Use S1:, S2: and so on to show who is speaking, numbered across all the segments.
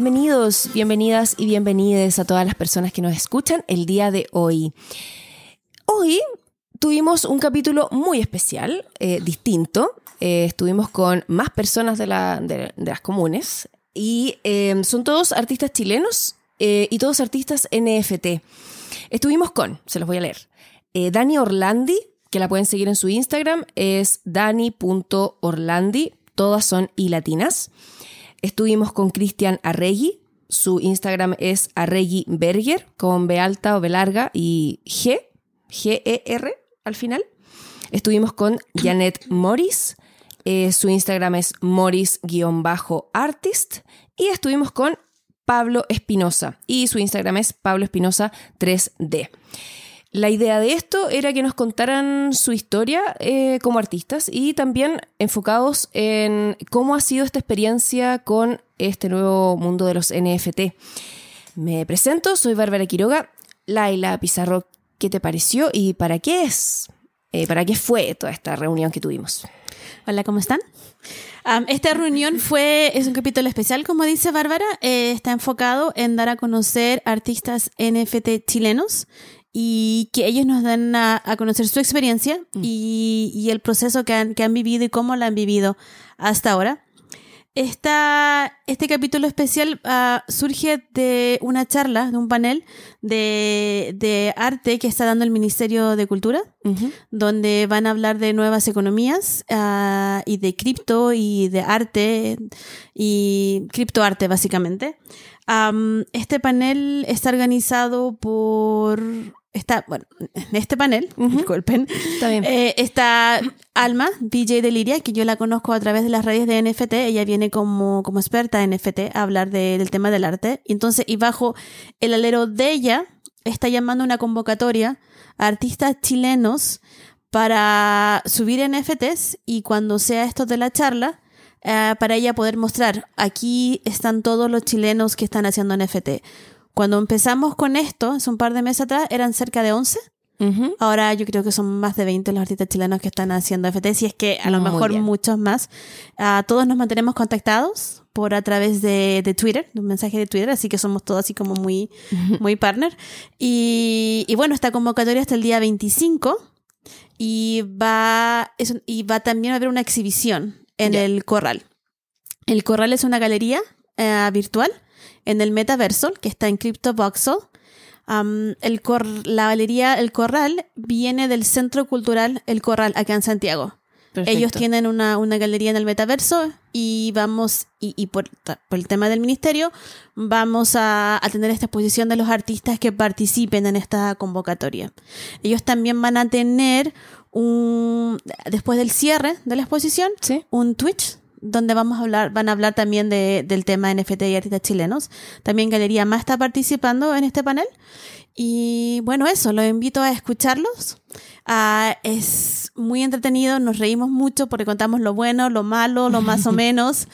S1: Bienvenidos, bienvenidas y bienvenides a todas las personas que nos escuchan el día de hoy. Hoy tuvimos un capítulo muy especial, eh, distinto. Eh, estuvimos con más personas de, las comunes y eh, son todos artistas chilenos y todos artistas NFT. Estuvimos con, se los voy a leer, Dani Orlandi, que la pueden seguir en su Instagram, es dani.orlandi, todas son y latinas. Estuvimos con Cristian Arregui, su Instagram es Arregui Berger, con B alta o B larga y G, G-E-R al final. Estuvimos con Janet Morris, eh, su Instagram es morris-artist. Y estuvimos con Pablo Espinosa, y su Instagram es Pablo Espinosa 3D. La idea de esto era que nos contaran su historia eh, como artistas y también enfocados en cómo ha sido esta experiencia con este nuevo mundo de los NFT. Me presento, soy Bárbara Quiroga. Laila Pizarro, ¿qué te pareció y para qué es? Eh, ¿Para qué fue toda esta reunión que tuvimos?
S2: Hola, ¿cómo están? esta reunión fue, es un capítulo especial, como dice Bárbara, eh, está enfocado en dar a conocer artistas NFT chilenos y que ellos nos dan a, conocer su experiencia mm. y, el proceso que han, que han vivido y cómo la han vivido hasta ahora. Esta, este capítulo especial ah, surge de una charla, de un panel de, arte que está dando el Ministerio de Cultura, donde van a hablar de nuevas economías ah, y de cripto y de arte y criptoarte básicamente. este panel está organizado por está, bueno, en este panel, disculpen, está, bien. Eh, está Alma, DJ de Liria, que yo la conozco a través de las redes de NFT. Ella viene como, como experta en NFT a hablar del tema del arte. Y entonces, y bajo el alero de ella, está llamando una convocatoria a artistas chilenos para subir NFTs y cuando sea esto de la charla, eh, para ella poder mostrar, aquí están todos los chilenos que están haciendo NFT cuando empezamos con esto, hace un par de meses atrás, eran cerca de 11. Ahora yo creo que son más de 20 los artistas chilenos que están haciendo FT, y es que a lo mejor muchos más. Uh, todos nos mantenemos contactados por a través de, de, Twitter, de un mensaje de Twitter, así que somos todos así como muy, muy partner. Y, y, bueno, esta convocatoria hasta el día 25 y va, y va también a haber una exhibición en el Corral. El Corral es una galería uh, virtual en el metaverso, que está en CryptoVoxel. el la galería El Corral viene del Centro Cultural El Corral, acá en Santiago. Ellos tienen una, galería en el metaverso y vamos, y, por, el tema del ministerio, vamos a, tener esta exposición de los artistas que participen en esta convocatoria. Ellos también van a tener un, después del cierre de la exposición, un Twitch donde vamos a hablar, van a hablar también de, del tema NFT y artistas chilenos. También Galería Más está participando en este panel. Y bueno, eso, los invito a escucharlos. Ah, es muy entretenido, nos reímos mucho porque contamos lo bueno, lo malo, lo más o menos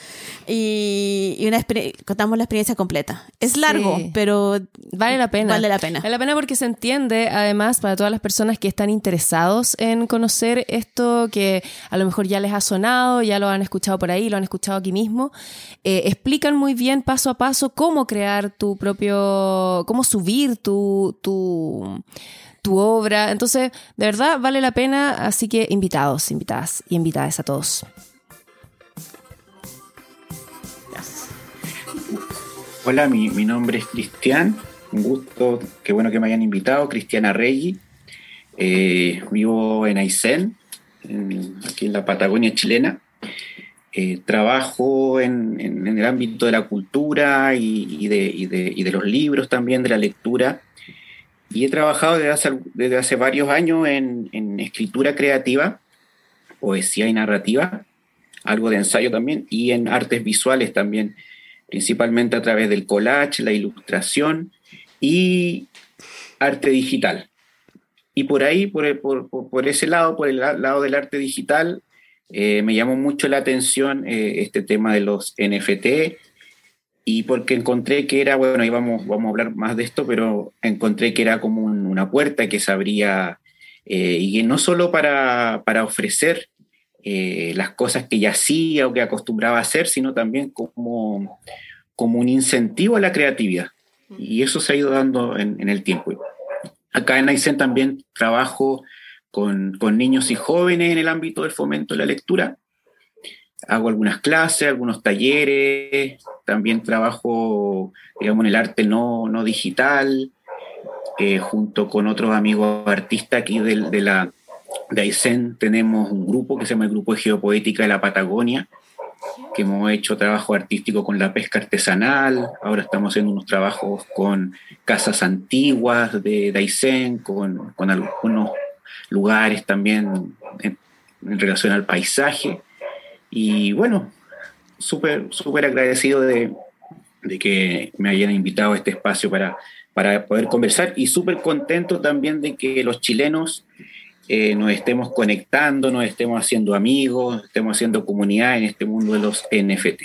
S2: y, una contamos la experiencia completa. Es largo, pero
S1: vale la pena.
S2: Vale la pena.
S1: Vale la pena porque se entiende, además, para todas las personas que están interesados en conocer esto que a lo mejor ya les ha sonado, ya lo han escuchado por ahí, lo han escuchado aquí mismo. Eh, explican muy bien paso a paso cómo crear tu propio, cómo subir tu, tu tu obra. Entonces, de verdad vale la pena, así que invitados, invitadas y invitadas a todos.
S3: Hola, mi, nombre es Cristian, un gusto, qué bueno que me hayan invitado, Cristiana Reggi. Eh, vivo en Aysén, aquí en la Patagonia chilena. Eh, trabajo en, el ámbito de la cultura y, de, y, de, los libros también, de la lectura. Y he trabajado desde hace, desde hace varios años en, escritura creativa, poesía y narrativa, algo de ensayo también, y en artes visuales también, principalmente a través del collage, la ilustración y arte digital. Y por ahí, por, por, por ese lado, por el lado del arte digital, eh, me llamó mucho la atención eh, este tema de los NFT y porque encontré que era, bueno, ahí vamos, vamos a hablar más de esto, pero encontré que era como una puerta que se abría, eh, y no solo para, para ofrecer eh, las cosas que ya hacía o que acostumbraba a hacer, sino también como, como un incentivo a la creatividad. Y eso se ha ido dando en, el tiempo. Acá en Aysén también trabajo con, con, niños y jóvenes en el ámbito del fomento de la lectura. Hago algunas clases, algunos talleres, también trabajo, digamos, en el arte no, no digital, eh, junto con otros amigos artistas aquí de, de la de Aysén tenemos un grupo que se llama el Grupo de Geopoética de la Patagonia, que hemos hecho trabajo artístico con la pesca artesanal, ahora estamos haciendo unos trabajos con casas antiguas de Daisen, con, con algunos lugares también en, relación al paisaje. Y bueno, súper súper agradecido de, de, que me hayan invitado a este espacio para, para poder conversar y súper contento también de que los chilenos eh, nos estemos conectando, nos estemos haciendo amigos, estemos haciendo comunidad en este mundo de los NFT.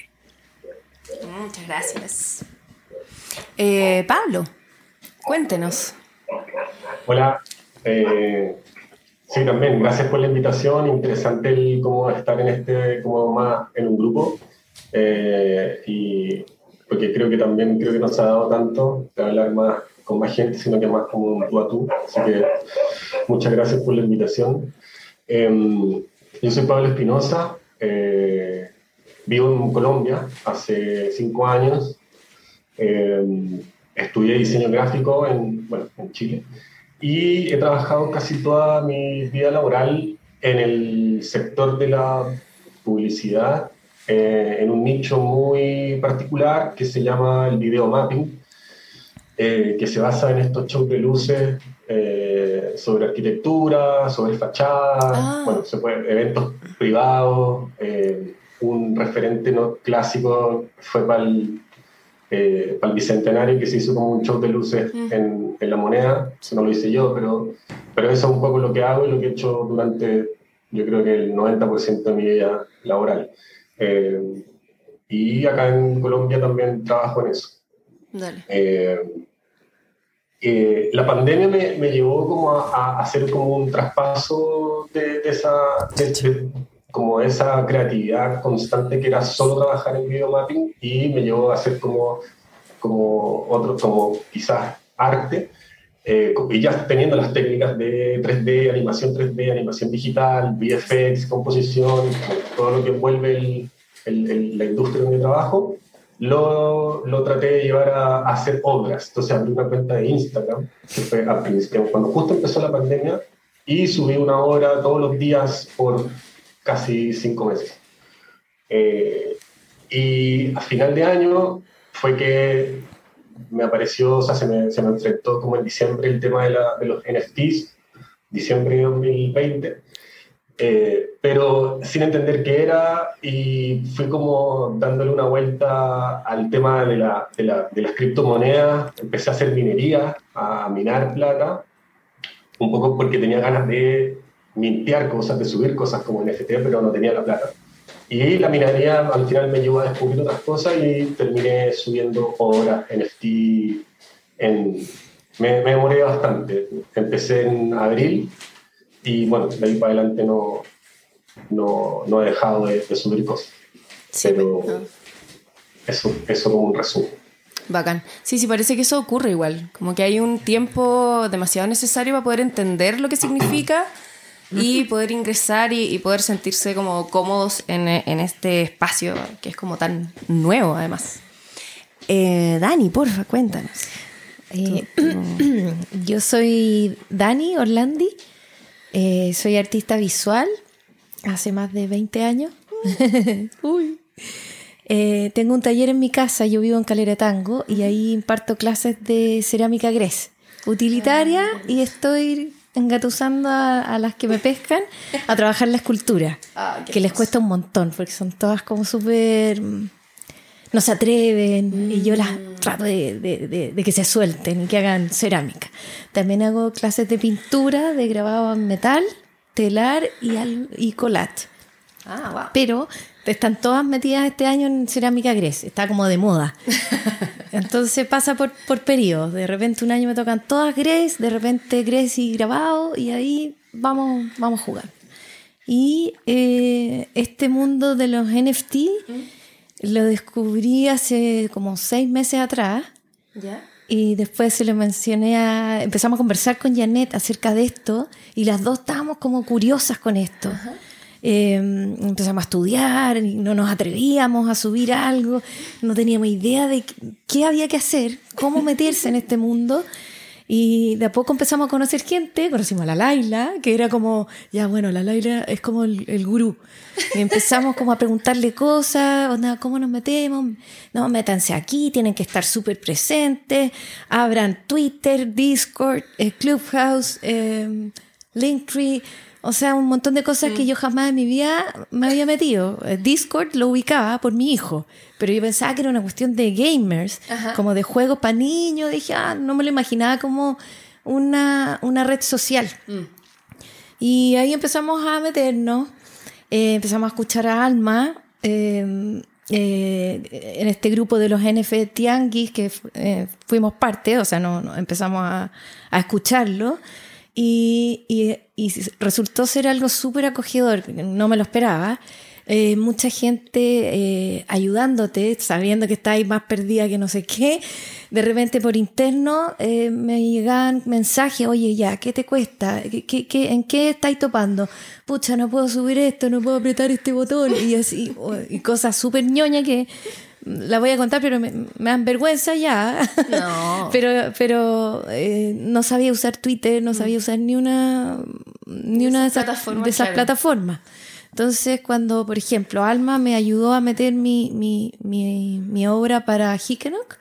S1: Muchas gracias. Eh, Pablo, cuéntenos.
S4: Hola. Eh, sí, también, gracias por la invitación. Interesante el cómo estar en este, como más en un grupo. y porque creo que también creo que nos ha dado tanto de hablar más con más gente, sino que más como tú a tú. Así que muchas gracias por la invitación. Em, yo soy Pablo Espinosa, eh, vivo en Colombia hace cinco años. Em, estudié diseño gráfico en, bueno, en Chile y he trabajado casi toda mi vida laboral en el sector de la publicidad, eh, en un nicho muy particular que se llama el video mapping, eh, que se basa en estos shows de luces eh, sobre arquitectura, sobre fachadas, ah. bueno, se puede, eventos privados. Eh, un referente no, clásico fue para el, para el Bicentenario, que se hizo como un show de luces en, en, la moneda. Eso no lo hice yo, pero, pero eso es un poco lo que hago y lo que he hecho durante, yo creo que el 90% de mi vida laboral. y acá en Colombia también trabajo en eso. Dale. Eh, la pandemia me, me, llevó como a, hacer como un traspaso de, esa, como esa creatividad constante que era solo trabajar en video mapping y me llevó a hacer como, como otro, como quizás arte. Eh, y ya teniendo las técnicas de 3D, animación 3D, animación digital, VFX, composición, todo lo que envuelve el, la industria donde trabajo, lo, lo traté de llevar a, hacer obras. Entonces abrí una cuenta de Instagram, que fue al principio, cuando justo empezó la pandemia, y subí una obra todos los días por casi cinco meses. Eh, y a final de año fue que me apareció, o sea, se me, se me enfrentó como en diciembre el tema de, la, de los NFTs, diciembre de 2020 eh, pero sin entender qué era y fui como dándole una vuelta al tema de, la, de, la, de las criptomonedas, empecé a hacer minería, a minar plata, un poco porque tenía ganas de mintear cosas, de subir cosas como NFT, pero no tenía la plata. Y la minería al final me llevó a descubrir otras cosas y terminé subiendo obras NFT en... Me, me demoré bastante. Empecé en abril y bueno, de ahí para adelante no, no, no he dejado de, subir cosas. Pero pues, eso, eso como un resumen.
S1: Bacán. Sí, sí, parece que eso ocurre igual. Como que hay un tiempo demasiado necesario para poder entender lo que significa y poder ingresar y, poder sentirse como cómodos en, en, este espacio que es como tan nuevo además. Eh, Dani, porfa, cuéntanos.
S5: Eh, yo soy Dani Orlandi. Eh, soy artista visual hace más de 20 años. Eh, tengo un taller en mi casa, yo vivo en Calera Tango y ahí imparto clases de cerámica gres, utilitaria ah, y estoy engatusando a, las que me pescan a trabajar la escultura, ah, que les cuesta un montón porque son todas como súper no se atreven y yo las mm. trato de, que se suelten y que hagan cerámica. También hago clases de pintura, de grabado en metal, telar y, y colat. Ah, Pero están todas metidas este año en cerámica gres, está como de moda. Entonces pasa por, por periodos. De repente un año me tocan todas gres, de repente gres y grabado y ahí vamos, vamos a jugar. Y eh, este mundo de los NFT Lo descubrí hace como seis meses atrás.
S1: ¿Ya?
S5: Y después se lo mencioné a... Empezamos a conversar con Janet acerca de esto y las dos estábamos como curiosas con esto. Eh, empezamos a estudiar no nos atrevíamos a subir algo, no teníamos idea de qué había que hacer, cómo meterse en este mundo. Y de a poco empezamos a conocer gente, conocimos a la Laila, que era como, ya bueno, la Laila es como el, el gurú. Y empezamos como a preguntarle cosas, onda, ¿cómo nos metemos? No, métanse aquí, tienen que estar súper presentes, abran Twitter, Discord, eh, Clubhouse, eh, Linktree, o sea, un montón de cosas que yo jamás en mi vida me había metido. Eh, Discord lo ubicaba por mi hijo, pero yo pensaba que era una cuestión de gamers,
S1: Ajá.
S5: como de juegos para niños. Dije, ah, no me lo imaginaba como una, una red social. Y ahí empezamos a meternos, eh, empezamos a escuchar a Alma eh, eh, en este grupo de los NF Tianguis que fuimos parte, o sea, no, no, empezamos a, a escucharlo. Y, resultó ser algo súper acogedor, no me lo esperaba. Eh, mucha gente eh, ayudándote, sabiendo que estáis más perdida que no sé qué. De repente por interno eh, me llegaban mensajes, oye, ya, ¿qué te cuesta? ¿Qué, qué- en qué estáis topando? Pucha, no puedo subir esto, no puedo apretar este botón. Y así, y cosas súper ñoñas que la voy a contar, pero me, me dan vergüenza ya.
S1: No.
S5: pero pero eh, no sabía usar Twitter, no sabía usar ni una, ni una de
S1: esas plataformas,
S5: de esas
S1: claro.
S5: plataformas. Entonces, cuando, por ejemplo, Alma me ayudó a meter mi, mi, mi, mi obra para Hikenok,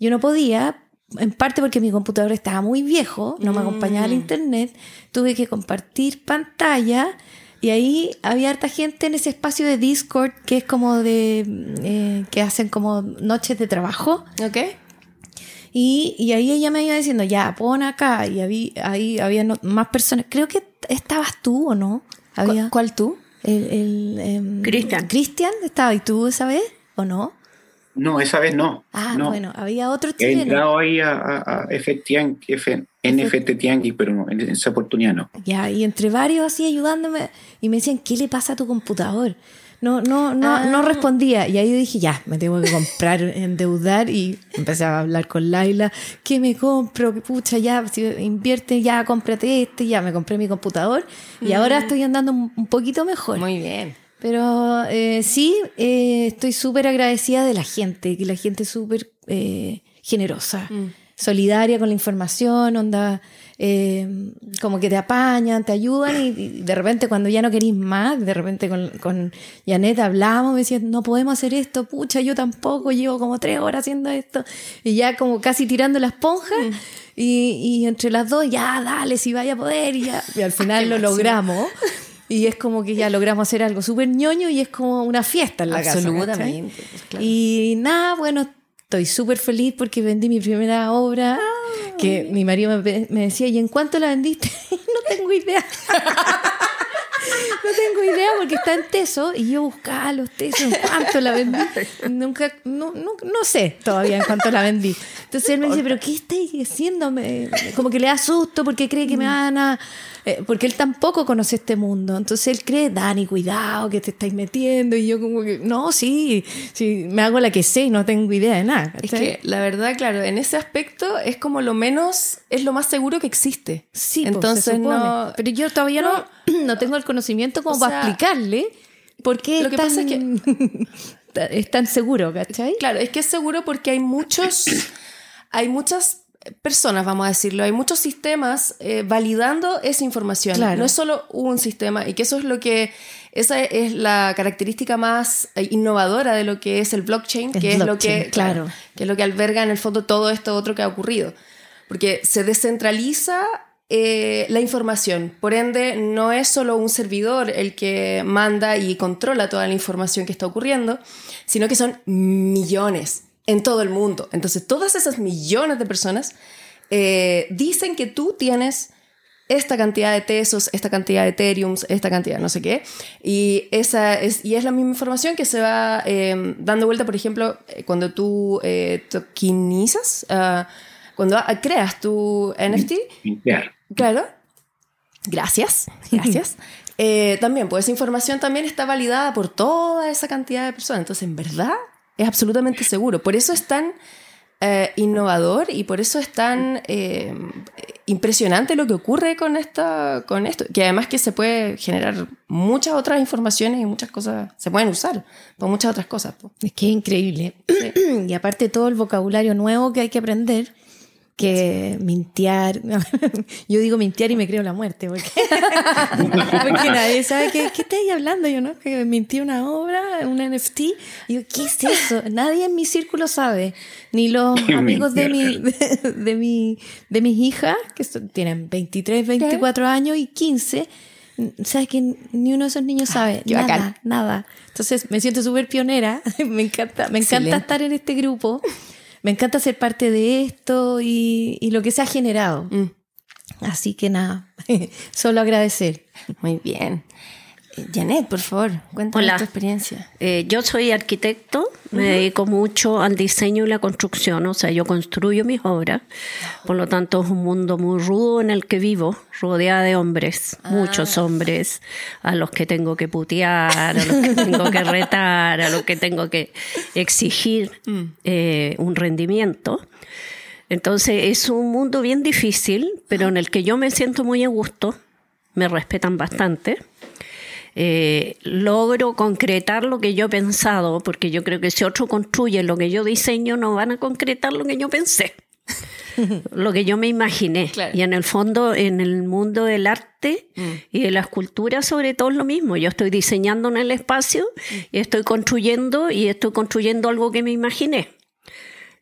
S5: yo no podía, en parte porque mi computador estaba muy viejo, no me acompañaba el internet, tuve que compartir pantalla y ahí había harta gente en ese espacio de Discord que es como de, eh, que hacen como noches de trabajo.
S1: ¿Ok?
S5: Y, y ahí ella me iba diciendo, ya, pon acá. Y habí- ahí había no- más personas. Creo que estabas tú o no. Había
S1: ¿Cuál, cuál tú?
S5: el, el, em,
S2: Cristian.
S5: Cristian, ¿estaba y tú esa vez o no?
S3: No, esa vez no.
S5: Ah,
S3: no.
S5: bueno, había otro
S3: He
S5: chileno.
S3: entrado ahí a, a, a F NFT Tianguis, pero no, en esa oportunidad no.
S5: Ya, y entre varios así ayudándome. Y me decían, ¿qué le pasa a tu computador? No, no, no,
S1: Ah.
S5: no respondía. Y ahí yo dije, ya, me tengo que comprar, endeudar. Y empecé a hablar con Laila, ¿qué me compro? ¿Qué pucha, ya, si invierte, ya, cómprate este. Ya, me compré mi computador. Y ahora estoy andando un un poquito mejor.
S1: Muy bien.
S5: Pero eh, sí, eh, estoy súper agradecida de la gente, que la gente es súper eh, generosa, solidaria con la información, onda, eh, como que te apañan, te ayudan y, y de repente cuando ya no querís más, de repente con, con Janet hablamos, me decían, no podemos hacer esto, pucha, yo tampoco, llevo como tres horas haciendo esto, y ya como casi tirando la esponja. Y, y entre las dos, ya, dale, si vaya a poder, y, ya. y al final lo logramos. Y es como que ya logramos hacer algo súper ñoño y es como una fiesta en la casa.
S1: Absolutamente,
S5: ¿cachai?
S1: pues, claro.
S5: Y nada, bueno, estoy súper feliz porque vendí mi primera obra. que mi marido me, me decía, ¿y en cuánto la vendiste? no tengo idea. No tengo idea porque está en teso y yo buscaba los tesos en cuánto la vendí. Nunca, no, no, no sé todavía en cuánto la vendí. Entonces él me dice, ¿pero qué estáis diciendo? Como que le da susto porque cree que me van a. eh, porque él tampoco conoce este mundo. Entonces él cree, Dani, cuidado, que te estáis metiendo. Y yo, como que, no, sí, sí, me hago la que sé y no tengo idea de nada.
S1: Es que la verdad, claro, en ese aspecto es como lo menos, es lo más seguro que existe.
S5: Sí, pues, se
S1: entonces no.
S5: Pero yo todavía no, no tengo el conocimiento como
S1: O
S5: para
S1: sea,
S5: explicarle por qué
S1: lo
S5: es
S1: que
S5: tan,
S1: pasa es que-
S5: es tan seguro, ¿cachai?
S1: Claro, es que es seguro porque hay muchos, hay muchas personas, vamos a decirlo, hay muchos sistemas eh, validando esa información.
S5: Claro.
S1: No es solo un sistema y que eso es lo que, esa es la característica más eh, innovadora de lo que es el blockchain,
S5: El
S1: que es lo
S5: blockchain,
S1: que,
S5: claro.
S1: que es lo que alberga en el fondo todo esto otro que ha ocurrido. Porque se descentraliza eh, la información. Por ende, no es solo un servidor el que manda y controla toda la información que está ocurriendo, sino que son millones en todo el mundo. Entonces, todas esas millones de personas eh, dicen que tú tienes esta cantidad de tesos, esta cantidad de ethereums, esta cantidad no sé qué. Y, esa es, y es la misma información que se va eh, dando vuelta, por ejemplo, eh, cuando tú eh, tokenizas, ah, cuando ah, creas tu NFT.
S3: Limpiar.
S1: Claro. Gracias, gracias. eh, también, pues esa información también está validada por toda esa cantidad de personas. Entonces, en verdad, es absolutamente seguro. Por eso es tan eh, innovador y por eso es tan eh, impresionante lo que ocurre con, esta, con esto. Que además que se puede generar muchas otras informaciones y muchas cosas se pueden usar para muchas otras cosas. po.
S5: Es que es increíble. y aparte todo el vocabulario nuevo que hay que aprender, que mintear. Yo digo mintear y me creo la muerte, porque, porque nadie sabe qué, qué estáis hablando. Yo no, que mintí una obra, un NFT. Y yo, ¿qué es eso? Nadie en mi círculo sabe. Ni los amigos de mi, de, de mi, de mis hijas, que son- tienen 23, 24 años y 15. ¿Sabes que ni uno de esos niños sabe?
S1: qué
S5: nada,
S1: bacán.
S5: nada. Entonces me siento súper pionera. me encanta, me encanta
S1: Excelente.
S5: estar en este grupo. Me encanta ser parte de esto y, y lo que se ha generado.
S1: Mm.
S5: Así que nada, solo agradecer.
S1: Muy bien. Janet, por favor, cuéntanos
S6: Hola.
S1: tu experiencia.
S6: Eh, yo soy arquitecto, me dedico mucho al diseño y la construcción, o sea, yo construyo mis obras, por lo tanto es un mundo muy rudo en el que vivo, rodeada de hombres, muchos hombres, a los que tengo que putear, a los que tengo que retar, a los que tengo que exigir eh, un rendimiento. Entonces es un mundo bien difícil, pero en el que yo me siento muy a gusto, me respetan bastante. Eh, logro concretar lo que yo he pensado, porque yo creo que si otro construye lo que yo diseño, no van a concretar lo que yo pensé, lo que yo me imaginé.
S1: Claro.
S6: Y en el fondo, en el mundo del arte y de la escultura, sobre todo es lo mismo. Yo estoy diseñando en el espacio y estoy construyendo y estoy construyendo algo que me imaginé.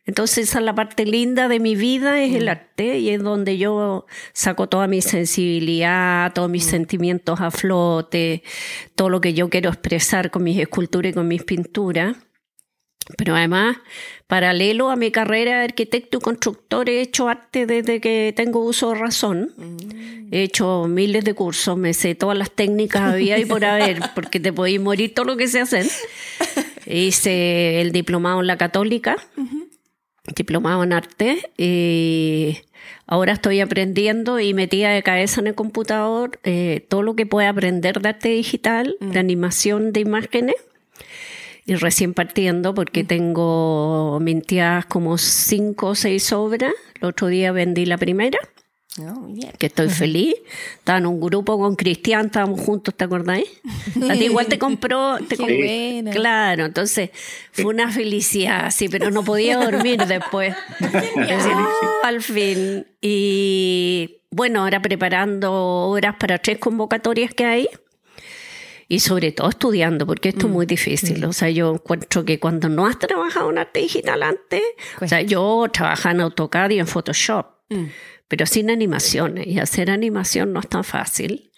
S6: Entonces esa es la parte linda de mi vida, es el arte, y es donde yo saco toda mi sensibilidad, todos mis sentimientos a flote, todo lo que yo quiero expresar con mis esculturas y con mis pinturas. Pero además, paralelo a mi carrera de arquitecto y constructor, he hecho arte desde que tengo uso de razón. He hecho miles de cursos, me sé todas las técnicas había y por haber, porque te podéis morir todo lo que se hacen. Hice el diplomado en la católica, diplomado en arte, y ahora estoy aprendiendo y metida de cabeza en el computador eh, todo lo que pueda aprender de arte digital, de animación de imágenes. Y recién partiendo porque tengo mintidas como cinco o seis obras. El otro día vendí la primera
S1: No, muy bien.
S6: que estoy feliz. Estaba en un grupo con Cristian, estábamos juntos, ¿te acordáis? A ti igual te compró. Te
S5: Qué
S6: compró-
S5: buena.
S6: Claro, entonces fue una felicidad, sí, pero no podía dormir después. "Oh, al fin. Y bueno, ahora preparando obras para tres convocatorias que hay. Y sobre todo estudiando, porque esto es muy difícil. O sea, yo encuentro que cuando no has trabajado en arte digital antes, o sea, yo trabajaba en AutoCAD y en Photoshop, pero sin animaciones. Y hacer animación no es tan fácil.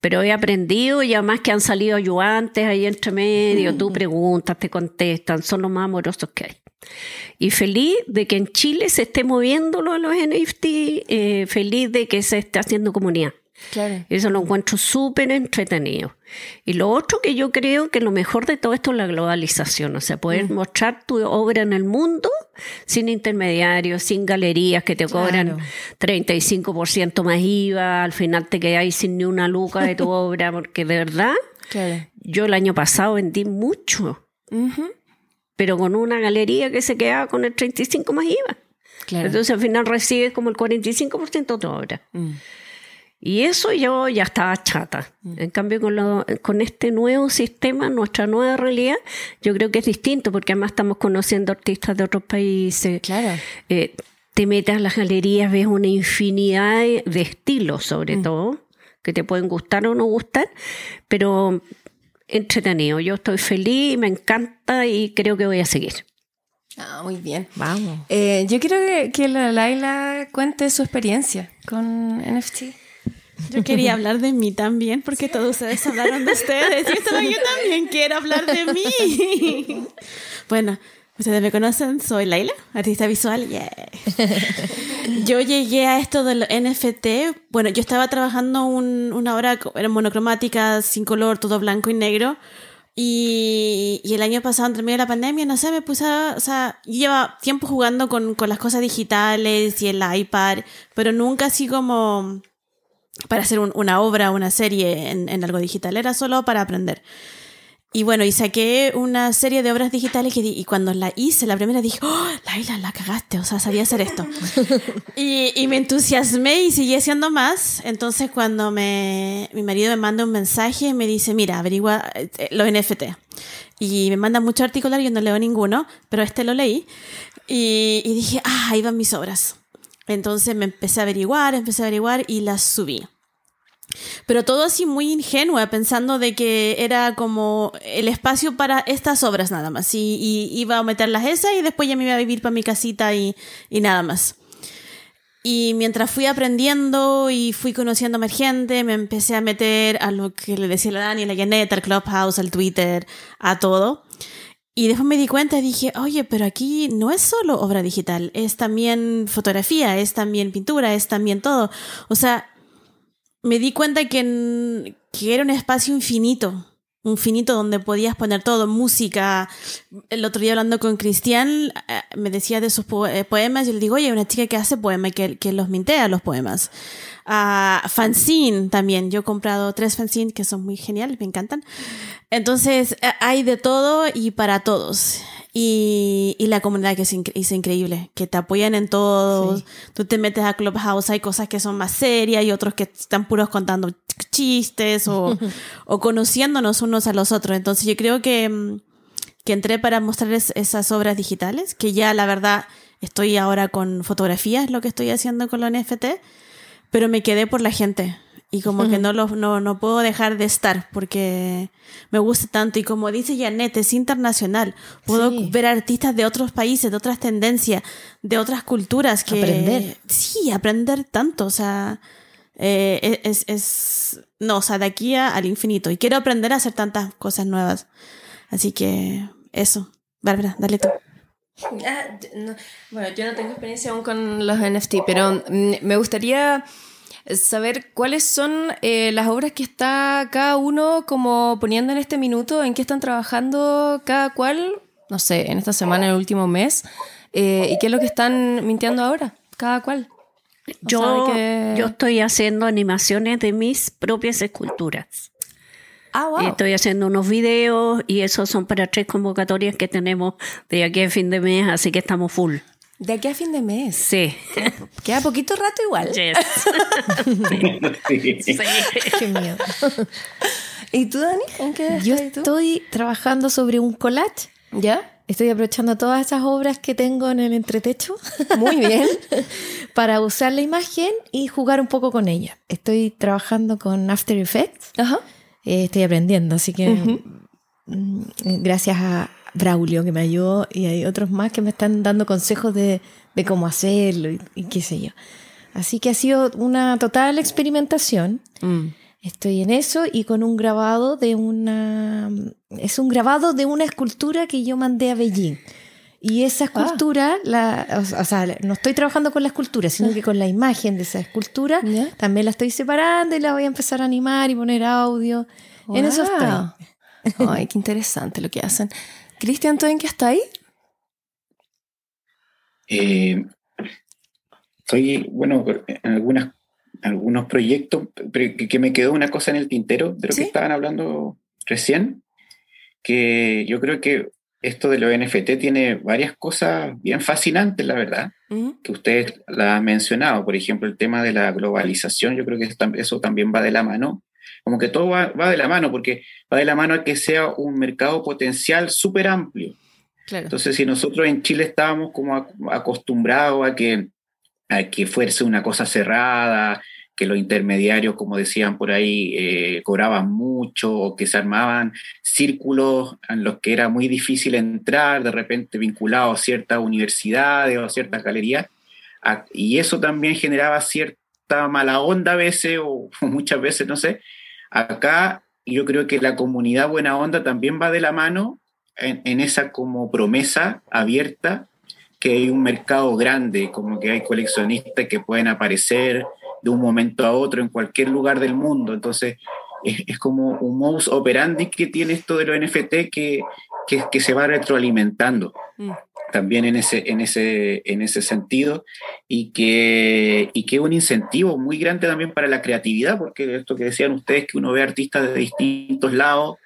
S6: Pero he aprendido y además que han salido ayudantes ahí entre medio, tú preguntas, te contestan, son los más amorosos que hay. Y feliz de que en Chile se esté moviendo lo de los NFT, eh, feliz de que se esté haciendo comunidad.
S1: Claro.
S6: Eso lo encuentro súper entretenido. Y lo otro que yo creo que lo mejor de todo esto es la globalización, o sea, poder mostrar tu obra en el mundo sin intermediarios, sin galerías que te cobran 35% más IVA, al final te quedáis sin ni una luca de tu obra, porque de verdad,
S1: Claro.
S6: yo el año pasado vendí mucho, pero con una galería que se quedaba con el 35% más IVA.
S1: Claro.
S6: Entonces al final recibes como el 45% de tu obra.
S1: Mm.
S6: Y eso yo ya estaba chata. En cambio, con, lo- con este nuevo sistema, nuestra nueva realidad, yo creo que es distinto, porque además estamos conociendo artistas de otros países.
S1: Claro.
S6: Eh, te metes a las galerías, ves una infinidad de, estilos, sobre todo, que te pueden gustar o no gustar, pero entretenido. Yo estoy feliz, me encanta y creo que voy a seguir.
S1: Ah, muy bien.
S5: Vamos.
S1: Eh, yo quiero que, que la Laila cuente su experiencia con NFT.
S2: Yo quería hablar de mí también, porque todos ustedes hablaron de ustedes. Y estaba yo también quiero hablar de mí. Bueno, ustedes me conocen, soy Laila, artista visual. yeah. Yo llegué a esto del NFT. Bueno, yo estaba trabajando un- una obra era monocromática, sin color, todo blanco y negro. Y, y el año pasado, entre medio de la pandemia, no sé, me puse a, O sea, yo llevaba tiempo jugando con, con las cosas digitales y el iPad, pero nunca así como para hacer un- una obra, una serie en, en algo digital, era solo para aprender. Y bueno, y saqué una serie de obras digitales y cuando la hice, la primera dije, oh, Laila, la cagaste, o sea, sabía hacer esto. y, y me entusiasmé y seguí haciendo más. Entonces cuando me, mi marido me manda un mensaje, me dice, mira, averigua eh, los NFT. Y me manda muchos artículos, yo no leo ninguno, pero este lo leí. Y, y dije, ah, ahí van mis obras. Entonces me empecé a averiguar, empecé a averiguar y las subí. Pero todo así muy ingenua, pensando de que era como el espacio para estas obras nada más. Y, iba a meterlas esas y después ya me iba a vivir para mi casita y, y nada más. Y mientras fui aprendiendo y fui conociendo más gente, me empecé a meter a lo que le decía la Dani, a la Janet, al Clubhouse, al Twitter, a todo. Y después me di cuenta y dije, oye, pero aquí no es solo obra digital, es también fotografía, es también pintura, es también todo. O sea, me di cuenta que, que era un espacio infinito, infinito donde podías poner todo, música. El otro día hablando con Cristian, eh, me decía de sus eh, poemas y le digo, oye, hay una chica que hace poemas, que, que los mintea los poemas. Ah, fanzine también, yo he comprado tres fanzines que son muy geniales, me encantan. Entonces, eh, hay de todo y para todos. Y, y la comunidad que es, incre- es increíble, que te apoyan en todo. Tú te metes a Clubhouse, hay cosas que son más serias y otros que están puros contando ch- chistes o, o conociéndonos unos a los otros. Entonces yo creo que, mm, que entré para mostrarles esas obras digitales, que ya la verdad estoy ahora con fotografías, lo que estoy haciendo con los NFT, pero me quedé por la gente. Y como que no, lo, no, no puedo dejar de estar porque me gusta tanto. Y como dice Janet, es internacional. Puedo
S5: Sí.
S2: ver artistas de otros países, de otras tendencias, de otras culturas. que
S5: Aprender.
S2: Sí, aprender tanto. O sea, eh, es, es. No, o sea, de aquí a- al infinito. Y quiero aprender a hacer tantas cosas nuevas. Así que eso. Bárbara, dale tú.
S1: Ah, no- bueno, yo no tengo experiencia aún con los NFT, pero mm, me gustaría saber cuáles son eh, las obras que está cada uno como poniendo en este minuto, en qué están trabajando cada cual, no sé, en esta semana, en el último mes, eh, y qué es lo que están mintiendo ahora, cada cual. O
S6: Yo,
S1: que-
S6: yo estoy haciendo animaciones de mis propias esculturas.
S1: Ah, wow.
S6: Estoy haciendo unos videos y esos son para tres convocatorias que tenemos de aquí a fin de mes, así que estamos full.
S1: De aquí a fin de mes.
S6: Sí.
S1: Queda poquito rato igual.
S6: Yes.
S3: Sí.
S6: Sí.
S5: Qué miedo.
S1: ¿Y tú, Dani? ¿En qué
S5: Yo
S1: tú?
S5: estoy trabajando sobre un collage.
S1: ¿Ya?
S5: Estoy aprovechando todas esas obras que tengo en el entretecho
S1: Muy bien.
S5: para usar la imagen y jugar un poco con ella. Estoy trabajando con After Effects.
S1: Ajá.
S5: Eh, estoy aprendiendo, así que mm, gracias a Braulio que me ayudó y hay otros más que me están dando consejos de, de cómo hacerlo y, y qué sé yo. Así que ha sido una total experimentación.
S1: Mm.
S5: Estoy en eso y con un grabado de una... Es un grabado de una escultura que yo mandé a Beijing. Y esa escultura, la, o, o sea, no estoy trabajando con la escultura, sino que con la imagen de esa escultura, también la estoy separando y la voy a empezar a animar y poner audio. En eso estoy.
S1: Ay, qué interesante lo que hacen. Cristian, ¿tú en qué está ahí?
S3: Eh, estoy, bueno, en algunas, algunos proyectos, pero que, que me quedó una cosa en el tintero de lo
S1: ¿Sí?
S3: que estaban hablando recién, que yo creo que esto de los NFT tiene varias cosas bien fascinantes, la verdad, que usted la ha mencionado. Por ejemplo, el tema de la globalización, yo creo que eso también va de la mano. Como que todo va, va de la mano, porque va de la mano a que sea un mercado potencial súper amplio.
S1: Claro.
S3: Entonces, si nosotros en Chile estábamos como ac- acostumbrados a que, a que fuese una cosa cerrada, que los intermediarios, como decían por ahí, eh, cobraban mucho o que se armaban círculos en los que era muy difícil entrar, de repente vinculados a ciertas universidades o a ciertas galerías, y eso también generaba cierta mala onda a veces o muchas veces, no sé. Acá yo creo que la comunidad buena onda también va de la mano en esa como promesa abierta que hay un mercado grande, como que hay coleccionistas que pueden aparecer de un momento a otro en cualquier lugar del mundo. Entonces, es, es como un modus operandi que tiene esto de los NFT que, que, que se va retroalimentando.
S1: Mm.
S3: también en ese, en ese, en ese sentido y que, y que es un incentivo muy grande también para la creatividad, porque esto que decían ustedes, que uno ve artistas de distintos lados,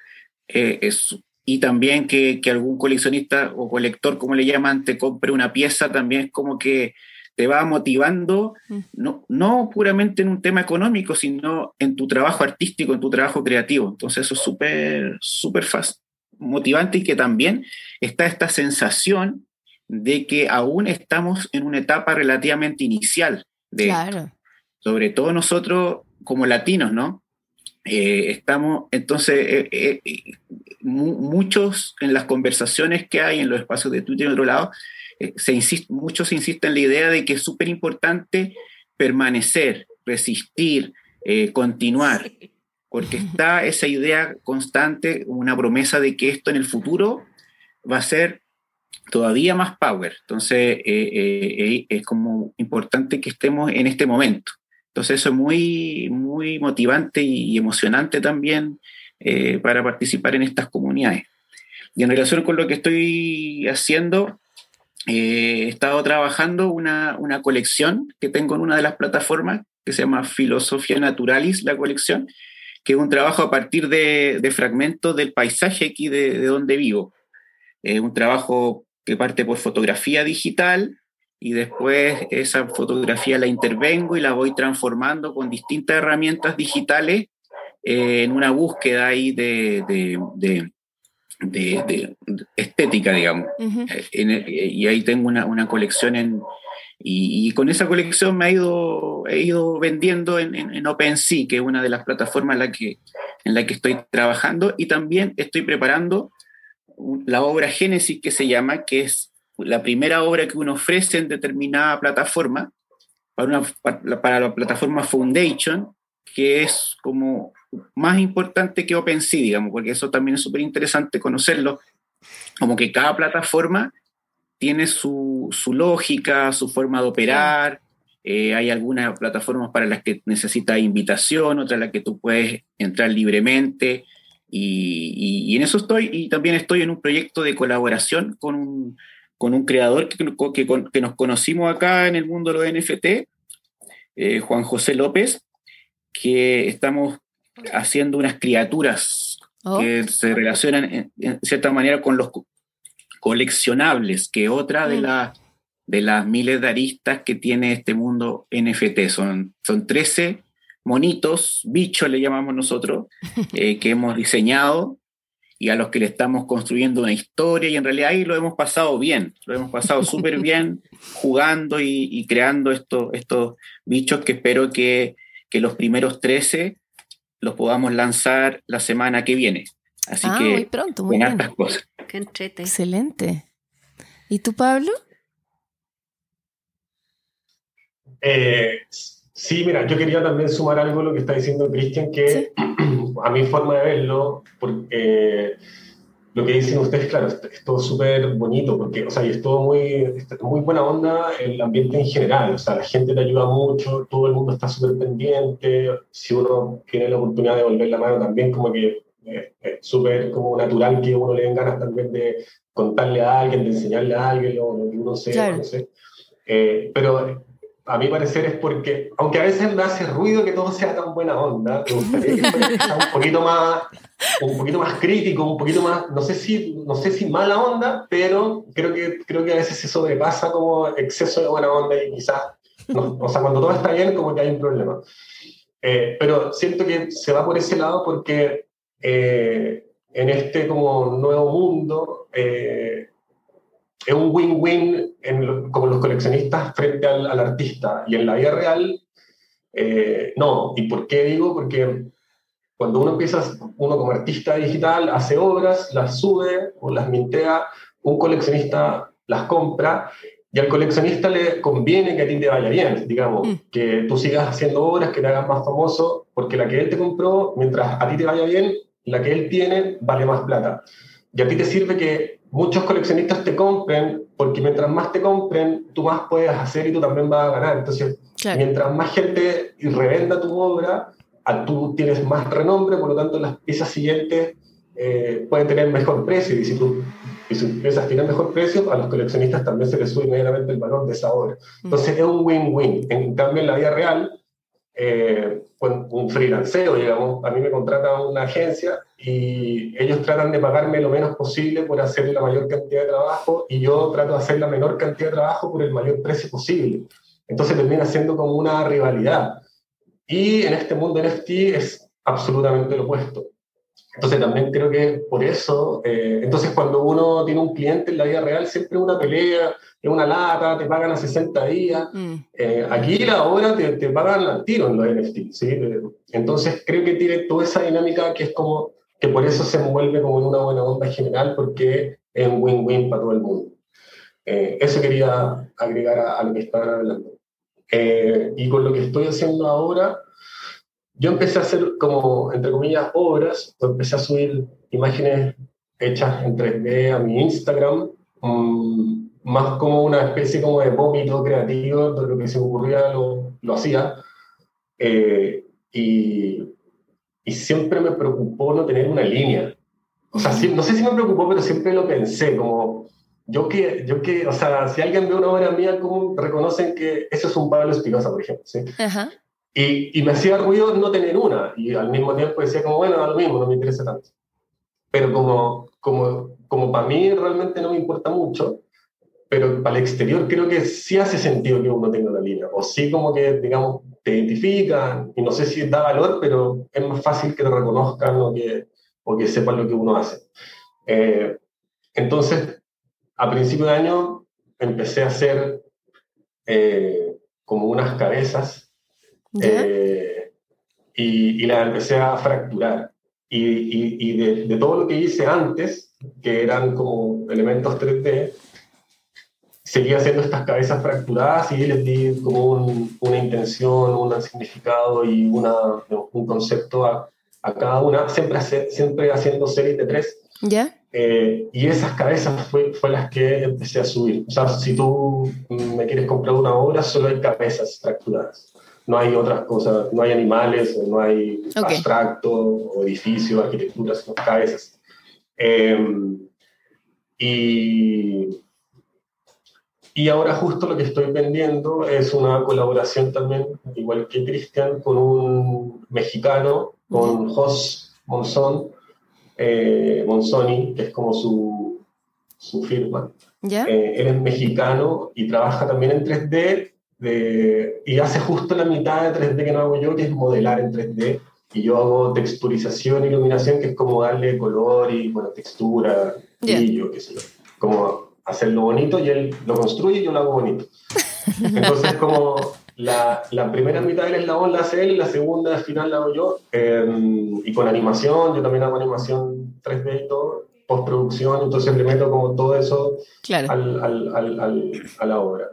S3: eh, es, y también que, que, algún coleccionista o colector, como le llaman, te compre una pieza, también es como que te va motivando, mm. no, no puramente en un tema económico, sino en tu trabajo artístico, en tu trabajo creativo. Entonces eso es súper, súper motivante y que también está esta sensación de que aún estamos en una etapa relativamente inicial. De claro. Sobre todo nosotros como latinos, ¿no? Eh, estamos, entonces, eh, eh, muchos en las conversaciones que hay en los espacios de Twitter y otro lado, se insiste, muchos insisten en la idea de que es súper importante permanecer, resistir, continuar, porque está esa idea constante, una promesa de que esto en el futuro va a ser todavía más power. Entonces, eh, eh, eh, es como importante que estemos en este momento. Entonces, eso es muy, muy motivante y emocionante también para participar en estas comunidades. Y en relación con lo que estoy haciendo, he estado trabajando una, una, colección que tengo en una de las plataformas que se llama Filosofía Naturalis, la colección, que es un trabajo a partir de, de fragmentos del paisaje aquí de, de donde vivo. Es un trabajo que parte por fotografía digital y después esa fotografía la intervengo y la voy transformando con distintas herramientas digitales eh, en una búsqueda ahí de, de, de, estética, digamos. Eh, y ahí tengo una, una colección en... Y, con esa colección me ha ido, he ido vendiendo en, en, OpenSea, que es una de las plataformas en la, que, en la que estoy trabajando, y también estoy preparando la obra Génesis que se llama, que es la primera obra que uno ofrece en determinada plataforma, para, la plataforma Foundation, que es como más importante que OpenSea, digamos, porque eso también es súper interesante conocerlo, como que cada plataforma tiene su, su lógica, su forma de operar, eh, hay algunas plataformas para las que necesitas invitación, otras las que tú puedes entrar libremente, y, en eso estoy, y también estoy en un proyecto de colaboración con un, con un creador que, que, nos conocimos acá en el mundo de los NFT, eh, Juan José López, que estamos haciendo unas criaturas oh. que se relacionan en, cierta manera con los coleccionables, que otra de, mm. la, de las miles de aristas que tiene este mundo NFT. Son, son 13 monitos, bichos le llamamos nosotros, eh, que hemos diseñado y a los que le estamos construyendo una historia y en realidad ahí lo hemos pasado bien, lo hemos pasado súper bien jugando y, creando estos, estos bichos que espero que, que, los primeros 13 los podamos lanzar la semana que viene. Así ah, que
S1: muy pronto, muy bien.
S3: cosas.
S6: Qué
S1: Excelente. ¿Y tú, Pablo?
S4: Eh, Sí, mira, yo quería también sumar algo a lo que está diciendo Cristian, que a mi forma de verlo, porque lo que dicen ustedes, claro, es, todo súper bonito, porque, o sea, y es todo muy, muy buena onda el ambiente en general, o sea, la gente te ayuda mucho, todo el mundo está súper pendiente, si uno tiene la oportunidad de volver la mano también, como que es súper como natural que uno le den ganas también de contarle a alguien, de enseñarle a alguien lo, que uno sé, no sé. Eh, pero a mi parecer es porque, aunque a veces me hace ruido que todo sea tan buena onda, me gustaría que fuera un poquito más, un poquito más crítico, un poquito más, no sé si, no sé si mala onda, pero creo que, creo que a veces se sobrepasa como exceso de buena onda y quizás, o sea, cuando todo está bien, como que hay un problema. Eh, pero siento que se va por ese lado porque eh, en este como nuevo mundo, eh, es un win-win como los coleccionistas frente al, artista. Y en la vida real, eh, no. ¿Y por qué digo? Porque cuando uno empieza, uno como artista digital hace obras, las sube o las mintea, un coleccionista las compra y al coleccionista le conviene que a ti te vaya bien, digamos, mm. que tú sigas haciendo obras, que te hagas más famoso, porque la que él te compró, mientras a ti te vaya bien, la que él tiene vale más plata. Y a ti te sirve que muchos coleccionistas te compren, porque mientras más te compren, tú más puedes hacer y tú también vas a ganar. Entonces, mientras más gente revenda tu obra, tú tienes más renombre, por lo tanto las piezas siguientes eh, pueden tener mejor precio. Y si tú y sus piezas tienen mejor precio, a los coleccionistas también se les sube inmediatamente el valor de esa obra. Entonces es un win-win. En cambio, en la vida real, eh, un freelanceo, digamos, a mí me contrata una agencia y ellos tratan de pagarme lo menos posible por hacer la mayor cantidad de trabajo y yo trato de hacer la menor cantidad de trabajo por el mayor precio posible. Entonces termina siendo como una rivalidad. Y en este mundo NFT es absolutamente lo opuesto. Entonces también creo que por eso, eh, entonces cuando uno tiene un cliente en la vida real, siempre es una pelea, es una lata, te pagan a 60 días. Mm. Eh, aquí la obra te, te, pagan al tiro en los NFT. ¿sí? Entonces creo que tiene toda esa dinámica que es como, que por eso se envuelve como en una buena onda general, porque es un win-win para todo el mundo. Eh, eso quería agregar a, a, lo que estaban hablando. y con lo que estoy haciendo ahora, yo empecé a hacer como, entre comillas, obras, o empecé a subir imágenes hechas en 3D a mi Instagram, mm, más como una especie como de vómito creativo, de lo que se me ocurría lo, lo hacía. Eh, y, y, siempre me preocupó no tener una línea. O sea, no sé si me preocupó, pero siempre lo pensé, como yo que, yo que, o sea, si alguien ve una obra mía, ¿cómo reconocen que eso es un Pablo Espinosa, por ejemplo? ¿sí? Ajá. Y, y, me hacía ruido no tener una, y al mismo tiempo decía como, bueno, da lo mismo, no me interesa tanto. Pero como, como, como para mí realmente no me importa mucho, pero para el exterior creo que sí hace sentido que uno tenga una línea, o sí como que, digamos, te identifican, y no sé si da valor, pero es más fácil que te reconozcan o que, o que sepan lo que uno hace. Eh, entonces, a principio de año empecé a hacer eh, como unas cabezas eh, y, y, la empecé a fracturar. Y, y, y de, de, todo lo que hice antes, que eran como elementos 3D, seguía haciendo estas cabezas fracturadas y les di como un, una intención, un significado y una, un concepto a, a cada una, siempre, hace, siempre haciendo series de tres.
S1: ¿Ya?
S4: Eh, y esas cabezas fue, fue las que empecé a subir. O sea, si tú me quieres comprar una obra, solo hay cabezas fracturadas no hay otras cosas, no hay animales, o no hay abstracto, o edificios, arquitectura, sino cabezas. Em, y, y ahora justo lo que estoy vendiendo es una colaboración también, igual que Cristian, con un mexicano, con Jos Monzón, eh, Monzoni, que es como su, su firma.
S1: ¿Ya?
S4: Eh, él es mexicano y trabaja también en 3D y hace justo la mitad de 3D que no hago yo, que es modelar en 3D. Y yo hago texturización, iluminación, que es como darle color y bueno, textura, brillo, qué sé yo. Como hacerlo bonito y él lo construye y yo lo hago bonito. Entonces, como la, la primera mitad del eslabón la hace él y la segunda al final la hago yo. Em, y con animación, yo también hago animación 3D y todo, postproducción, entonces le meto como todo eso al, al, al, a la obra.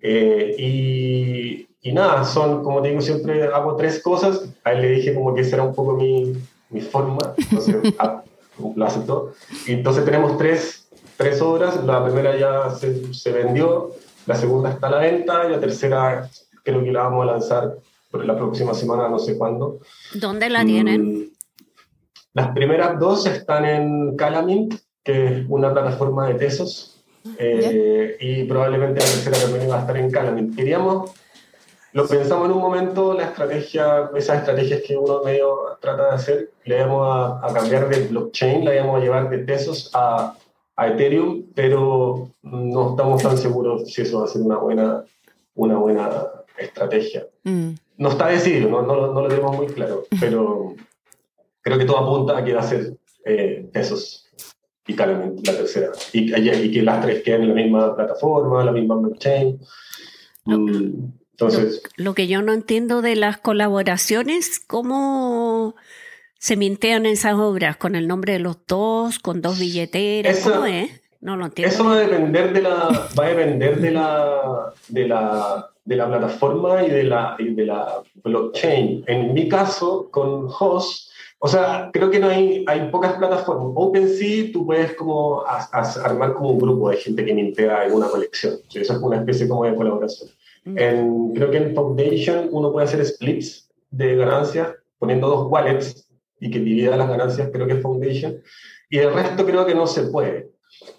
S4: Eh, y, y, nada, son, como te digo, siempre hago tres cosas. A él le dije como que esa era un poco mi, mi forma, entonces ah, lo aceptó. Y entonces tenemos tres, tres obras. La primera ya se, se, vendió, la segunda está a la venta y la tercera creo que la vamos a lanzar por la próxima semana, no sé cuándo.
S6: ¿Dónde la tienen?
S4: Mm, las primeras dos están en Calamint, que es una plataforma de tesos eh, y probablemente la tercera también iba a estar en Calamint. Queríamos, lo pensamos en un momento, la estrategia, esas estrategias que uno medio trata de hacer, le íbamos a, a cambiar de blockchain, la íbamos a llevar de Tesos a, a, Ethereum, pero no estamos tan seguros si eso va a ser una buena, una buena estrategia. Mm. No está decidido, no, no, no, lo tenemos muy claro, pero creo que todo apunta a que va a ser eh, Tesos y claramente la tercera. Y, y, que las tres queden en la misma plataforma, la misma blockchain. Mm, entonces.
S6: Lo, que yo no entiendo de las colaboraciones, ¿cómo se mintean esas obras? ¿Con el nombre de los dos? ¿Con dos billeteras? ¿Cómo es? No lo entiendo.
S4: Eso va a depender de la, va a depender de la, de la, de la plataforma y de la, y de la blockchain. En mi caso, con Host, o sea, creo que no hay, hay pocas plataformas. OpenSea, tú puedes como armar como un grupo de gente que mintea en una colección. eso es una especie como de colaboración. Mm. En, creo que en Foundation uno puede hacer splits de ganancias poniendo dos wallets y que divida las ganancias, creo que es Foundation. Y el resto creo que no se puede.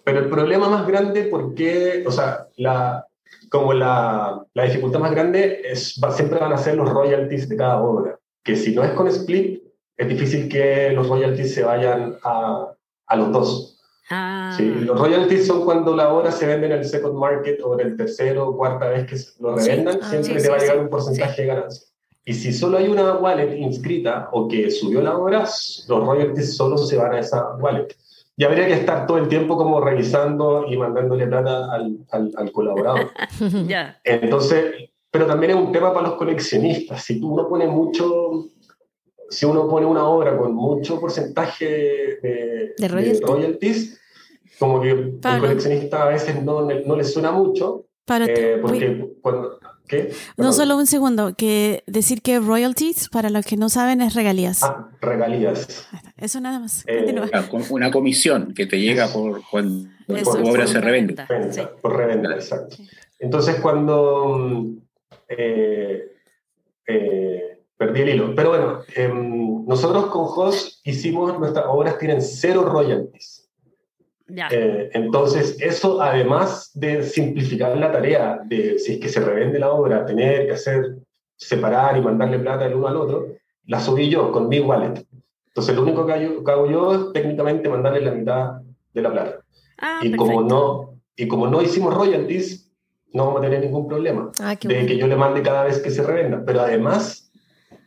S4: Pero el problema más grande, porque, o sea, la, como la, la dificultad más grande es, va, siempre van a ser los royalties de cada obra. Que si no es con split, es difícil que los royalties se vayan a, a los dos.
S6: Ah,
S4: Sí, los royalties son cuando la obra se vende en el second market o en el tercero o cuarta vez que lo revendan,
S5: Ah,
S4: siempre
S1: sí,
S4: te va a
S1: sí,
S4: llegar
S1: sí.
S4: un porcentaje de ganancia. Y si solo hay una wallet inscrita o que subió la obra, los royalties solo se van a esa wallet. Y habría que estar todo el tiempo como revisando y mandándole plata al, al, al colaborador.
S6: ya.
S4: Entonces, pero también es un tema para los coleccionistas. Si tú uno pone mucho, si uno pone una obra con mucho porcentaje de,
S5: ¿De royalties?
S4: royalties, como que el
S2: Pablo.
S4: coleccionista a veces no, le- no le suena mucho,
S2: Para
S4: eh, porque cuando... ¿Qué?
S2: No solo un segundo, que decir que royalties, para los que no saben, es regalías.
S4: Ah, regalías.
S2: Eso nada más.
S4: Eh,
S3: Una comisión que te llega por cuando
S6: Eso,
S3: tu obra
S6: por
S3: se revende.
S6: venta,
S4: Venta,
S6: sí.
S4: por reventa, exacto. Entonces cuando mm, eh, eh, perdí el hilo, pero bueno, em, nosotros con Host hicimos, nuestras obras tienen cero royalties.
S6: Ya.
S4: Eh, entonces eso además de simplificar la tarea de si es que se revende la obra, tener que hacer, separar y mandarle plata el uno al otro, la subí yo con mi wallet. Entonces lo único que hago, yo es técnicamente mandarle la mitad de la plata
S6: Ah,
S4: y como no y como no hicimos royalties no vamos a tener ningún problema
S5: Ah,
S4: de
S5: bueno.
S4: que yo le mande cada vez que se revenda pero además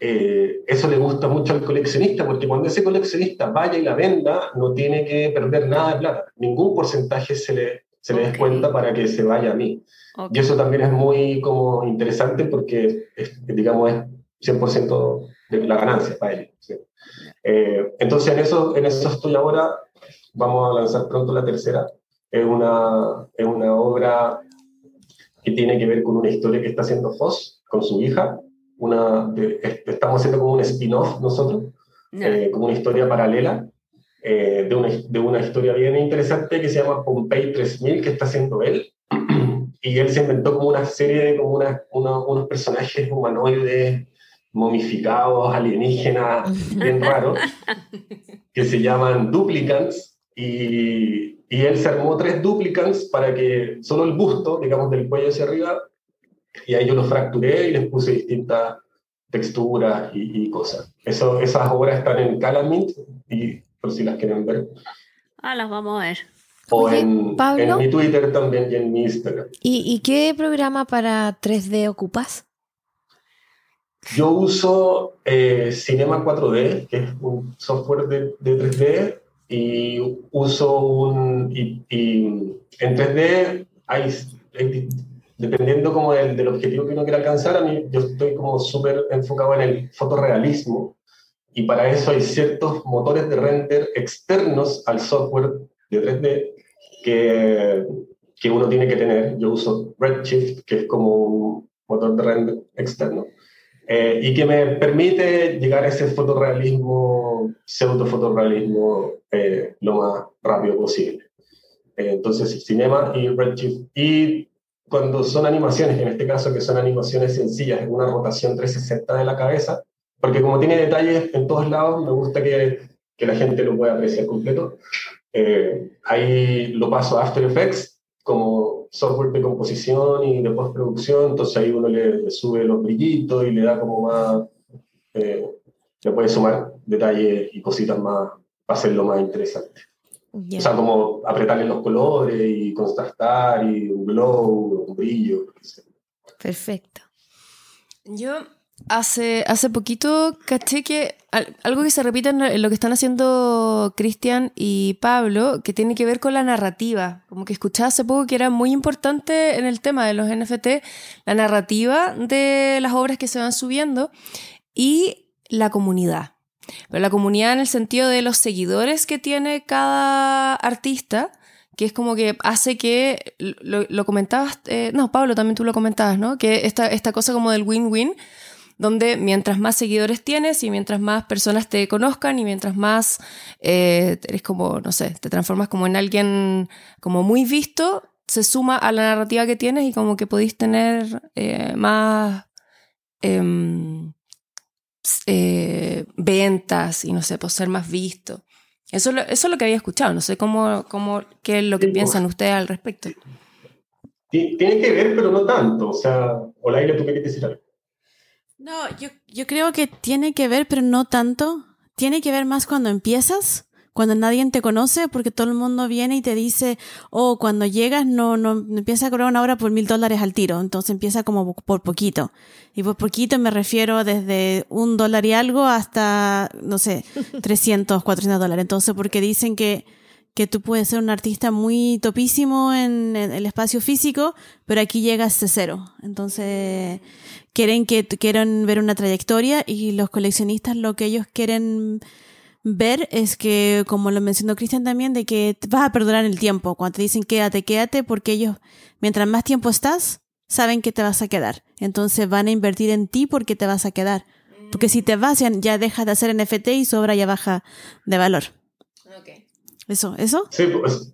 S4: eh, eso le gusta mucho al coleccionista porque cuando ese coleccionista vaya y la venda no tiene que perder nada de plata ningún porcentaje se le se le
S6: Ok.
S4: descuenta para que se vaya a mí y eso también es muy como interesante porque es, digamos es 100% de la ganancia para él ¿sí? Eh, entonces en eso en eso estoy ahora vamos a lanzar pronto la tercera es una, es una obra que tiene que ver con una historia que está haciendo Foss con su hija. Una, de- est- estamos haciendo como un spin-off nosotros,
S6: Ya.
S4: eh, como una historia paralela eh, de, una, de una historia bien interesante que se llama Pompey 3000, que está haciendo él. Y él se inventó como una serie de como una, una- unos personajes humanoides momificados, alienígenas, bien raros, que se llaman duplicants. Y, y él se armó tres duplicants para que solo el busto, digamos, del cuello hacia arriba, y ahí yo los fracturé y les puse distintas texturas y, y cosas. Eso, esas obras están en Calamint, y por si las quieren ver.
S6: Ah, las vamos a ver.
S4: O
S5: Oye,
S4: en,
S5: Pablo.
S4: en mi Twitter también y en mi Instagram.
S5: ¿Y, y qué programa para 3D ocupas?
S4: Yo uso eh, Cinema 4D, que es un software de, de 3D, y uso un... Y, y en 3D hay, hay- dependiendo como del, del objetivo que uno quiera alcanzar, a mí yo estoy como súper enfocado en el fotorrealismo, y para eso hay ciertos motores de render externos al software de 3D que, que uno tiene que tener. Yo uso Redshift, que es como un motor de render externo. Eh, y que me permite llegar a ese fotorrealismo, pseudo fotorrealismo, eh, lo más rápido posible. Eh, entonces, Cinema y Redshift. Y cuando son animaciones, en este caso que son animaciones sencillas, en una rotación 360 de la cabeza, porque como tiene detalles en todos lados, me gusta que, que la gente lo pueda apreciar completo. Eh, ahí lo paso a After Effects como software de composición y de postproducción, entonces ahí uno le, le sube los brillitos y le da como más, eh, le puede sumar detalles y cositas más para hacerlo más interesante.
S5: Ya.
S4: O sea, como apretarle los colores y contrastar y un glow, un brillo. lo que sea.
S5: Perfecto.
S1: Yo hace, hace poquito caché que al- algo que se repite en en lo que están haciendo Cristian y Pablo, que tiene que ver con la narrativa. Como que escuché hace poco que era muy importante en el tema de los NFT, la narrativa de las obras que se van subiendo y la comunidad. Pero la comunidad en el sentido de los seguidores que tiene cada artista, que es como que hace que, lo, lo comentabas, eh, no, Pablo, también tú lo comentabas, ¿no? Que esta, esta cosa como del win-win, donde mientras más seguidores tienes y mientras más personas te conozcan y mientras más eh, eres como, no sé, te transformas como en alguien como muy visto, se suma a la narrativa que tienes y como que podéis tener eh, más s- eh, ventas y no sé, pues ser más visto. Eso, es lo- eso es lo que había escuchado. No sé cómo, cómo qué es lo que
S4: Sí,
S1: piensan
S4: pues.
S1: ustedes al respecto.
S4: Ti- Tiene que ver, pero no tanto. O sea, Olaila, ¿tú querías decir algo?
S2: No, yo, yo creo que tiene que ver, pero no tanto. Tiene que ver más cuando empiezas, cuando nadie te conoce, porque todo el mundo viene y te dice, oh, cuando llegas no, no, empieza a cobrar una hora por mil dólares al tiro, entonces empieza como por poquito. Y por poquito me refiero desde un dólar y algo hasta, no sé, 300, 400 dólares. Entonces, porque dicen que, que tú puedes ser un artista muy topísimo en, en el espacio físico, pero aquí llegas de cero. Entonces, quieren que quieren ver una trayectoria y los coleccionistas lo que ellos quieren ver es que, como lo mencionó Cristian también, de que vas a perdurar el tiempo. Cuando te dicen quédate, quédate, porque ellos, mientras más tiempo estás, saben que te vas a quedar. Entonces van a invertir en ti porque te vas a quedar. Porque si te vas, ya, dejas de hacer NFT y su obra ya baja de valor. Eso, eso.
S4: Sí, pues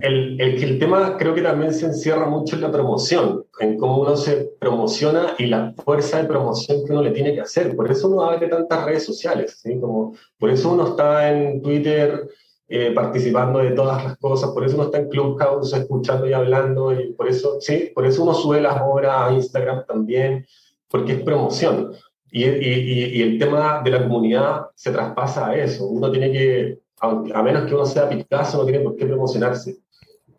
S4: el, el, el tema creo que también se encierra mucho en la promoción, en cómo uno se promociona y la fuerza de promoción que uno le tiene que hacer. Por eso uno abre tantas redes sociales, ¿sí? Como, por eso uno está en Twitter eh, participando de todas las cosas, por eso uno está en Clubhouse escuchando y hablando, y por eso, sí, por eso uno sube las obras a Instagram también, porque es promoción. Y, y, y el tema de la comunidad se traspasa a eso. Uno tiene que, a menos que uno sea Picasso, no tiene por qué promocionarse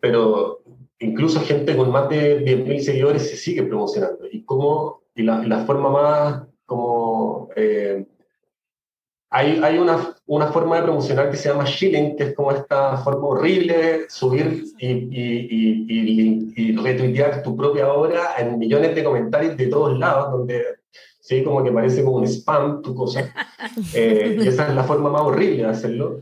S4: pero incluso gente con más de 10.000 seguidores se sigue promocionando. Y, cómo, y, la, y la forma más como... Eh, hay hay una, una forma de promocionar que se llama shilling, que es como esta forma horrible de subir y, y, y, retuitear tu propia obra en millones de comentarios de todos lados, donde sí, como que parece como un spam tu cosa. Eh, y esa es la forma más horrible de hacerlo.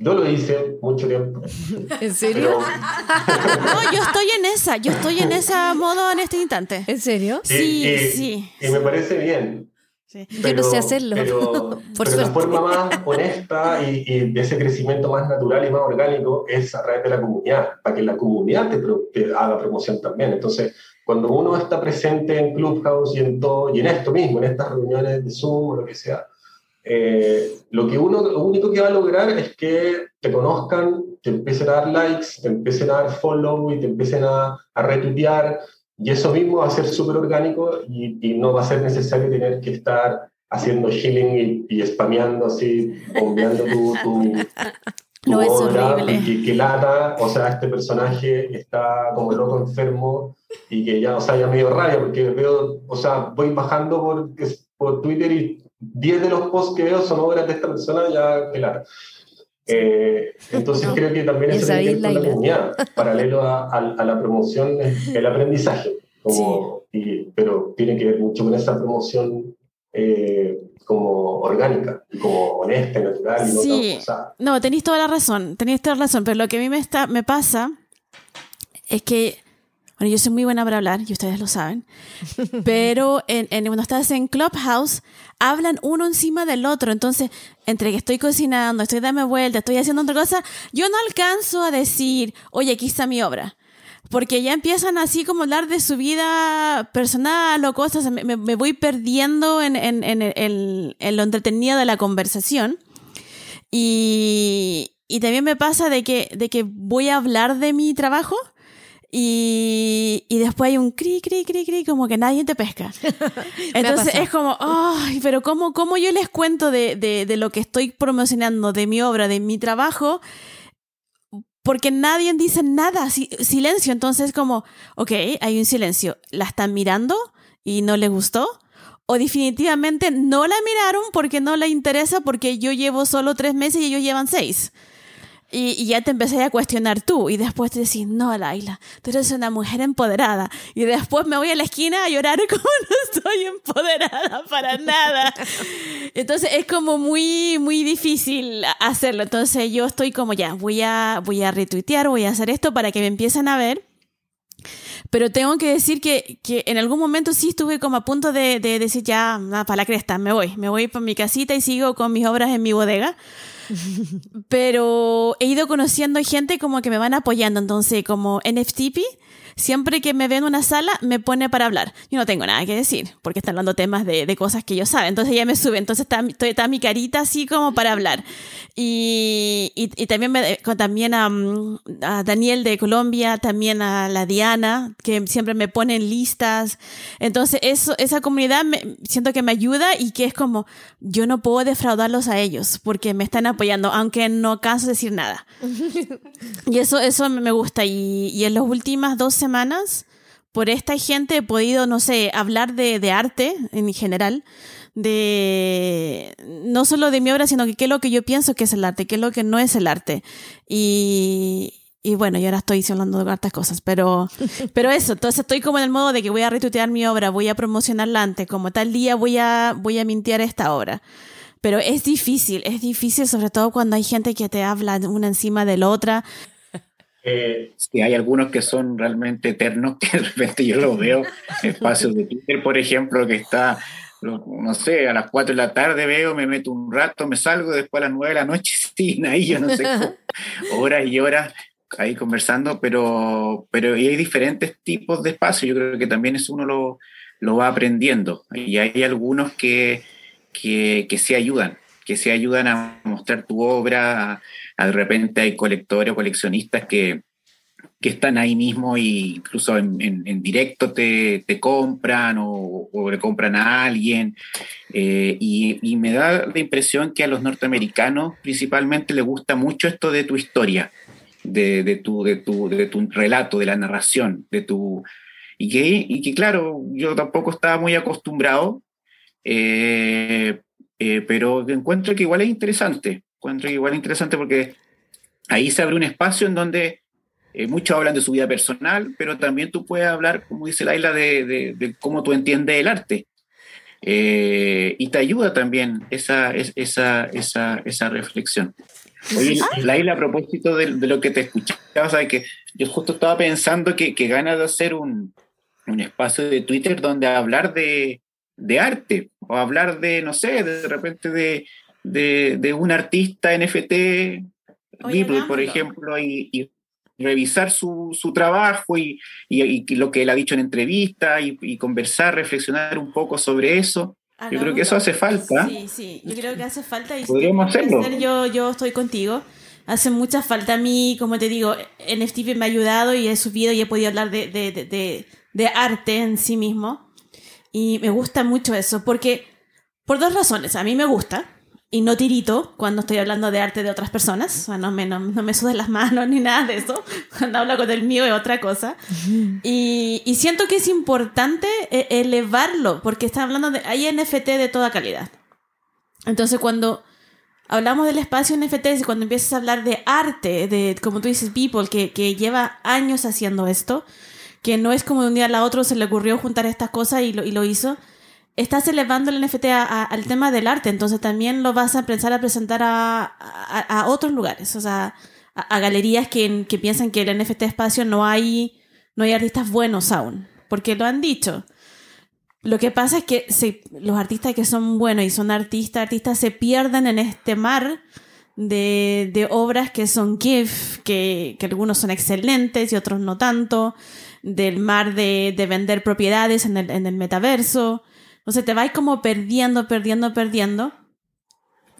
S4: Yo lo hice mucho tiempo.
S5: ¿En serio?
S4: Pero,
S2: No, yo estoy en esa, yo estoy en ese modo en este instante.
S5: ¿En serio?
S4: y-
S2: Sí,
S4: y,
S2: sí.
S4: Y me parece bien.
S2: Sí.
S5: Yo no sé hacerlo,
S4: Pero,
S5: por
S4: pero la forma más honesta y, y de ese crecimiento más natural y más orgánico es a través de la comunidad, para que la comunidad te, pro- te haga promoción también. Entonces, cuando uno está presente en Clubhouse y en todo, y en esto mismo, en estas reuniones de Zoom o lo que sea, eh, lo que uno, lo único que va a lograr es que te conozcan, te empiecen a dar likes, te empiecen a dar follow y te empiecen a, a retuitear, y eso mismo va a ser súper orgánico y, y no va a ser necesario tener que estar haciendo shilling y, y spameando así, bombeando tu, tu, tu
S2: No, es horrible.
S4: y que, que lata, o sea, este personaje está como loco enfermo y que ya, o sea, ya me dio rabia porque veo, o sea, voy bajando por, por Twitter y 10 de los posts que veo son obras de esta persona, ya que lata. Eh, entonces creo que también eso
S5: Esa
S4: tiene que
S5: es
S4: ver con la comunidad, paralelo a, a- a la promoción, es el aprendizaje, como, y- pero tiene que ver mucho con esa promoción eh, como orgánica, y como honesta y natural y no
S2: Sí.
S4: forzada.
S2: No, tenéis toda la razón, tenéis toda la razón, pero lo que a mí me, está, me pasa es que, bueno, yo soy muy buena para hablar, y ustedes lo saben, pero en, en- cuando estás en Clubhouse, hablan uno encima del otro, entonces, entre que estoy cocinando, estoy dando vuelta, estoy haciendo otra cosa, yo no alcanzo a decir, oye, aquí está mi obra. Porque ya empiezan así como hablar de su vida personal o cosas, me, me- voy perdiendo en, en- en- en- en lo entretenido de la conversación. Y, y también me pasa de que, de que voy a hablar de mi trabajo y, y después hay un cri, cri, cri, cri, como que nadie te pesca. Entonces es como, ay, pero ¿cómo, cómo yo les cuento de, de, de lo que estoy promocionando, de mi obra, de mi trabajo? Porque nadie dice nada, si- silencio. Entonces como, ok, hay un silencio. ¿La están mirando y no les gustó? O definitivamente no la miraron porque no le interesa porque yo llevo solo tres meses y ellos llevan seis. Y, y ya te empecé a cuestionar tú. Y después te decís, no, Laila, tú eres una mujer empoderada. Y después me voy a la esquina a llorar como no estoy empoderada para nada. Entonces es como muy, muy difícil hacerlo. Entonces yo estoy como ya, voy a, voy a retuitear, voy a hacer esto para que me empiecen a ver. Pero tengo que decir que, que en algún momento sí estuve como a punto de, de decir ya, para la cresta, me voy. Me voy para mi casita y sigo con mis obras en mi bodega. Pero he ido conociendo gente como que me van apoyando. Entonces, como NFTP, siempre que me ve en una sala me pone para hablar. Yo no tengo nada que decir, porque está hablando temas de, de cosas que yo sabe. Entonces ella me sube, entonces está, está, mi carita así como para hablar. Y, y, también, me, también a, a, Daniel de Colombia, también a la Diana, que siempre me ponen listas. Entonces eso, esa comunidad me, siento que me ayuda y que es como, yo no puedo defraudarlos a ellos porque me están apoyando, aunque no canso de decir nada. y eso, eso me gusta. Y, y en las últimas dos semanas, por esta gente he podido, no sé, hablar de, de arte en general de no solo de mi obra, sino que qué es lo que yo pienso que es el arte, qué es lo que no es el arte. Y, y bueno, yo ahora estoy hablando de hartas cosas, pero, pero eso, entonces estoy como en el modo de que voy a retuitear mi obra, voy a promocionarla antes, como tal día voy a, voy a mintear esta obra. Pero es difícil, es difícil sobre todo cuando hay gente que te habla una encima de la otra.
S3: Eh, sí, hay algunos que son realmente eternos, que de repente yo los veo espacios de Twitter, por ejemplo, que está, no sé, a las 4 de la tarde veo, me meto un rato, me salgo, después a las 9 de la noche, sí, ahí yo no sé, horas y horas ahí conversando, pero, pero hay diferentes tipos de espacios, yo creo que también eso uno lo, lo va aprendiendo, y hay algunos que, que, que se ayudan, que se ayudan a mostrar tu obra, de repente hay colectores o coleccionistas que, que están ahí mismo e incluso en, directo te, te, compran o, le compran a alguien. Eh, y, me da la impresión que a los norteamericanos principalmente les gusta mucho esto de tu historia, de, de, tu, de, tu, de tu relato, de la narración, de tu... Y que, y que claro, yo tampoco estaba muy acostumbrado, eh, eh, pero encuentro que igual es interesante encuentro igual interesante porque ahí se abre un espacio en donde eh, muchos hablan de su vida personal, pero también tú puedes hablar, como dice Laila, de, de, cómo tú entiendes el arte. Eh, y te ayuda también esa, esa, esa, esa reflexión. Oye, Laila, a propósito de, de, lo que te escuchaba, ¿sabes? que yo justo estaba pensando que, que ganas de hacer un, un, espacio de Twitter donde hablar de, de arte o hablar de, no sé, de repente de, de, un artista NFT, Beeple, por ejemplo, y, revisar su, trabajo y, lo que él ha dicho en entrevistas y, conversar, reflexionar un poco sobre eso. yo creo que eso hace falta.
S2: Sí, sí, yo creo que hace falta. Y
S3: Podríamos hacerlo.
S2: yo, yo estoy contigo. Hace mucha falta a mí, como te digo, NFT me ha ayudado y he subido y he podido hablar de, de, de arte en sí mismo. Y me gusta mucho eso, porque por dos razones. A mí me gusta, y no tirito cuando estoy hablando de arte de otras personas. No me, no, me sudan las manos ni nada de eso. Cuando hablo con el mío es otra cosa. Y, y, siento que es importante eh, elevarlo, porque está hablando de. Hay NFT de toda calidad. Entonces, cuando hablamos del espacio NFT, cuando empiezas a hablar de arte, de, como tú dices, People, que, que lleva años haciendo esto, que no es como de un día a la otro se le ocurrió juntar estas cosas y lo, y lo hizo estás elevando el NFT al tema del arte, entonces también lo vas a empezar a presentar a, otros lugares, o sea, a, galerías que, piensan que el NFT espacio no hay, no hay artistas buenos aún, porque lo han dicho. Lo que pasa es que los artistas que son buenos y son artistas, artistas se pierden en este mar de, obras que son GIF, que, algunos son excelentes y otros no tanto, del mar de, vender propiedades en el, en el metaverso. Entonces te vais como perdiendo, perdiendo, perdiendo.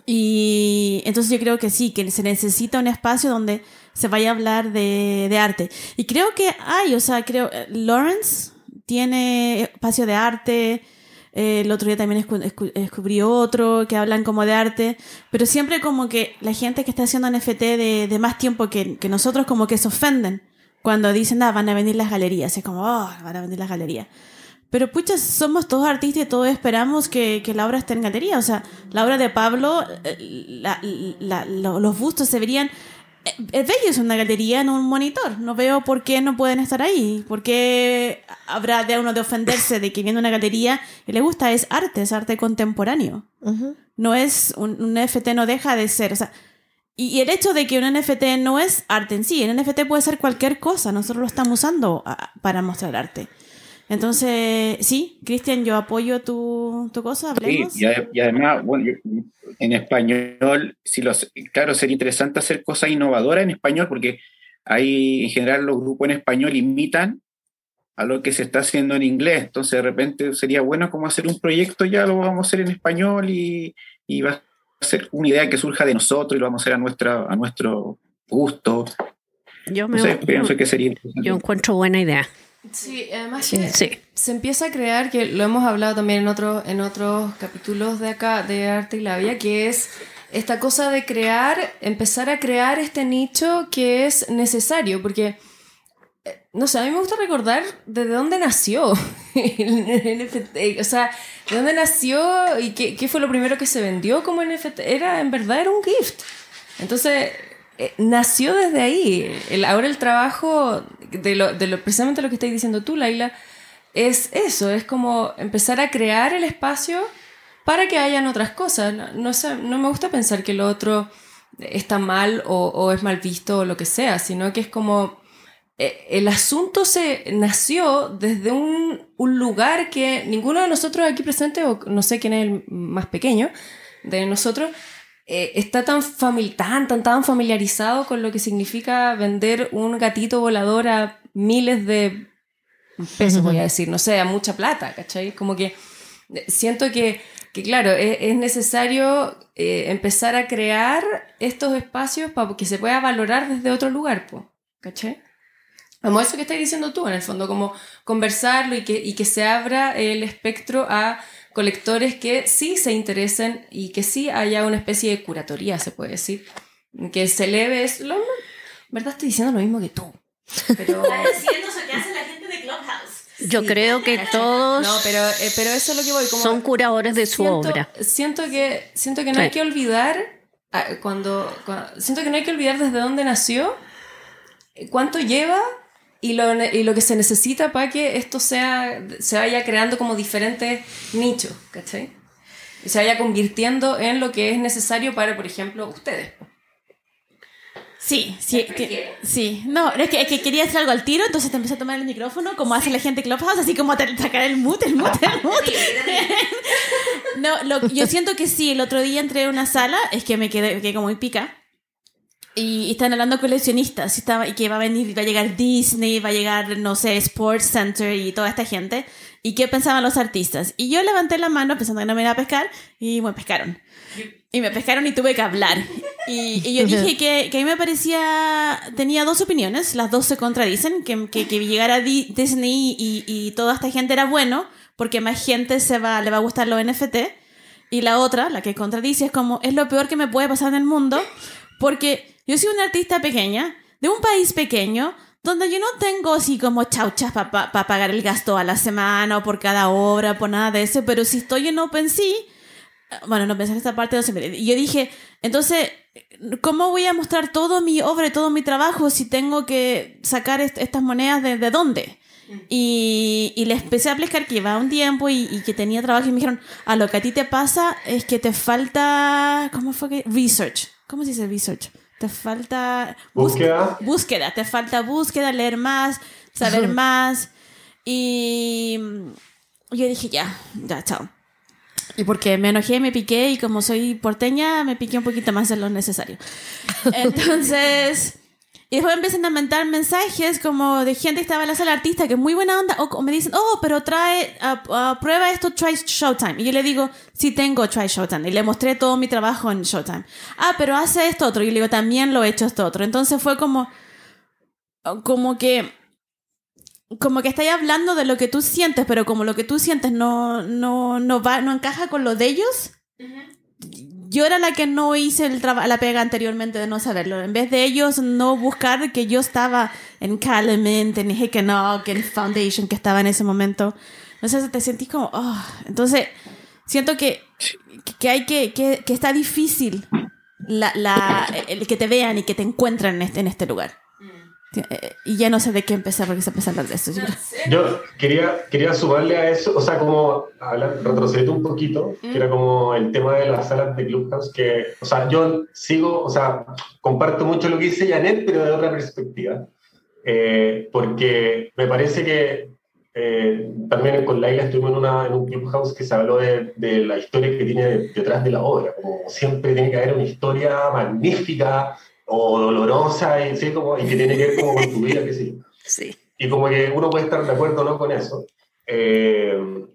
S2: Y entonces yo creo que sí, que se necesita un espacio donde se vaya a hablar de, de arte. Y creo que hay, o sea, creo, eh, Lawrence tiene espacio de arte. Eh, el otro día también descubrí otro que hablan como de arte, pero siempre como que la gente que está haciendo NFT de, de más tiempo que, que, nosotros como que se ofenden cuando dicen, ah, van a venir las galerías, es como, oh, van a venir las galerías. Pero pucha, somos todos artistas y todos esperamos que, que, la obra esté en galería. O sea, la obra de Pablo, eh, la, los bustos se verían. Eh, es bello, es una galería en un monitor. No veo por qué no pueden estar ahí. ¿Por qué habrá de uno de ofenderse de que viene una galería y le gusta? Es arte, es arte contemporáneo. No es. Un, un, NFT no deja de ser. O sea, y, y, el hecho de que un NFT no es arte en sí. El NFT puede ser cualquier cosa. Nosotros lo estamos usando ah, para mostrar arte. Entonces, sí, Cristian, yo apoyo tu, tu cosa, hablemos.
S3: Sí, y, además, bueno, en español, si los, claro, sería interesante hacer cosas innovadoras en español porque hay, en general, los grupos en español imitan a lo que se está haciendo en inglés. Entonces, de repente sería bueno como hacer un proyecto, ya lo vamos a hacer en español y, y va a ser una idea que surja de nosotros y lo vamos a hacer a, nuestra, a nuestro gusto.
S6: Yo, me,
S3: No sé, pienso que sería
S6: yo encuentro buena idea.
S1: Sí, además
S5: Sí.
S1: que
S6: Sí.
S1: se empieza a crear, que lo hemos hablado también en, otros en otros capítulos de acá, de Arte y Labia, que es esta cosa de crear, empezar a crear este nicho que es necesario, porque, no sé, a mí me gusta recordar de dónde nació el NFT, o sea, de dónde nació y qué, qué fue lo primero que se vendió como NFT, era, en verdad era un gift. Entonces, eh, nació desde ahí. El- ahora el trabajo, de lo, de lo, precisamente lo que estás diciendo tú, Laila, es eso, es como empezar a crear el espacio para que hayan otras cosas. No, sé, no me gusta pensar que lo otro está mal o, o es mal visto o lo que sea, sino que es como el asunto se nació desde un, un lugar que ninguno de nosotros aquí presentes, o no sé quién es el más pequeño de nosotros, eh, está tan, famili- tan, tan, tan familiarizado con lo que significa vender un gatito volador a miles de pesos, voy a decir, no sé, a mucha plata, ¿cachai? Como que eh, siento que, que claro, es, es necesario eh, empezar a crear estos espacios para que se pueda valorar desde otro lugar, po, ¿cachai? Como eso que estás diciendo tú, en el fondo, como conversarlo y que, y que se abra el espectro a colectores que sí se interesen y que sí haya una especie de curatoría, se puede decir. Que se eleve es lo en verdad estoy diciendo lo mismo que tú. Pero,
S2: que hace la gente de Clubhouse.
S6: Yo creo que todos
S1: no, pero, eh, pero eso es lo que voy. Como,
S6: son curadores de su
S1: siento,
S6: obra.
S1: Siento que, siento que no
S6: Sí.
S1: hay que olvidar, ah, cuando, cua- siento que no hay que olvidar desde dónde nació, cuánto lleva y lo, y lo que se necesita para que esto sea, se vaya creando como diferentes nichos, ¿cachai? Y se vaya convirtiendo en lo que es necesario para, por ejemplo, ustedes.
S2: Sí, sí, que- sí. No, es que, es que quería hacer algo al tiro, entonces te empecé a tomar el micrófono, como hace la gente Clubhouse, así como te sacar el mute, el mute, el mute. No, lo- yo siento que sí, el otro día entré a una sala, es que me quedé, me quedé como muy pica. Y, y están hablando coleccionistas, y, estaba, y que va a venir, va a llegar Disney, va a llegar, no sé, Sports Center y toda esta gente. ¿Y qué pensaban los artistas? Y yo levanté la mano pensando que no me iba a pescar, y me pescaron. Y me pescaron y tuve que hablar. Y, y yo dije que, que a mí me parecía. Tenía dos opiniones, las dos se contradicen: que, que, que llegara Di- Disney y, y toda esta gente era bueno, porque más gente se va, le va a gustar los NFT. Y la otra, la que contradice, es como: es lo peor que me puede pasar en el mundo, porque yo soy una artista pequeña, de un país pequeño, donde yo no tengo así como chauchas para pagar el gasto a la semana o por cada obra, por nada de eso, pero si estoy en OpenSea bueno, no pensé en esta parte, no sé, y yo dije, entonces, ¿cómo voy a mostrar todo mi obra y todo mi trabajo si tengo que sacar est- estas monedas de, de dónde? Y, y les empecé a explicar que llevaba un tiempo y, y que tenía trabajo y me dijeron, a lo que a ti te pasa es que te falta, ¿cómo fue que? Research. ¿Cómo se dice research? Te falta...
S4: Búsqueda.
S2: Búsqueda, te falta búsqueda, leer más, saber más. Y yo dije, ya, ya, chao. Y porque me enojé, me piqué y como soy porteña, me piqué un poquito más de lo necesario. Entonces, y después empiezan a mandar mensajes como de gente que estaba en la sala artista que es muy buena onda, o, me dicen, oh, pero trae, ah, prueba esto, try Showtime. Y yo le digo, sí tengo try Showtime. Y le mostré todo mi trabajo en Showtime. Ah, pero hace esto otro. Y le digo, también lo he hecho esto otro. Entonces fue como, como que como que estáis hablando de lo que tú sientes, pero como lo que tú sientes no, no, no, va, no encaja con lo de ellos, yo era la que no hice el la pega anteriormente de no saberlo. En vez de ellos no buscar que yo estaba en Calumet, en Hickenlock, en Foundation, que estaba en ese momento. Entonces te sentís como, oh. entonces siento que, que hay que, que, que está difícil la, la, el que te vean y que te encuentren en este, en este lugar. Eh, Y ya no sé de qué empezar porque se empezó a hablar de esto. yo.
S4: Yo quería, quería sumarle a eso, o sea, como retroceder un poquito, que era como el tema de las salas de Clubhouse, que, o sea, yo sigo, o sea, comparto mucho lo que dice Janet, pero de otra perspectiva, Eh, porque me parece que eh, también con Laila estuvimos en, una, en un Clubhouse que se habló de, de la historia que tiene detrás de la obra, como siempre tiene que haber una historia magnífica o dolorosa y, ¿sí? como, y que tiene que ver como con tu vida, qué sé yo.
S6: Sí.
S4: y como que uno puede estar de acuerdo o no con eso. Eh,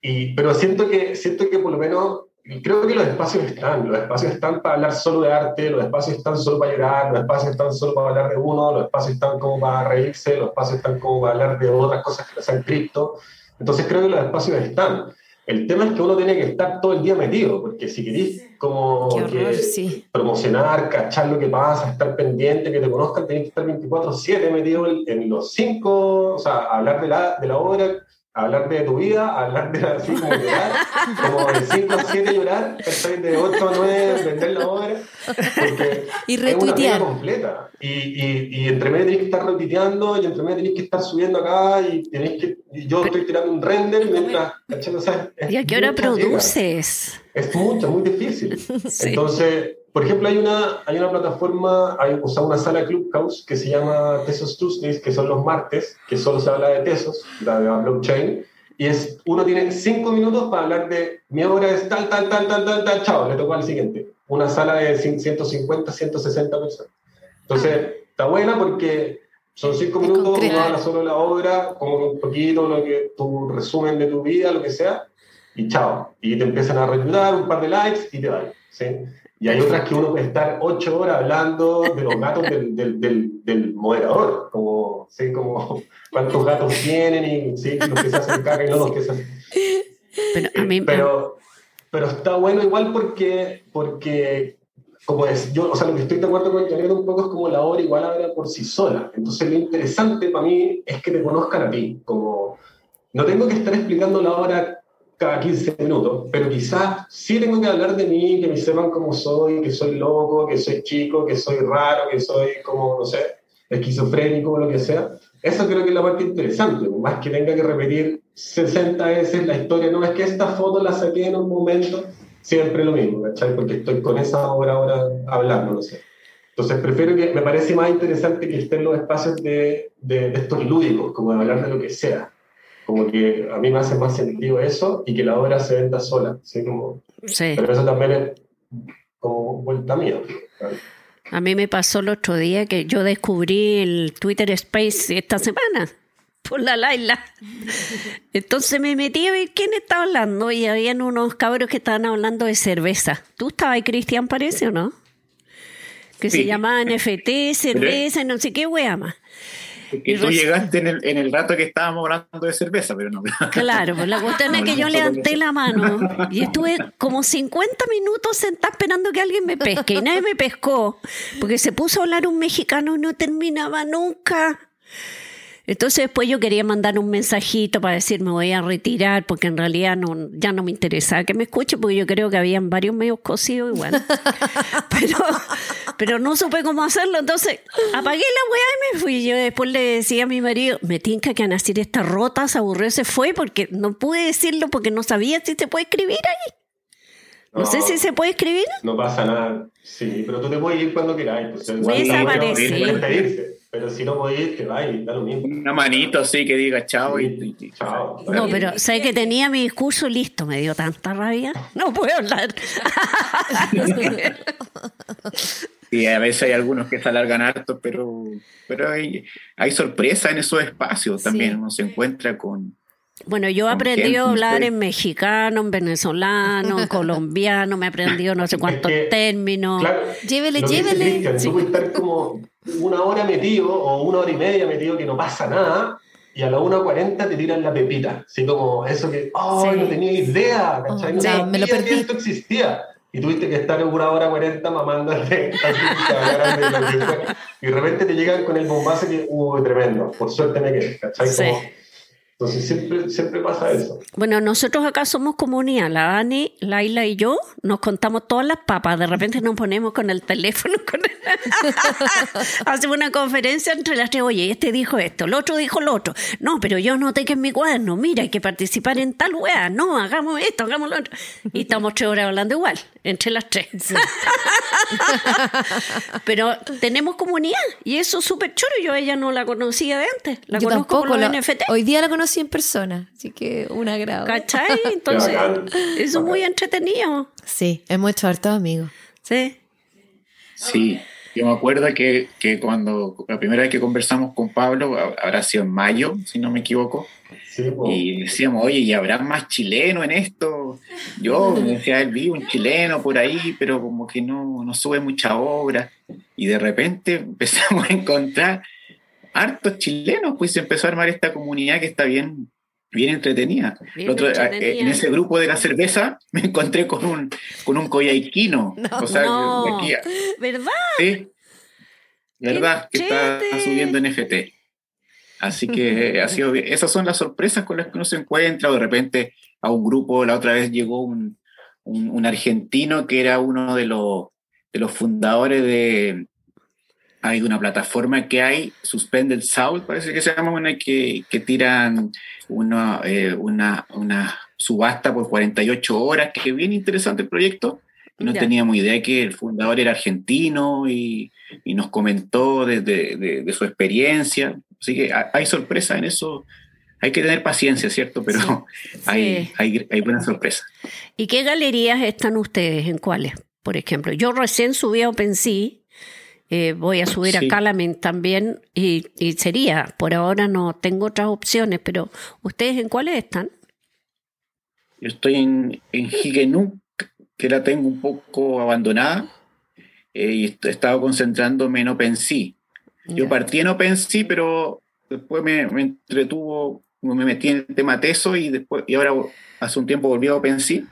S4: y, pero siento que, siento que por lo menos, creo que los espacios están, los espacios están para hablar solo de arte, los espacios están solo para llorar, los espacios están solo para hablar de uno, los espacios están como para reírse, los espacios están como para hablar de otras cosas que no sean cripto. Entonces creo que los espacios están. El tema es que uno tiene que estar todo el día metido, porque si querés como
S1: horror,
S4: que
S1: sí.
S4: promocionar, cachar lo que pasa, estar pendiente, que te conozcan, tenés que estar 24/7 metido en, en los cinco, o sea, hablar de la, de la obra, hablar de tu vida, hablar de así como llorar, como de 5 a 7 llorar, de 8 a 9 vender la obra, porque
S1: Y
S4: es una
S1: retuitear.
S4: completa. Y, y, y entre medio tenés que estar retuiteando, y entre medio tenés que estar subiendo acá, y tenés que, y yo estoy tirando un render mientras, ¿cachai? O sea, es
S6: ¿Y a qué hora produces?
S4: Es mucho, muy difícil. Entonces, por ejemplo, hay una, hay una plataforma, hay o sea, una sala Clubhouse que se llama Tesos Tuesdays, que son los martes, que solo se habla de Tesos, la de la blockchain, y es, uno tiene cinco minutos para hablar de mi obra es tal, tal, tal, tal, tal, tal, chao, le tocó al siguiente. Una sala de 150, 160 personas. Entonces, está buena porque son cinco minutos, uno habla solo de la obra, como un poquito lo que, tu resumen de tu vida, lo que sea, y chao. Y te empiezan a reclutar un par de likes y te van. ¿sí? Y hay otras que uno puede estar ocho horas hablando de los gatos del, del, del, del moderador, como, ¿sí? como cuántos gatos tienen y ¿sí? los que se hacen caca y no los que se hacen.
S6: Pero a mí,
S4: Pero, pero está bueno igual porque, porque como es, yo, o sea, lo que estoy de acuerdo con Janet un poco es como la obra igual habla por sí sola. Entonces lo interesante para mí es que te conozcan a ti, como no tengo que estar explicando la obra cada 15 minutos, pero quizás sí tengo que hablar de mí, que me sepan cómo soy, que soy loco, que soy chico, que soy raro, que soy como, no sé, esquizofrénico o lo que sea. Eso creo que es la parte interesante, más que tenga que repetir 60 veces la historia, no es que esta foto la saqué en un momento, siempre lo mismo, ¿cachai? Porque estoy con esa obra ahora hablando, no sé. Entonces prefiero que, me parece más interesante que estén los espacios de, de, de estos lúdicos, como de hablar de lo que sea. Como que a mí me hace más sentido eso y que la obra se venda sola, ¿sí? Como,
S6: sí.
S4: pero eso también es como vuelta mía. ¿vale?
S6: A mí me pasó el otro día que yo descubrí el Twitter Space esta semana por la Laila. Entonces me metí a ver quién estaba hablando y habían unos cabros que estaban hablando de cerveza. ¿Tú estabas ahí, Cristian, parece o no? Que se
S3: Sí.
S6: llamaba NFT, cerveza, no sé qué wea más.
S3: Y tú llegaste en el, en el rato que estábamos hablando de cerveza, pero no.
S6: Claro, pues la cuestión es que yo levanté la mano y estuve como 50 minutos sentada esperando que alguien me pesque y nadie me pescó porque se puso a hablar un mexicano y no terminaba nunca. Entonces después yo quería mandar un mensajito para decir me voy a retirar porque en realidad no, ya no me interesaba que me escuche porque yo creo que habían varios medios cosidos igual. Pero, pero no supe cómo hacerlo, entonces apagué la weá y me fui. Yo después le decía a mi marido, me tinca que Anacir está rota, se aburrió, se fue porque no pude decirlo porque no sabía si se puede escribir ahí. No, sé si se puede escribir.
S4: No pasa nada. Sí, pero tú te puedes ir cuando queráis. Pues, igual no pero si no podés ir, te vas y da lo mismo.
S3: Una manito así que diga chao y, y- y-
S4: Chao.
S6: No, pero sé que tenía mi discurso listo, me dio tanta rabia. No puedo hablar.
S3: y a veces hay algunos que se alargan harto, pero, pero hay, hay sorpresa en esos espacios también.
S1: Sí.
S3: Uno se encuentra con.
S6: Bueno, yo
S3: gente,
S6: a hablar en mexicano, en venezolano, en colombiano, me he aprendido no sé cuántos
S4: que,
S6: términos.
S4: Claro,
S1: Llévele, llévele.
S4: Cristian,
S6: Sí.
S4: Tú puedes estar como una hora metido o una hora y media metido que no pasa nada. Y a la 1.40 te tiran la pepita. Así como eso que, oh,
S6: Sí.
S4: no tenía idea, ¿cachai? No
S1: Oh, ya,
S4: sabía
S1: me lo perdí.
S4: que esto existía. Y tuviste que estar una hora 40 mamándole así, que hablaran de lo que fue. Y de repente te llegan con el bombazo que, uh, tremendo. Por suerte me quedé, ¿cachai?
S6: Sí.
S4: Entonces siempre, siempre pasa eso.
S6: Bueno, nosotros acá somos comunidad, la Dani, Laila y yo, nos contamos todas las papas, de repente nos ponemos con el teléfono, con hacemos una conferencia entre las tres, oye, este dijo esto, el otro dijo lo otro, no, pero yo noté que en mi cuaderno, mira, hay que participar en tal weá, no, hagamos esto, hagamos lo otro, y estamos tres horas hablando igual, entre las tres. pero tenemos comunidad, y eso es súper choro, yo ella no la conocía de antes, la
S1: Yo
S6: conozco
S1: tampoco.
S6: por los
S1: la-
S6: NFT.
S1: hoy día la conocí en persona, así que un agrado.
S6: ¿Cachai? Entonces, eso es muy entretenido.
S1: Sí, hemos hecho hartos amigos.
S6: Sí.
S3: Sí. Yo me acuerdo que, que, cuando la primera vez que conversamos con Pablo, habrá sido en mayo, si no me equivoco, y decíamos, oye, ¿y habrá más chilenos en esto? Yo decía, él vi un chileno por ahí, pero como que no, no sube mucha obra. Y de repente empezamos a encontrar hartos chilenos, pues se empezó a armar esta comunidad que está bien, bien entretenida. Eh, en ese grupo de la cerveza me encontré con un, con un coyaiquino. o sea,
S6: ¿verdad?
S3: Sí, verdad, que está subiendo NFT. Así que ha sido esas son las sorpresas con las que uno se encuentra. de repente a un grupo, la otra vez llegó un, un, argentino que era uno de los, de los fundadores de, hay una plataforma que hay, Suspended South, parece que se llama, una que, que tiran una, eh, una, una, subasta por 48 horas, que es bien interesante el proyecto. No teníamos idea que el fundador era argentino y, y nos comentó desde de, su experiencia. Así que hay sorpresa en eso. Hay que tener paciencia, ¿cierto? Pero Hay, hay, hay buenas sorpresas.
S6: ¿Y qué galerías están ustedes? ¿En cuáles? Por ejemplo, yo recién subí a OpenSea eh, voy a subir a Calamint también y, sería, por ahora no tengo otras opciones, pero ¿ustedes en cuáles están?
S3: Yo estoy en, en que la tengo un poco abandonada eh, y he estado concentrándome en OpenSea. Yo partí en OpenSea, pero después me, entretuvo, me metí en el tema Teso y, después, y ahora hace un tiempo volví a OpenSea.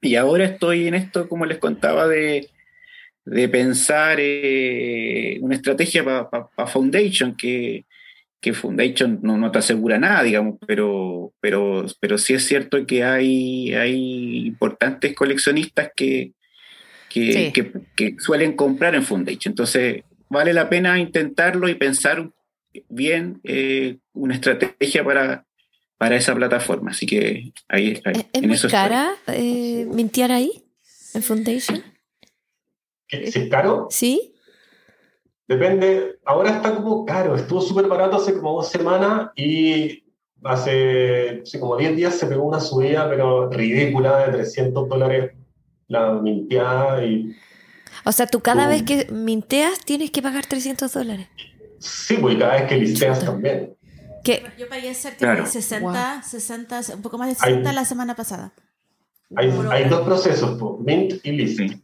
S3: Y ahora estoy en esto, como les contaba, de, de pensar eh, una estrategia para Foundation, que, que Foundation no, no, te asegura nada, digamos, pero, pero, pero sí es cierto que hay, hay importantes coleccionistas que, que, que, suelen comprar en Foundation. Entonces, vale la pena intentarlo y pensar bien eh, una estrategia para, para esa plataforma. Así que ahí,
S5: ¿Es, es muy cara eh, mintear ahí, en Foundation?
S4: ¿Si es caro?
S5: Sí.
S4: Depende. Ahora está como caro. Estuvo súper barato hace como dos semanas y hace, como 10 días se pegó una subida, pero ridícula, de 300 dólares la minteada y...
S5: O sea, tú cada vez que minteas tienes que pagar 300 dólares.
S4: Sí, pues cada vez que listeas también.
S2: ¿Qué? Yo pagué cerca de 60, 60, un poco más de 60 la semana pasada.
S4: Hay, hay dos procesos, pues, mint y listing.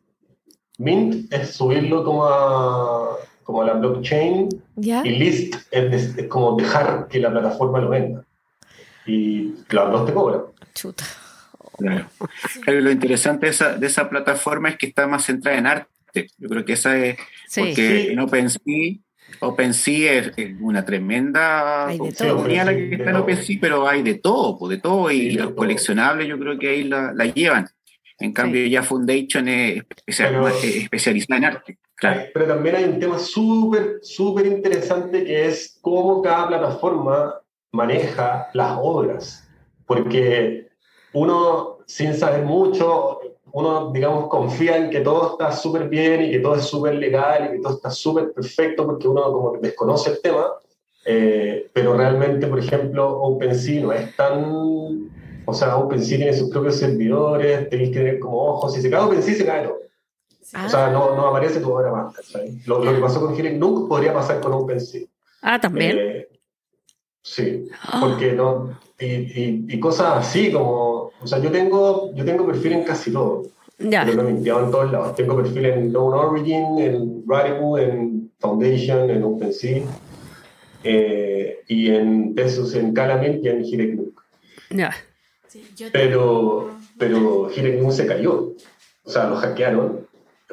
S4: Mint es subirlo como a, como a la blockchain y list es, como dejar que la plataforma lo venda. Y las dos te cobran.
S5: Chuta.
S3: Lo interesante de esa, de esa, plataforma es que está más centrada en arte. Yo creo que esa es. Porque en OpenSea, OpenSea es, una tremenda comunidad la que está en OpenSea, pero hay de todo, de todo. Y los coleccionables, yo creo que ahí la, la llevan. En cambio, ya Foundation es especializada en arte.
S4: Pero también hay un tema súper, súper interesante que es cómo cada plataforma maneja las obras. Porque uno, sin saber mucho, uno, digamos, confía en que todo está súper bien y que todo es súper legal y que todo está súper perfecto porque uno como que desconoce el tema. Eh, pero realmente, por ejemplo, OpenSea no es tan o sea, OpenSea tiene sus propios servidores, tenéis que tener como ojos. Si se cae OpenSea, se cae todo. O sea, no, no aparece tu obra más. Lo, lo, que pasó con Healing nunca podría pasar con OpenSea.
S6: Ah, también.
S4: Eh, sí, ah. porque no. Y, y, y, cosas así como. O sea, yo tengo, yo tengo perfil en casi todo. Ya. Yo me en todos lados. Tengo perfil en Known Origin, en Radical, en Foundation, en OpenSea. Eh, y en Tesos, en Calamint y en Healing
S6: Ya
S4: pero, pero se cayó. O sea, lo hackearon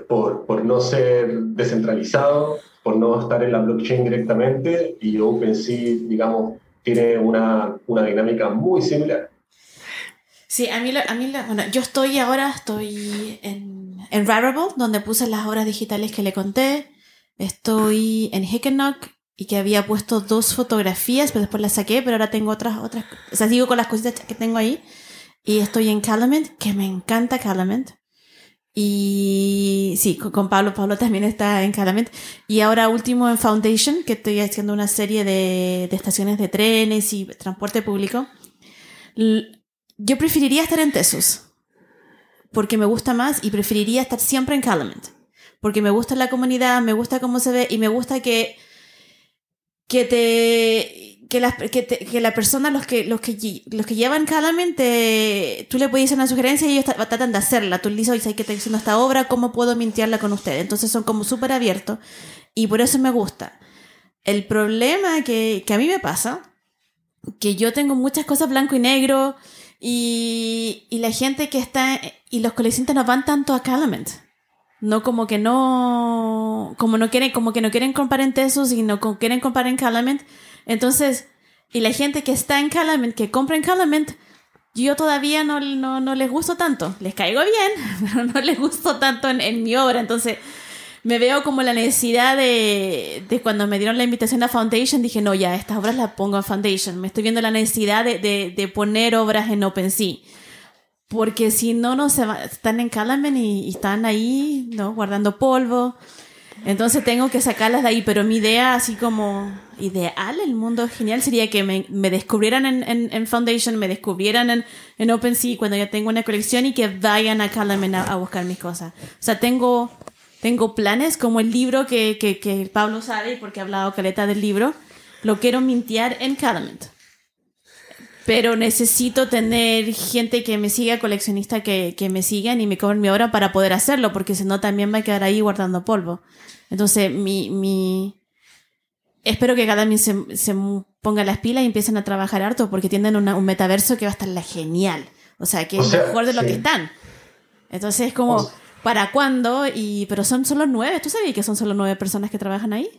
S4: por, por no ser descentralizado, por no estar en la blockchain directamente y OpenSea, digamos, tiene una, una dinámica muy similar.
S2: Sí, a mí, a mí bueno, yo estoy ahora, estoy en, en Rarible, donde puse las obras digitales que le conté. Estoy en Hickenock y que había puesto dos fotografías, pero después las saqué, pero ahora tengo otras, otras, o sea, sigo con las cositas que tengo ahí. Y estoy en Calumet, que me encanta Calumet. Y sí, con Pablo, Pablo también está en Calumet. Y ahora último en Foundation, que estoy haciendo una serie de, de estaciones de trenes y transporte público. Yo preferiría estar en Tesos, porque me gusta más y preferiría estar siempre en Calumet, porque me gusta la comunidad, me gusta cómo se ve y me gusta que, que te que la, que, te- que la persona, los que, los que, los que llevan mente, tú le puedes hacer una sugerencia y ellos ta- tratan de hacerla. Tú le dices, oye, ¿sabes que estoy haciendo esta obra? ¿Cómo puedo mintearla con ustedes? Entonces son como súper abiertos y por eso me gusta. El problema que, que a mí me pasa, que yo tengo muchas cosas blanco y negro y, y la gente que está, y los coleccionistas no van tanto a Calumet. No como que no, como no quieren, como que no quieren comprar en Tesos y no quieren comprar en Calumet. Entonces, y la gente que está en Calumet, que compra en Calumet, yo todavía no, no, no les gusto tanto. Les caigo bien, pero no les gusto tanto en, mi obra. Entonces, me veo como la necesidad de, de cuando me dieron la invitación a Foundation, dije, no, ya, estas obras las pongo en Foundation. Me estoy viendo la necesidad de, de, de poner obras en OpenSea. Porque si no, no se va- están en Calamen y, y están ahí, ¿no? Guardando polvo. Entonces tengo que sacarlas de ahí, pero mi idea, así como ideal, el mundo genial, sería que me, me descubrieran en, en, en Foundation, me descubrieran en, en OpenSea cuando ya tengo una colección y que vayan a Calamen a, a buscar mis cosas. O sea, tengo, tengo planes como el libro que, que, que Pablo sabe, porque ha hablado caleta del libro, lo quiero mintear en Calamen. Pero necesito tener gente que me siga, coleccionista que, que me sigan y me cobren mi obra para poder hacerlo, porque si no también va a quedar ahí guardando polvo. Entonces, mi, mi... Espero que cada se, se ponga las pilas y empiecen a trabajar harto, porque tienen una- un metaverso que va a estar la genial. O sea, que
S4: O
S2: es
S4: sea,
S2: mejor de lo que están. Entonces, es como,
S4: O sea-
S2: ¿para cuándo? Y, pero son solo nueve. ¿Tú sabías que son solo nueve personas que trabajan ahí?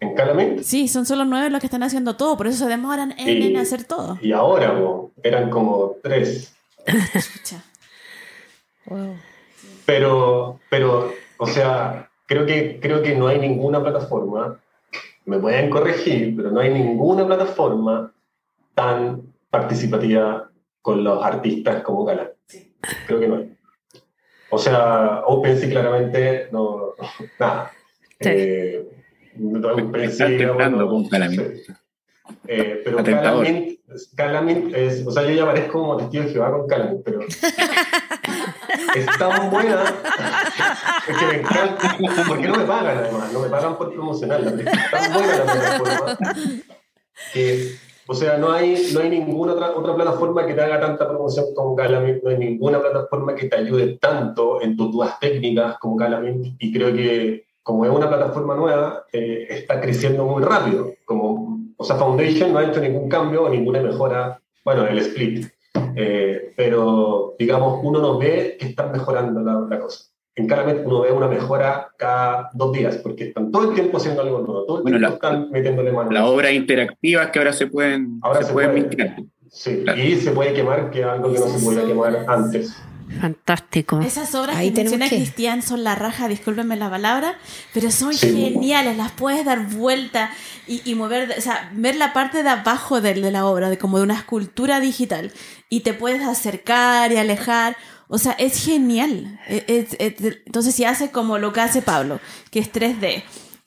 S4: En Calamint.
S2: Sí, son solo nueve los que están haciendo todo, por eso se demoran en,
S4: Y-
S2: en hacer todo.
S4: Y ahora, po, eran como tres.
S5: Wow.
S4: Pero, pero, o sea, creo que, creo que no hay ninguna plataforma, me pueden corregir, pero no hay ninguna plataforma tan participativa con los artistas como Gala. Creo que no hay. O sea, OpenSea claramente no, nada.
S6: Sí.
S4: Eh,
S3: Están templando
S4: bueno, sí. Eh, pero
S3: Atentador.
S4: Calamint, Calamint es, o sea, yo ya parezco como testigo de Jehová con Calamint, pero es tan buena es que me encanta, porque no me pagan además, no me pagan por promocionarla, pero es tan buena la plataforma que, o sea, no hay, no hay ninguna otra, otra plataforma que te haga tanta promoción como Calamint, no hay ninguna plataforma que te ayude tanto en tus dudas técnicas como Calamint, y creo que como es una plataforma nueva, eh, está creciendo muy rápido. Como, o sea, Foundation no ha hecho ningún cambio o ninguna mejora, bueno, el split. Eh, pero, digamos, uno no ve que están mejorando la, la cosa. En Calamit uno ve una mejora cada dos días, porque están todo el tiempo haciendo algo nuevo, todo el
S3: Bueno,
S4: tiempo
S3: la-
S4: están metiéndole mano.
S3: Las obras interactivas que ahora se pueden,
S4: Ahora
S3: se
S4: se
S3: pueden
S4: puede.
S3: mezclar.
S4: Sí,
S3: Claro.
S4: y se puede quemar, que es algo que no se podía quemar antes.
S6: Fantástico.
S2: Esas obras
S5: Ahí
S2: que menciona
S5: que-
S2: Cristian son la raja, discúlpenme la palabra, pero son
S4: Sí.
S2: geniales, las puedes dar vuelta y, y mover, o sea, ver la parte de abajo de, de la obra, de como de una escultura digital, y te puedes acercar y alejar, o sea, es genial. E- es- es- entonces, si haces como lo que hace Pablo, que es 3D,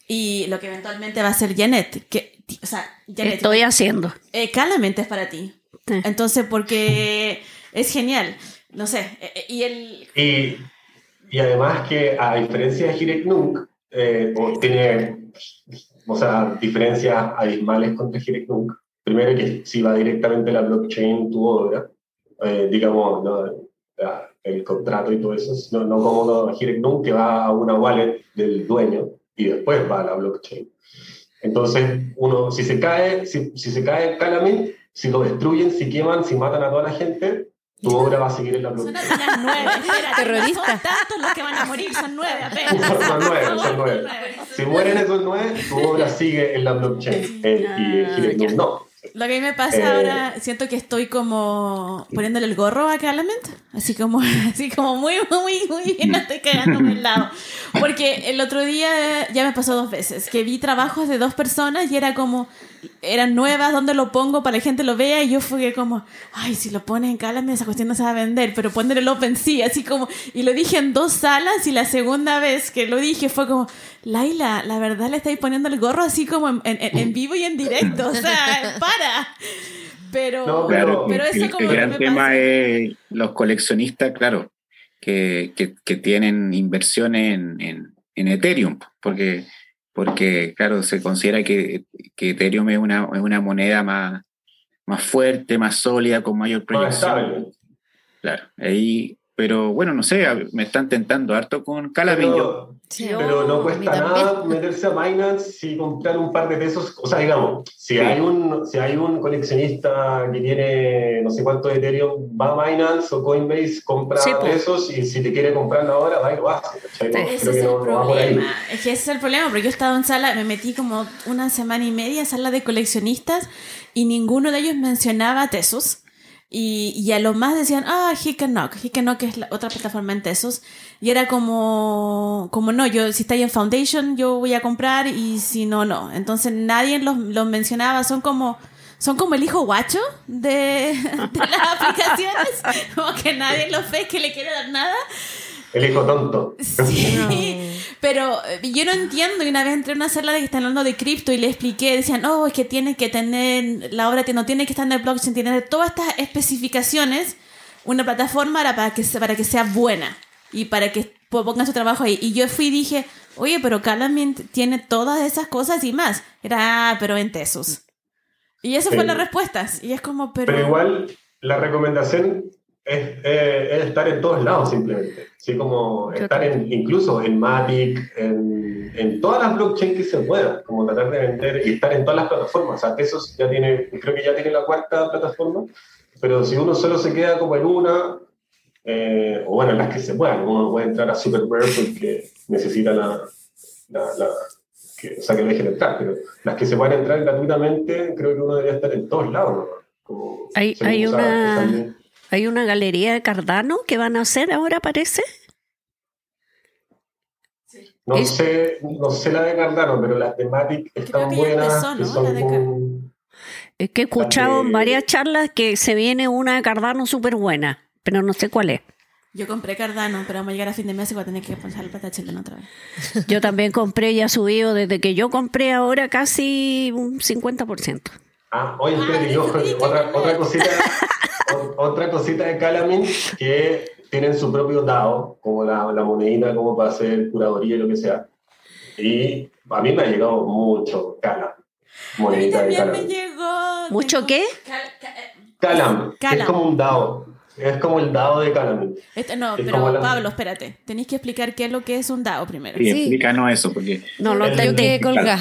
S2: y lo que eventualmente va a ser Janet, que, o sea, Janet,
S6: Estoy haciendo.
S2: eh, claramente es para ti.
S6: Sí.
S2: Entonces, porque es genial. No sé, eh, eh, y el,
S4: Y, y además que a diferencia de Hirek Nunk, eh, o tiene o sea, diferencias abismales contra Hirek Nunk. Primero que si va directamente la blockchain tu obra, eh, digamos, el contrato y todo eso, no, no como no, Hirek Nunk que va a una wallet del dueño y después va a la blockchain. Entonces, uno, si se cae, si, si se cae Calamint, si lo destruyen, si queman, si matan a toda la gente, tu obra va a seguir en la
S2: Son
S4: blockchain.
S2: apenas nueve. espérate,
S5: Terrorista.
S2: No son tantos los que van a morir, son nueve apenas.
S4: Son nueve, son nueve. Si mueren esos nueve, tu obra sigue en la blockchain. Eh, y
S2: Ah,
S4: Nunk
S2: ya.
S4: no.
S2: Lo que a mí me pasa
S4: Eh.
S2: ahora, siento que estoy como poniéndole el gorro a Calamint, así como, así como muy, muy, muy bien, estoy cagándome el lado. Porque el otro día ya me pasó dos veces, que vi trabajos de dos personas y era como, eran nuevas, ¿dónde lo pongo para que la gente lo vea? Y yo fui como, ay, si lo pones en Calamint esa cuestión no se va a vender, pero poner el OpenSea, así como, y lo dije en dos salas y la segunda vez que lo dije fue como, Laila, la verdad le estáis poniendo el gorro así como en, en- en vivo y en directo, o sea, para. Pero,
S4: No,
S3: Claro,
S2: pero
S3: el,
S2: eso
S3: el
S2: como que
S3: gran
S2: me
S3: tema
S2: pasa.
S3: es los coleccionistas, claro, que, que, que tienen inversiones en, en, en Ethereum, porque, porque claro, se considera que, que Ethereum es una, es una moneda más, más fuerte, más sólida, con mayor proyección. Claro, ahí pero bueno, no sé, me están tentando harto con Calamillo.
S4: Pero, no cuesta nada meterse a Binance y comprar un par de pesos. O sea, digamos, si, hay un, si hay un coleccionista que tiene no sé cuánto de Ethereum, va a Binance o Coinbase, compra pesos y si te quiere comprar ahora, va y lo hace.
S2: ese es el problema. Es que ese es el problema, porque yo he estado en sala, me metí como una semana y media en sala de coleccionistas y ninguno de ellos mencionaba Tesos. Y, y, a lo más decían, ah, Knock Knock es la otra plataforma en Tesos. Y era como, como no, yo si está ahí en Foundation, yo voy a comprar y si no, no. Entonces nadie los, los mencionaba. Son como, son como el hijo guacho de, de las aplicaciones. Como que nadie los ve, que le quiere dar nada.
S4: El hijo tonto.
S2: Sí, pero eh, yo no entiendo. Y una vez entré a una sala de que están hablando de cripto y le expliqué, decían, oh, es que tiene que tener, la obra no tiene que estar en el blockchain, tiene todas estas especificaciones, una plataforma para que, para que sea buena y para que pongan su trabajo ahí. Y yo fui y dije, oye, pero Calamint tiene todas esas cosas y más. Era, ah, pero en Tesos. Y esas fueron las respuestas. Y es como, pero...
S4: Pero igual, la recomendación eh, es, estar en todos lados simplemente. Así como estar en, incluso en Matic, en, en, todas las blockchains que se pueda, como tratar de vender y estar en todas las plataformas. O sea, eso ya tiene, creo que ya tiene la cuarta plataforma, pero si uno solo se queda como en una, eh, o bueno, en las que se puedan, uno puede entrar a Superbird porque necesita la, la, que, o sea, que dejen entrar, pero las que se puedan entrar gratuitamente, creo que uno debería estar en todos lados.
S6: Como hay, hay una... Hay una galería de Cardano que van a hacer ahora, parece.
S4: No, sé, no sé la de Cardano, pero las temáticas están buenas.
S6: Es que he escuchado en varias charlas que se viene una de Cardano súper buena, pero no sé cuál es.
S2: Yo compré Cardano, pero vamos a llegar a fin de mes y voy a tener que pasar el plata chileno otra vez.
S6: Yo también compré y ha subido desde que yo compré ahora casi un 50%.
S4: Ah, oye, ah, otra, otra cosita otra cosita de Calamint que tienen su propio DAO, como la, la monedita, como para hacer curaduría y lo que sea. Y a mí me ha llegado mucho Calam.
S2: Monedita de Calam. Me llegó,
S6: ¿Mucho qué?
S4: Calam, Es como un DAO. Es como el DAO de Calamint.
S2: Este, no, pero Pablo, espérate. Tenéis que explicar qué es lo que es un DAO primero.
S3: Sí, explícanos eso, porque...
S6: No, lo tengo que colgar.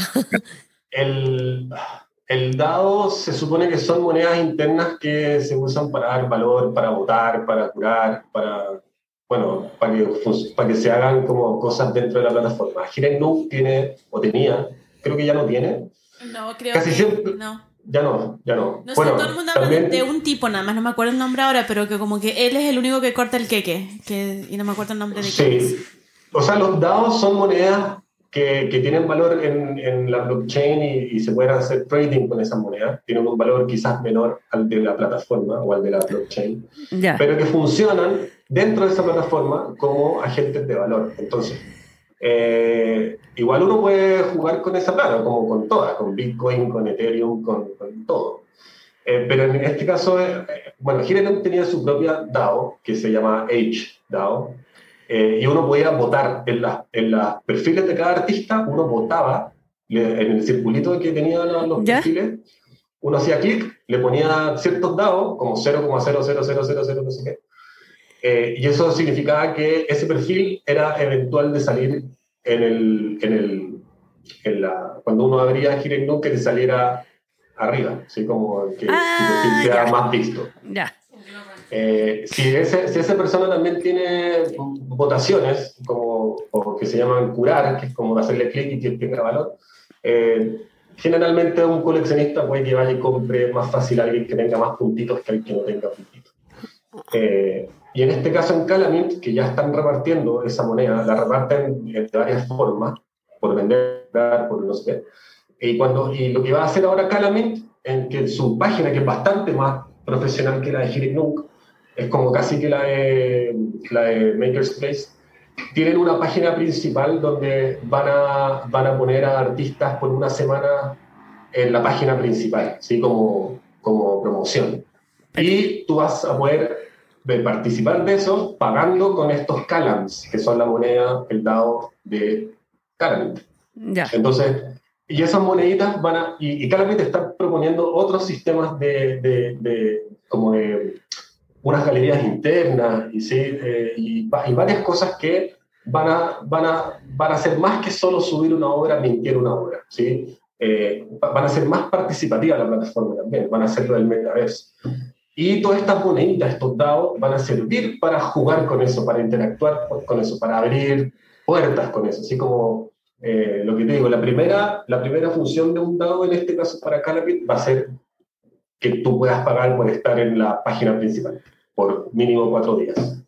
S4: El, el dado se supone que son monedas internas que se usan para dar valor, para votar, para curar, para, bueno, para que, para que se hagan como cosas dentro de la plataforma. Hirenuk tiene, o tenía, creo que ya no tiene.
S2: No, creo Casi que siempre, no.
S4: Ya no, ya no.
S2: No bueno, sé, todo el mundo habla de un tipo nada más, no me acuerdo el nombre ahora, pero que como que él es el único que corta el queque, que, y no me acuerdo el nombre de
S4: sí. O sea, los dados son monedas que, que tienen valor en, en la blockchain y, y, se pueden hacer trading con esa moneda. Tienen un valor quizás menor al de la plataforma o al de la blockchain, pero que funcionan dentro de esa plataforma como agentes de valor. Entonces, eh, igual uno puede jugar con esa plata, como con todas, con Bitcoin, con Ethereum, con, con todo. Eh, pero en este caso, eh, bueno, Ethereum tenía su propia DAO, que se llama H-DAO, eh, y uno podía votar en, en los perfiles de cada artista, uno votaba en el circulito que tenía los, perfiles, uno hacía clic, le ponía ciertos dados, como 0,00000, no sé qué, eh, y eso significaba que ese perfil era eventual de salir en el, en el en la, cuando uno abría Girendon que le saliera arriba, así como que ah, perfil sea más visto.
S6: Ya.
S4: Eh, si, ese, si, esa persona también tiene votaciones, como, o que se llaman curar, que es como hacerle clic y que tenga valor, eh, generalmente un coleccionista puede que vaya y compre más fácil a alguien que tenga más puntitos que alguien que no tenga puntitos. Eh, y en este caso en Calamint, que ya están repartiendo esa moneda, la reparten de varias formas, por vender, por no sé qué. Y, cuando, y lo que va a hacer ahora Calamint, en que su página, que es bastante más profesional que la de Hirik es como casi que la de, la de Makerspace, tienen una página principal donde van a, van a poner a artistas por una semana en la página principal, ¿sí? como, como promoción. Y tú vas a poder participar de eso pagando con estos calams, que son la moneda, el dado de Calamity.
S6: Ya.
S4: Entonces, y esas moneditas van a, y, y Calamity está proponiendo otros sistemas de, de, de como de unas galerías internas y, sí, eh, y, y varias cosas que van a, van, a, van a ser más que solo subir una obra, mintier una obra, ¿sí? Eh, va- van a ser más participativas la plataforma también, van a ser del metaverso. Y todas estas moneditas, estos dados, van a servir para jugar con eso, para interactuar con eso, para abrir puertas con eso, así como eh, lo que te digo, la primera, la primera función de un dado en este caso para Calapit va a ser que tú puedas pagar por estar en la página principal por mínimo cuatro días.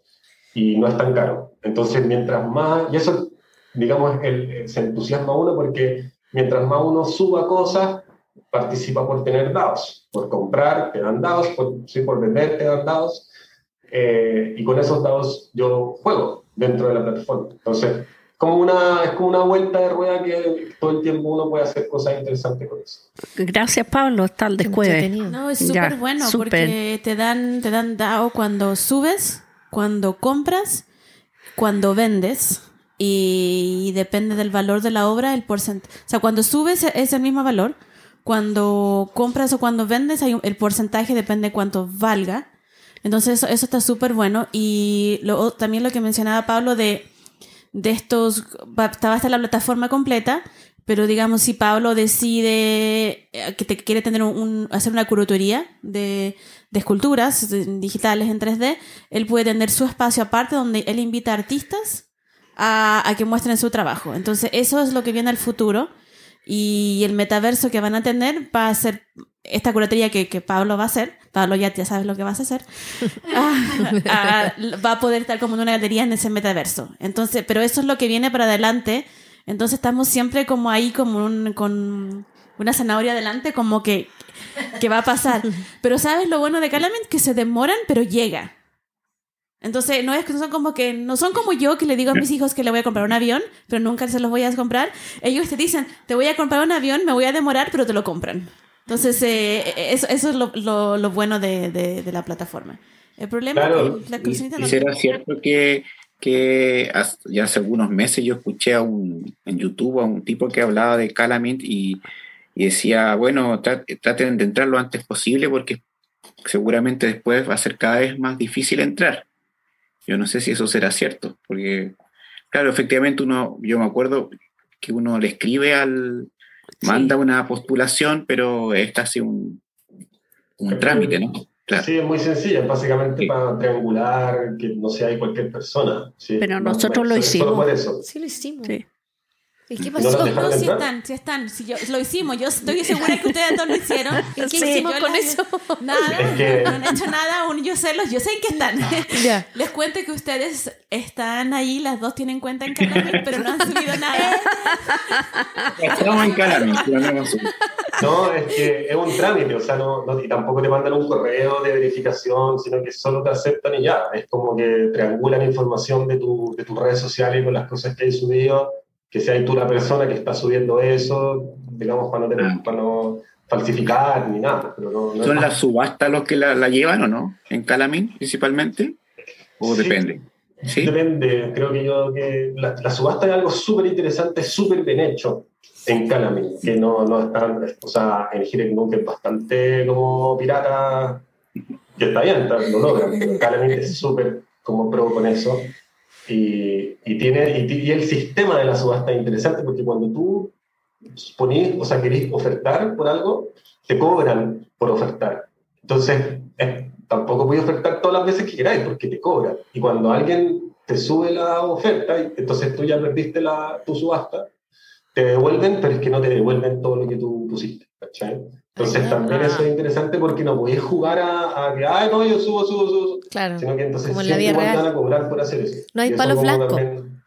S4: Y no es tan caro. Entonces, mientras más, y eso, digamos, el, se entusiasma uno porque mientras más uno suba cosas, participa por tener dados, por comprar, te dan dados, por, sí, por vender, te dan dados. eh, y con esos dados yo juego dentro de la plataforma. Entonces, como una, es como una vuelta de rueda que todo el tiempo uno puede hacer cosas interesantes con eso.
S6: Gracias, Pablo. Hasta el después.
S2: No, es
S6: Ya,
S2: súper bueno
S6: súper.
S2: porque te dan, te dan DAO cuando subes, cuando compras, cuando vendes y depende del valor de la obra, el porcentaje. O sea, cuando subes es el mismo valor, cuando compras o cuando vendes hay un- el porcentaje depende de cuánto valga. Entonces eso, eso está súper bueno y lo- también lo que mencionaba Pablo de, de estos, va, va a estar la plataforma completa, pero digamos si Pablo decide eh, que te quiere tener un, hacer una curatoría de, de esculturas digitales en 3D, él puede tener su espacio aparte donde él invita a artistas a, a que muestren su trabajo. Entonces eso es lo que viene al futuro y el metaverso que van a tener va a ser esta curatoría que, que Pablo va a hacer. Pablo ya, ya sabes lo que vas a hacer. Ah, ah, va a poder estar como en una galería en ese metaverso. Entonces, pero eso es lo que viene para adelante. Entonces estamos siempre como ahí como un- con una zanahoria adelante como que, que va a pasar. Pero ¿sabes lo bueno de Calamint? Que se demoran, pero llega. Entonces, no es que no son como que no son como yo que le digo a mis hijos que le voy a comprar un avión, pero nunca se los voy a comprar. Ellos te dicen, te voy a comprar un avión, me voy a demorar, pero te lo compran. Entonces, eh, eso, eso es lo, lo- lo bueno de, de- de la plataforma. El problema
S4: Claro,
S2: es que la
S3: Y,
S2: cosita
S3: y
S2: no-
S3: será cierto que, que hace- ya hace algunos meses yo escuché a un, en YouTube a un tipo que hablaba de Calamint y, y decía, bueno, tra- traten de entrar lo antes posible porque seguramente después va a ser cada vez más difícil entrar. Yo no sé si eso será cierto, porque, claro, efectivamente uno, yo me acuerdo que uno le escribe al, manda una postulación, pero es casi un, un trámite, ¿no? Claro.
S4: Sí, es muy sencilla, es básicamente
S3: Sí.
S4: para triangular, que no sea cualquier persona. sí.
S6: Pero nosotros lo
S4: solo- Solo
S6: hicimos.
S4: por eso.
S5: Sí, lo hicimos.
S6: Sí.
S5: ¿Y qué
S4: ¿No
S5: pasó?
S2: No, sí
S4: entrar?
S2: están, sí están. Sí, yo, lo hicimos. Yo estoy segura que ustedes todos lo hicieron.
S5: ¿Y qué
S2: Sí,
S5: hicimos con
S2: las-
S5: eso?
S2: Nada,
S4: Es que-
S2: no han hecho nada aún. Yo sé, los, yo sé en qué están.
S5: Ya.
S2: Les cuento que ustedes están ahí, las dos tienen cuenta en Calamit, pero no han subido nada.
S3: Estamos en Calamint, pero no hemos subido.
S4: No, es que es un trámite, o sea, no, no- y tampoco te mandan un correo de verificación, sino que solo te aceptan y ya. Es como que triangulan información de, tu, de tus redes sociales con las cosas que hay subido, que seas tú la persona que está subiendo eso, digamos, para no, tener,
S3: Ah.
S4: para no falsificar ni nada. Pero no, no
S3: ¿Son las subastas los que la, la llevan o no? ¿En Calamint principalmente? ¿O
S4: Sí.
S3: depende? ¿Sí?
S4: Depende, creo que yo que la, la subasta es algo súper interesante, súper bien hecho en Calamity, que no, no están, o sea, en Nuke es bastante como pirata, que está bien, está- lo logran, pero Calamity es súper como pro con eso. Y, y tiene, y, y el sistema de la subasta es interesante porque cuando tú ponís, o sea, querés ofertar por algo, te cobran por ofertar. Entonces, eh, tampoco puedes ofertar todas las veces que queráis porque te cobran. Y cuando alguien te sube la oferta, entonces tú ya perdiste la, tu subasta, te devuelven, pero es que no te devuelven todo lo que tú pusiste. ¿cachai? Entonces
S2: Ah.
S4: también eso es interesante porque no podés jugar a, a que, ay, no, yo subo, subo, subo.
S5: Claro.
S4: Sino que entonces
S5: Como en la
S4: siempre
S5: vida
S4: igual te
S5: real.
S4: van a cobrar por hacer eso.
S5: No hay palos blancos.
S4: también-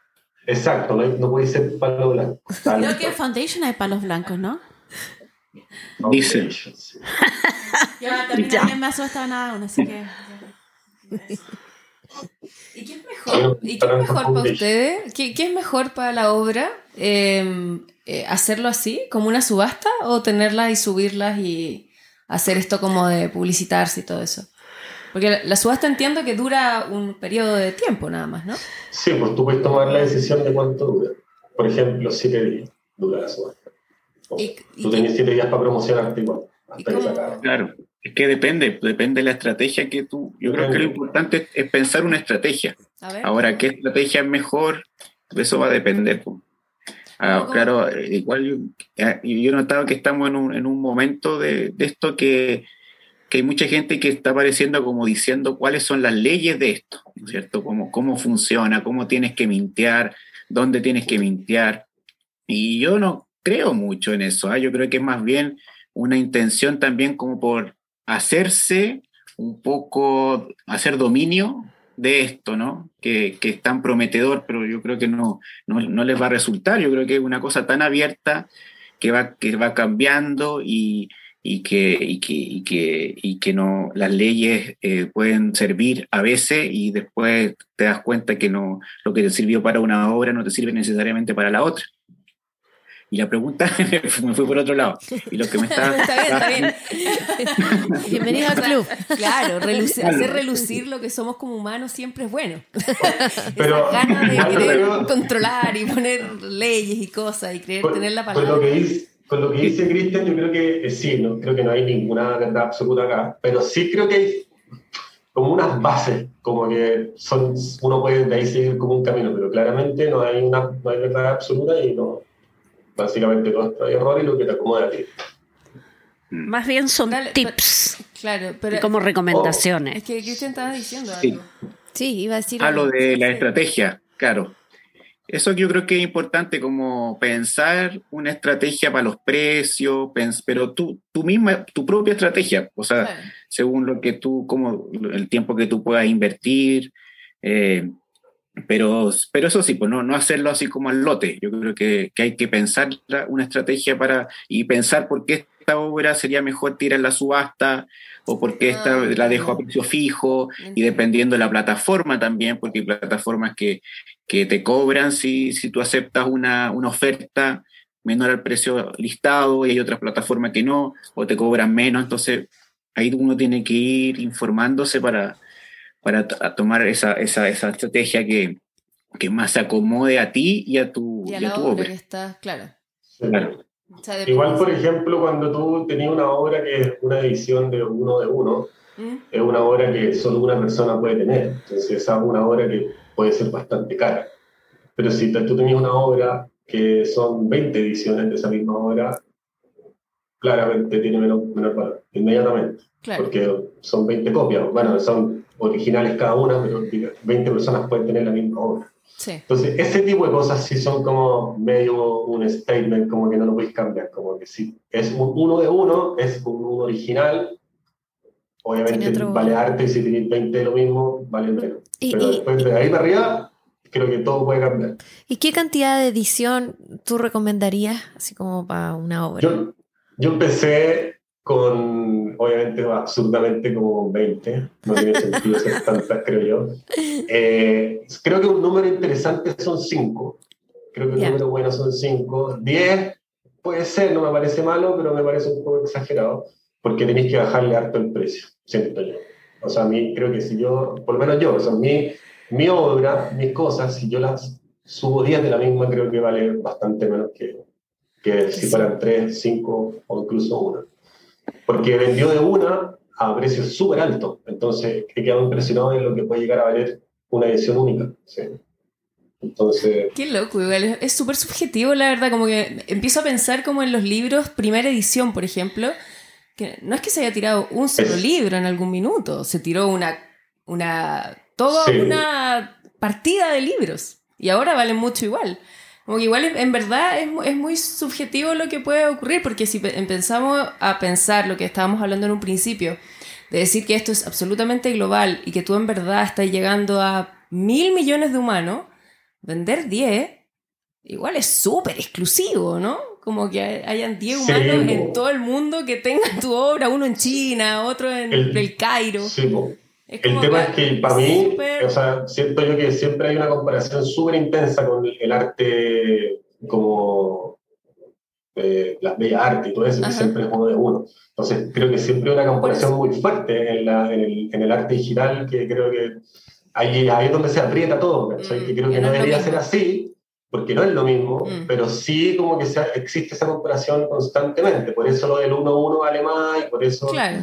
S4: Exacto, no, hay- no podéis ser palo blanco. Tal
S2: Creo que en. Foundation hay palos blancos, ¿no?
S3: Dicen.
S4: Sí.
S2: Yo también
S6: Ya.
S2: me asusta nada aún, así que...
S1: ¿Y qué es mejor? ¿Y qué es mejor para ustedes? ¿Qué, qué es mejor para la obra? Eh, eh, ¿Hacerlo así, como una subasta? ¿O tenerlas y subirlas y hacer esto como de publicitarse y todo eso? Porque la, la subasta entiendo que dura un periodo de tiempo nada más, ¿no?
S4: Sí, pues tú puedes tomar la decisión de cuánto dura. por ejemplo, siete días dura la subasta. O
S1: Y- y
S4: tú
S1: qué-
S4: tenés siete días para promocionarte igual.
S1: ¿Y
S4: Hasta que se.
S3: Claro, es que depende, depende de la estrategia que tú. Yo creo que lo importante es, pensar una estrategia. Ahora, ¿qué estrategia es mejor? Eso va a depender. Ah, claro, eh, igual yo, eh, yo he notado que estamos en un, en un momento de, de esto que, que hay mucha gente que está apareciendo como diciendo cuáles son las leyes de esto, ¿no es cierto? Cómo, cómo funciona, cómo tienes que mintear, dónde tienes que mintear. Y yo no creo mucho en eso. ¿ah? Yo creo que es más bien una intención también como por hacerse un poco, hacer dominio de esto, ¿no? Que, que es tan prometedor, pero yo creo que no, no, no les va a resultar. Yo creo que es una cosa tan abierta que va, que va cambiando y, y que, y que, y que, y que no, las leyes eh, pueden servir a veces y después te das cuenta que no, lo que te sirvió para una obra no te sirve necesariamente para la otra. Y la pregunta me fue por otro lado. Y lo que me está,
S1: Está bien, está bien.
S5: Bienvenido al club.
S1: Claro, relucir- hacer relucir lo que somos como humanos siempre es bueno.
S4: Pero-
S1: Esa gana de querer controlar y poner leyes y cosas y querer
S4: Con,
S1: tener la
S4: con
S1: palabra.
S4: lo que dice, con lo que dice Cristian, yo creo que eh, sí, no creo que no hay ninguna verdad absoluta acá, pero sí creo que hay como unas bases, como que son, uno puede de ahí seguir como un camino, pero claramente no hay una no hay verdad absoluta y no, básicamente todo esto hay error y lo que te acomoda a ti.
S6: Más bien son
S1: Dale, pero-
S6: tips
S1: Claro, pero
S6: y como recomendaciones.
S1: es que Cristian estaba diciendo
S3: Sí.
S1: algo.
S5: Sí, iba a decir.
S3: a lo
S5: algo.
S3: de la
S1: Sí.
S3: estrategia, claro. Eso yo creo que es importante como pensar una estrategia para los precios, pens- pero tú, tú misma, tu propia estrategia, o sea,
S1: Claro.
S3: según lo que tú, como el tiempo que tú puedas invertir, eh, pero, pero eso sí, pues no, no hacerlo así como al lote. Yo creo que, que hay que pensar una estrategia para y pensar por qué esta obra sería mejor tirar la subasta o por qué esta
S1: Ah,
S3: la dejo a precio fijo y dependiendo de la plataforma también, porque hay plataformas que, que te cobran si, si tú aceptas una, una oferta menor al precio listado y hay otras plataformas que no, o te cobran menos, entonces ahí uno tiene que ir informándose para, para tomar esa, esa, esa estrategia que, que más se acomode a ti y a tu,
S1: Y a
S3: y a tu
S1: obra
S3: obra.
S1: que está, claro.
S3: Claro.
S4: Igual, por ejemplo, cuando tú tenías una obra que es una edición de uno de uno,
S1: ¿Mm?
S4: es una obra que solo una persona puede tener. Entonces, esa es una obra que puede ser bastante cara. Pero si tú tenías una obra que son 20 ediciones de esa misma obra, claramente tiene menor, menor valor, inmediatamente.
S1: Claro.
S4: Porque son 20 copias. Bueno, son originales cada una, pero diga, 20 personas pueden tener la misma obra.
S1: Sí.
S4: Entonces, ese tipo de cosas sí son como medio un statement, como que no lo puedes cambiar. Como que si es un uno de uno, es un original. Obviamente
S5: otro
S4: vale arte y si tienes 20 de lo mismo, vale menos.
S5: Y-
S4: Pero
S5: y-
S4: después de ahí para arriba, creo que todo puede cambiar.
S5: ¿Y qué cantidad de edición tú recomendarías, así como para una obra?
S4: Yo, yo empecé con, obviamente, absurdamente como con 20. No tiene sentido ser tantas, creo yo. Eh, creo que un número interesante son 5. Creo que un
S5: Ya.
S4: número bueno son 5. 10 puede ser, no me parece malo, pero me parece un poco exagerado, porque tenéis que bajarle harto el precio, siento yo. O sea, a mí creo que si yo, por lo menos yo, o sea, mi, mi obra, mis cosas, si yo las subo 10 de la misma, creo que vale bastante menos que, que si fueran 3, 5 o incluso una. Porque vendió de una a precios súper altos. Entonces, he quedado impresionado en lo que puede llegar a valer una edición única. sí. Entonces,
S1: Qué loco, igual. es- Es súper subjetivo, la verdad. Como que empiezo a pensar como en los libros, primera edición, por ejemplo, que no es que se haya tirado un solo
S4: Es-
S1: libro en algún minuto, se tiró una, una, toda
S4: Sí.
S1: una partida de libros. Y ahora valen mucho igual. Como que igual es- en verdad es, es muy subjetivo lo que puede ocurrir, porque si pe- empezamos a pensar lo que estábamos hablando en un principio, de decir que esto es absolutamente global y que tú en verdad estás llegando a mil millones de humanos, vender 10 igual es súper exclusivo, ¿no? Como que hay- hayan 10
S4: Sí,
S1: humanos en todo el mundo que tengan tu obra, uno en China, otro en el,
S4: El-
S1: Cairo.
S4: sí.
S1: Es
S4: el tema es que para mí,
S1: súper-
S4: o sea, siento yo que siempre hay una comparación súper intensa con el arte como eh, las bellas artes y todo eso, que
S1: Ajá.
S4: siempre es uno de uno. Entonces, creo que siempre hay una comparación muy fuerte en, la, en, el, en el arte digital que creo que ahí, ahí es donde se aprieta todo.
S1: Mm,
S4: que creo
S1: que
S4: que
S1: no
S4: debería ser así, porque no es lo mismo,
S1: Mm.
S4: pero sí como que se- existe esa comparación constantemente. Por eso lo del 1-1 vale más y por eso...
S1: Claro.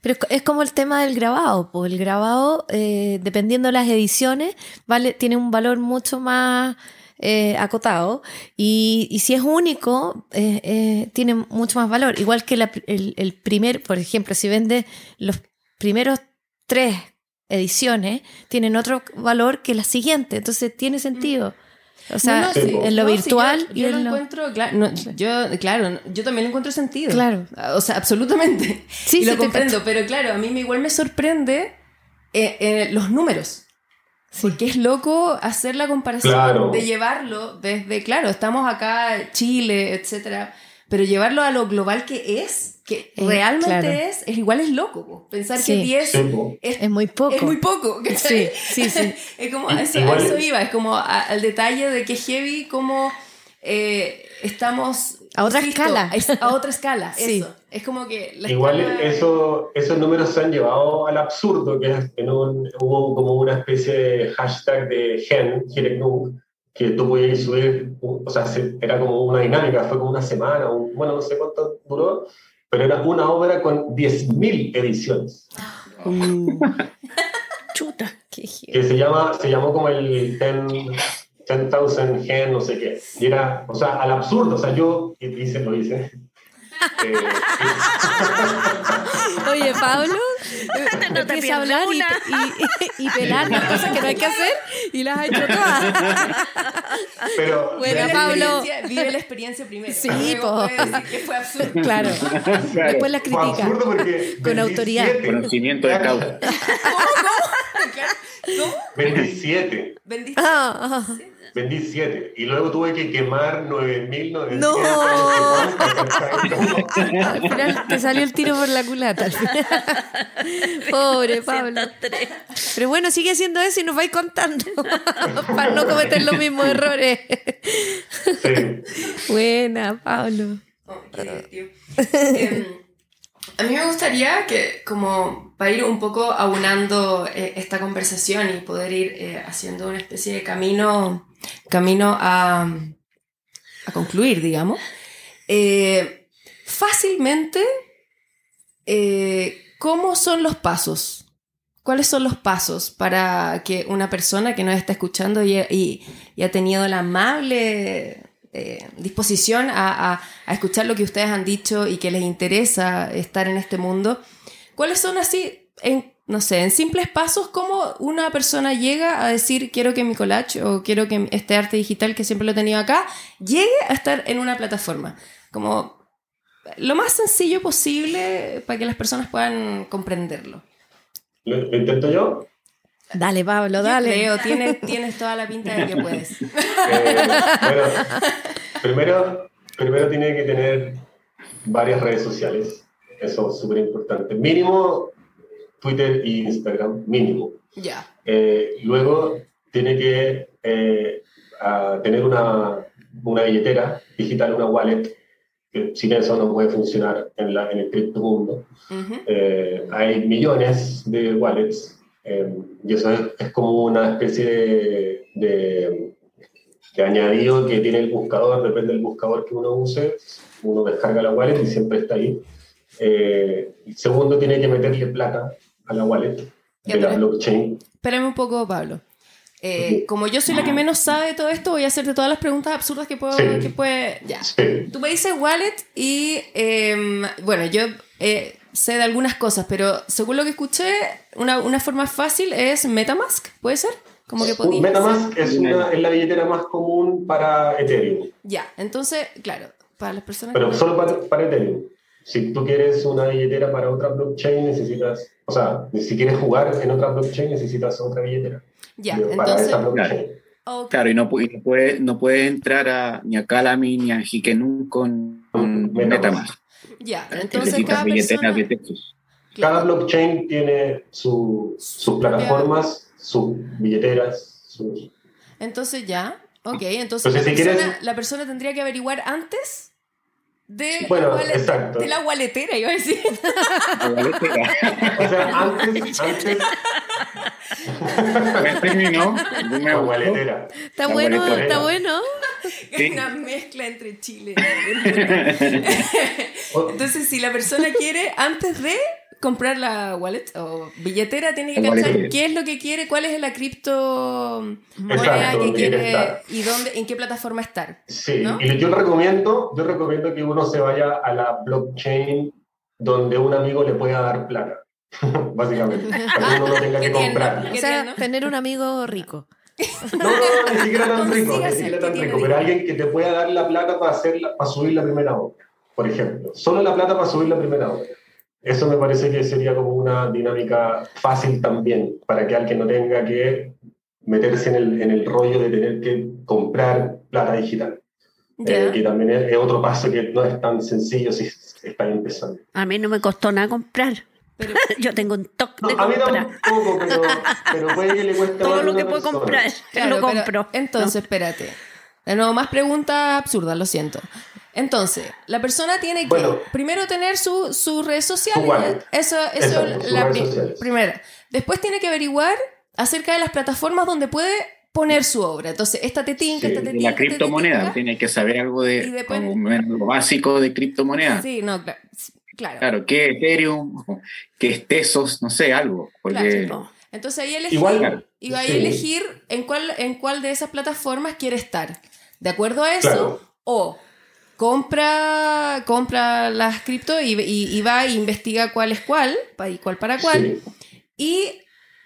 S5: Pero es co- es como el tema del grabado, pues el grabado, eh, dependiendo de las ediciones, vale, tiene un valor mucho más eh, acotado y, y si es único, eh, eh, tiene mucho más valor. Igual que la el, el primer, por ejemplo, si vende los primeros tres ediciones, tienen otro valor que la siguiente, entonces tiene sentido. O sea,
S1: No, no,
S4: sí.
S5: en lo
S1: No, sí,
S5: virtual
S1: yo,
S5: y
S1: yo
S5: en
S1: lo
S5: lo...
S1: encuentro, claro, no, yo, claro, yo también lo encuentro sentido.
S5: Claro.
S1: O sea, absolutamente.
S5: Sí,
S1: y lo
S5: sí, te
S1: comprendo, pero claro, a mí me, igual me sorprende eh, eh, los números. Porque es loco hacer la comparación
S4: Claro.
S1: de llevarlo desde, claro, estamos acá, Chile, etcétera, pero llevarlo a lo global que es, que
S5: Eh,
S1: realmente
S5: claro.
S1: es, es igual es loco. po. Pensar
S5: Sí.
S1: que 10
S4: Sí, po.
S1: es,
S5: Es muy poco.
S1: es muy poco.
S5: Sí, sí, sí.
S1: es como, a eso, eso iba, es como a- al detalle de que heavy, como eh, estamos...
S5: A otra
S1: insisto,
S5: escala.
S1: es a otra escala,
S5: Sí.
S1: eso. Es como que... la
S4: Igual
S1: escala-
S4: eso, esos números se han llevado al absurdo, que es en un- hubo como una especie de hashtag de gen, que tú podías subir, o sea, se- era como una dinámica, fue como una semana, un- bueno, no sé cuánto duró, pero era una obra con 10.000 ediciones,
S6: Chuta.
S5: Qué
S4: que se, llama, se llamó como el 10 10,000 gen, no sé qué, y era, o sea, al absurdo, o sea, yo, y dice, lo hice. Eh,
S5: Oye, Pablo,
S6: No te
S5: empieza a hablar y, y- y pelar las cosas que no hay que hacer y las ha hecho todas.
S4: pero
S5: Bueno,
S1: Vive la
S5: Pablo.
S1: experiencia- Vive la experiencia primero.
S5: Sí,
S1: Luego
S5: po.
S1: puede decir que fue absurdo.
S5: Claro.
S3: Claro.
S5: Después las
S4: fue
S5: critica.
S4: absurdo porque
S5: Con autoridad.
S3: Conocimiento de causa.
S1: ¿Cómo?
S4: Vendí siete.
S1: Vendiste.
S5: Ah, ah.
S4: Vendí siete. Y luego tuve que quemar 9.900.
S5: No.
S4: No.
S5: Al final te salió el tiro por la culata. Pobre Pablo.
S6: 103.
S5: Pero bueno, sigue haciendo eso y nos vais contando para no cometer los mismos errores.
S4: Sí.
S5: Buena, Pablo.
S1: Oh, qué a mí me gustaría que, como para ir un poco aunando eh, esta conversación y poder ir eh, haciendo una especie de camino, camino a, a concluir, digamos, eh, fácilmente, ¿cómo son los pasos? ¿Cuáles son los pasos para que una persona que nos está escuchando y, y- y ha tenido la amable eh, disposición a, escuchar lo que ustedes han dicho y que les interesa estar en este mundo, ¿cuáles son así, en, no sé, en simples pasos, cómo una persona llega a decir quiero que mi collage o quiero que este arte digital que siempre lo he tenido acá llegue a estar en una plataforma? Como lo más sencillo posible para que las personas puedan comprenderlo.
S4: ¿Lo, lo intento yo?
S5: Dale, Pablo,
S1: Yo
S5: dale.
S1: creo, tienes, tienes toda la pinta de que puedes.
S4: Eh, bueno, primero, primero tiene que tener varias redes sociales. Eso es súper importante. Mínimo Twitter e Instagram, mínimo.
S1: Ya.
S4: Eh, luego tiene que eh, a tener una, una billetera digital, una wallet, que sin eso no puede funcionar en, la, en el criptomundo. Eh, hay millones de wallets eh, y eso es, es como una especie de, de, de añadido que tiene el buscador, depende del buscador que uno use, uno descarga la wallet y siempre está ahí. Eh, segundo, tiene que meterle plata a la wallet
S1: Ya,
S4: de la blockchain.
S1: Espérame un poco, Pablo. Eh, como yo soy la que menos sabe de todo esto, voy a hacerte todas las preguntas absurdas que puedo.
S4: Sí.
S1: Que puede, ya.
S4: Sí.
S1: Tú me dices wallet y, em, bueno, yo eh, sé de algunas cosas, pero según lo que escuché, una, una forma fácil es Metamask, ¿puede ser? Como que podías
S4: Metamask es, una, es la billetera más común para Ethereum,
S1: Ya, entonces, claro, para las personas
S4: pero
S1: que-
S4: solo para, para Ethereum. Si tú quieres una billetera para otra blockchain, necesitas, o sea, si quieres jugar en otra blockchain, necesitas otra billetera
S1: Ya,
S4: para
S1: entonces,
S4: esa blockchain.
S3: Claro, y no, y no puedes no puede entrar a, ni a Calami ni a Hikenun con, con
S4: Metamask.
S3: Metamask.
S1: Ya,
S3: Necesitas
S1: entonces cada
S3: billeteras
S1: persona...
S3: de Texas.
S4: Cada blockchain tiene su- sus plataformas, sus billeteras, sus...
S1: Entonces ya, ok, entonces
S4: Entonces,
S1: la,
S4: si
S1: persona,
S4: quieres-
S1: la persona tendría que averiguar antes de,
S4: Bueno,
S1: la wallet-
S4: exacto.
S1: de la walletera, iba a decir.
S3: La.
S4: O sea, antes, antes
S3: me
S4: la
S3: gustó.
S4: waletera.
S2: Está
S3: La
S2: bueno,
S3: walletera.
S2: está bueno.
S3: Sí.
S1: Una mezcla entre Chile. Entonces, si la persona quiere, antes de comprar la wallet o billetera, tiene que
S3: La
S1: cachar qué es lo que quiere, cuál es la cripto moneda
S4: Exacto,
S1: que
S4: quiere estar.
S1: y dónde, en qué plataforma estar.
S4: Sí,
S1: ¿no?
S4: y yo recomiendo, yo recomiendo que uno se vaya a la blockchain donde un amigo le pueda dar plata, básicamente, para que uno no tenga que comprarla.
S2: O
S1: ¿Qué
S2: sea, tener un amigo rico.
S4: No, no, no, ni siquiera tan rico, ni siquiera tan rico, pero alguien que te pueda dar la plata para, hacerla, para subir la primera obra, por ejemplo. Solo la plata para subir la primera obra. Eso me parece que sería como una dinámica fácil también, para que alguien no tenga que meterse en el, en el rollo de tener que comprar plata digital. Eh,
S1: Ya.
S4: que también es, es otro paso que no es tan sencillo si estás empezando.
S6: A mí no me costó nada comprar.
S1: Pero-
S6: Yo tengo un toque
S4: No,
S6: de
S4: a mí
S6: comprar.
S4: tampoco, pero, pero puede que le cueste
S6: Todo lo que puedo
S4: persona.
S6: comprar,
S1: Claro,
S6: lo
S1: pero
S6: compro.
S1: entonces, espérate. De nuevo, más preguntas absurdas, lo siento. Entonces, la persona tiene que
S4: Bueno.
S1: primero tener su- sus redes sociales.
S4: Su wallet.
S1: Eso, eso es la
S4: redes
S1: pri-
S4: sociales.
S1: primera. Después tiene que averiguar acerca de las plataformas donde puede poner su obra. Entonces, esta te tinca,
S4: Sí,
S1: esta te tinca,
S3: la criptomoneda,
S1: tinca.
S3: tiene que saber algo de
S1: después-
S3: como menos lo básico de criptomoneda.
S1: Sí, no, cla- claro.
S3: Claro, ¿qué es Ethereum? ¿Qué es Tesos? No sé, algo. Porque
S1: Claro. Entonces ahí elegir,
S4: Igual,
S1: y va a
S4: sí.
S1: elegir en cuál, en cuál de esas plataformas quiere estar. De acuerdo a eso,
S4: Claro.
S1: o compra, compra las cripto y, y- y va e investiga cuál es cuál, y cuál para cuál,
S4: Sí.
S1: y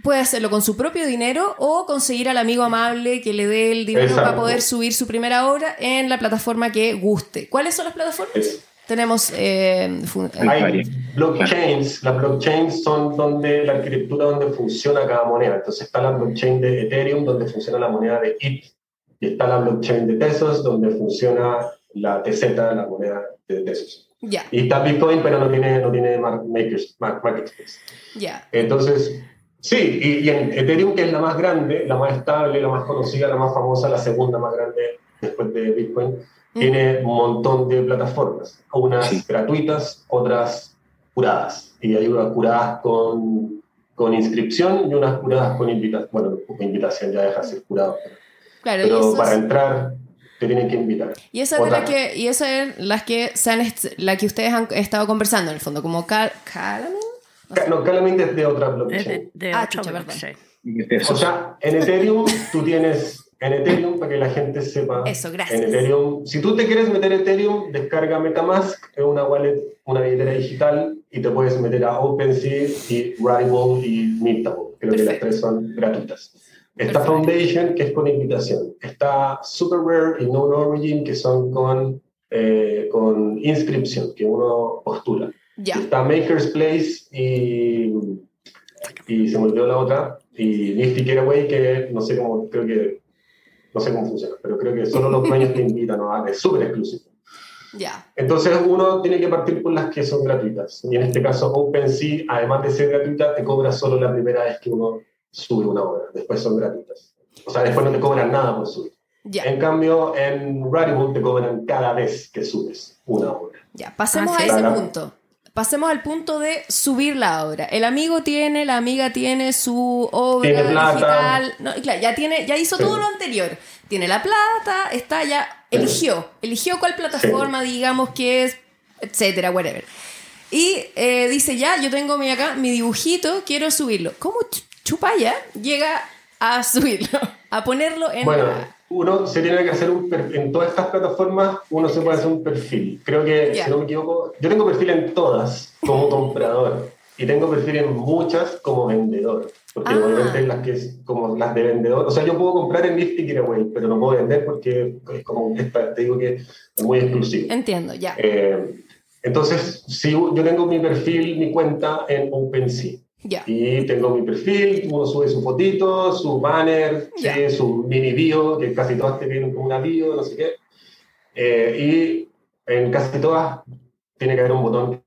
S1: puede hacerlo con su propio dinero o conseguir al amigo amable que le dé el dinero
S4: Exacto.
S1: para poder subir su primera obra en la plataforma que guste. ¿Cuáles son las plataformas?
S4: Es-
S1: Tenemos... eh, fun-
S3: Hay
S4: blockchains, las blockchains son donde la arquitectura donde funciona cada moneda. Entonces está la blockchain de Ethereum donde funciona la moneda de ETH y está la blockchain de Tesos donde funciona la TZ, la moneda de Tesos.
S1: ya,
S4: Y está Bitcoin pero no tiene, no tiene makers, mar- marketplace.
S1: ya.
S4: Entonces, sí, y, y en Ethereum que es la más grande, la más estable, la más conocida, la más famosa, la segunda más grande después de Bitcoin, tiene un montón de plataformas, unas
S3: Sí.
S4: gratuitas, otras curadas. Y hay unas curadas con, con inscripción y unas curadas con invitación. Bueno, invitación ya deja de ser curado,
S1: Claro, y
S4: pero para
S1: es-
S4: entrar te tienen que invitar.
S1: Y esas de
S4: Otra.
S1: las que, y esas es las que se han la que ustedes han estado conversando en el fondo, como Cal Calamine.
S4: Ca- No, Calamint es de otra
S6: Es
S4: blockchain.
S6: de, de
S1: Ah,
S6: otra blockchain.
S4: O sea, en Ethereum tú tienes, en Ethereum, para que la gente sepa,
S1: Eso, gracias.
S4: en Ethereum, si tú te quieres meter Ethereum, descarga Metamask, es una wallet, una billetera digital, y te puedes meter a OpenSea y Rarible y Mintable. Creo que las tres son gratuitas. Está
S1: Perfecto.
S4: Foundation, que es con invitación. Está Super Rare y Known Origin, que son con, eh, con inscripción, que uno postula.
S1: Ya.
S4: Está Maker's Place y, y se me olvidó la otra. Y Nifty Getaway, que no sé cómo, creo que, no sé cómo funciona, pero creo que solo los dueños te invitan, ¿no? es súper exclusivo.
S1: Ya.
S4: Entonces uno tiene que partir por las que son gratuitas. Y en este caso OpenSea, además de ser gratuita, te cobra solo la primera vez que uno sube una obra. Después son gratuitas. O sea, después no te cobran nada por subir.
S1: Ya.
S4: En cambio, en Rarible te cobran cada vez que subes una obra.
S1: Ya. Pasemos
S6: Ah,
S1: a
S6: sí.
S1: ese punto. Pasemos al punto de subir la obra. El amigo tiene, la amiga tiene su obra
S4: Tiene plata.
S1: digital. No, claro, ya tiene, ya hizo
S4: Sí.
S1: todo lo anterior. Tiene la plata, está ya, eligió, eligió cuál plataforma, digamos que es, etcétera, whatever. Y eh, dice, ya, yo tengo mi acá, mi dibujito, quiero subirlo. ¿Cómo ch- Chupaya llega a subirlo? A ponerlo en
S4: Bueno, uno se tiene que hacer un per- en todas estas plataformas, uno se puede hacer un perfil. Creo que,
S1: Ya.
S4: si no me equivoco, yo tengo perfil en todas como comprador y tengo perfil en muchas como vendedor. Porque
S1: Ah.
S4: obviamente las que es como las de vendedor, o sea, yo puedo comprar en Nifty Getaway, pero no puedo vender porque es como, te digo que es muy exclusivo.
S1: Entiendo, ya.
S4: Eh, entonces, si yo tengo mi perfil, mi cuenta en OpenSea.
S1: Ya.
S4: Y tengo mi perfil, uno sube su fotito, su banner, sí, su mini bio, que casi todas te vienen con una bio, no sé qué. Eh, y en casi todas tiene que haber un botón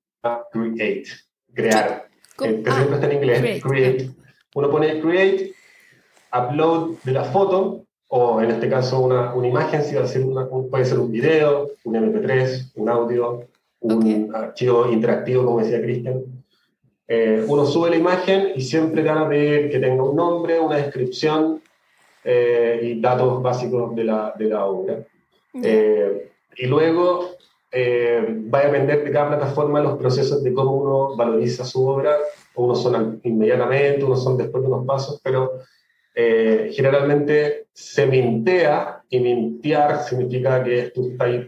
S4: Create, crear, eh, que
S1: Ah,
S4: siempre está en inglés,
S1: create.
S4: create. Uno pone Create, upload de la foto, o en este caso una, una imagen, si va a ser una, un- puede ser un video, un MP3, un audio, un archivo interactivo, como decía Cristian. Eh, uno sube la imagen y siempre te van a pedir que tenga un nombre, una descripción eh, y datos básicos de la, de la obra. Eh, y luego eh, va a depender de cada plataforma los procesos de cómo uno valoriza su obra. Unos son inmediatamente, unos son después de unos pasos, pero eh, generalmente se mintea y mintear significa que tú estás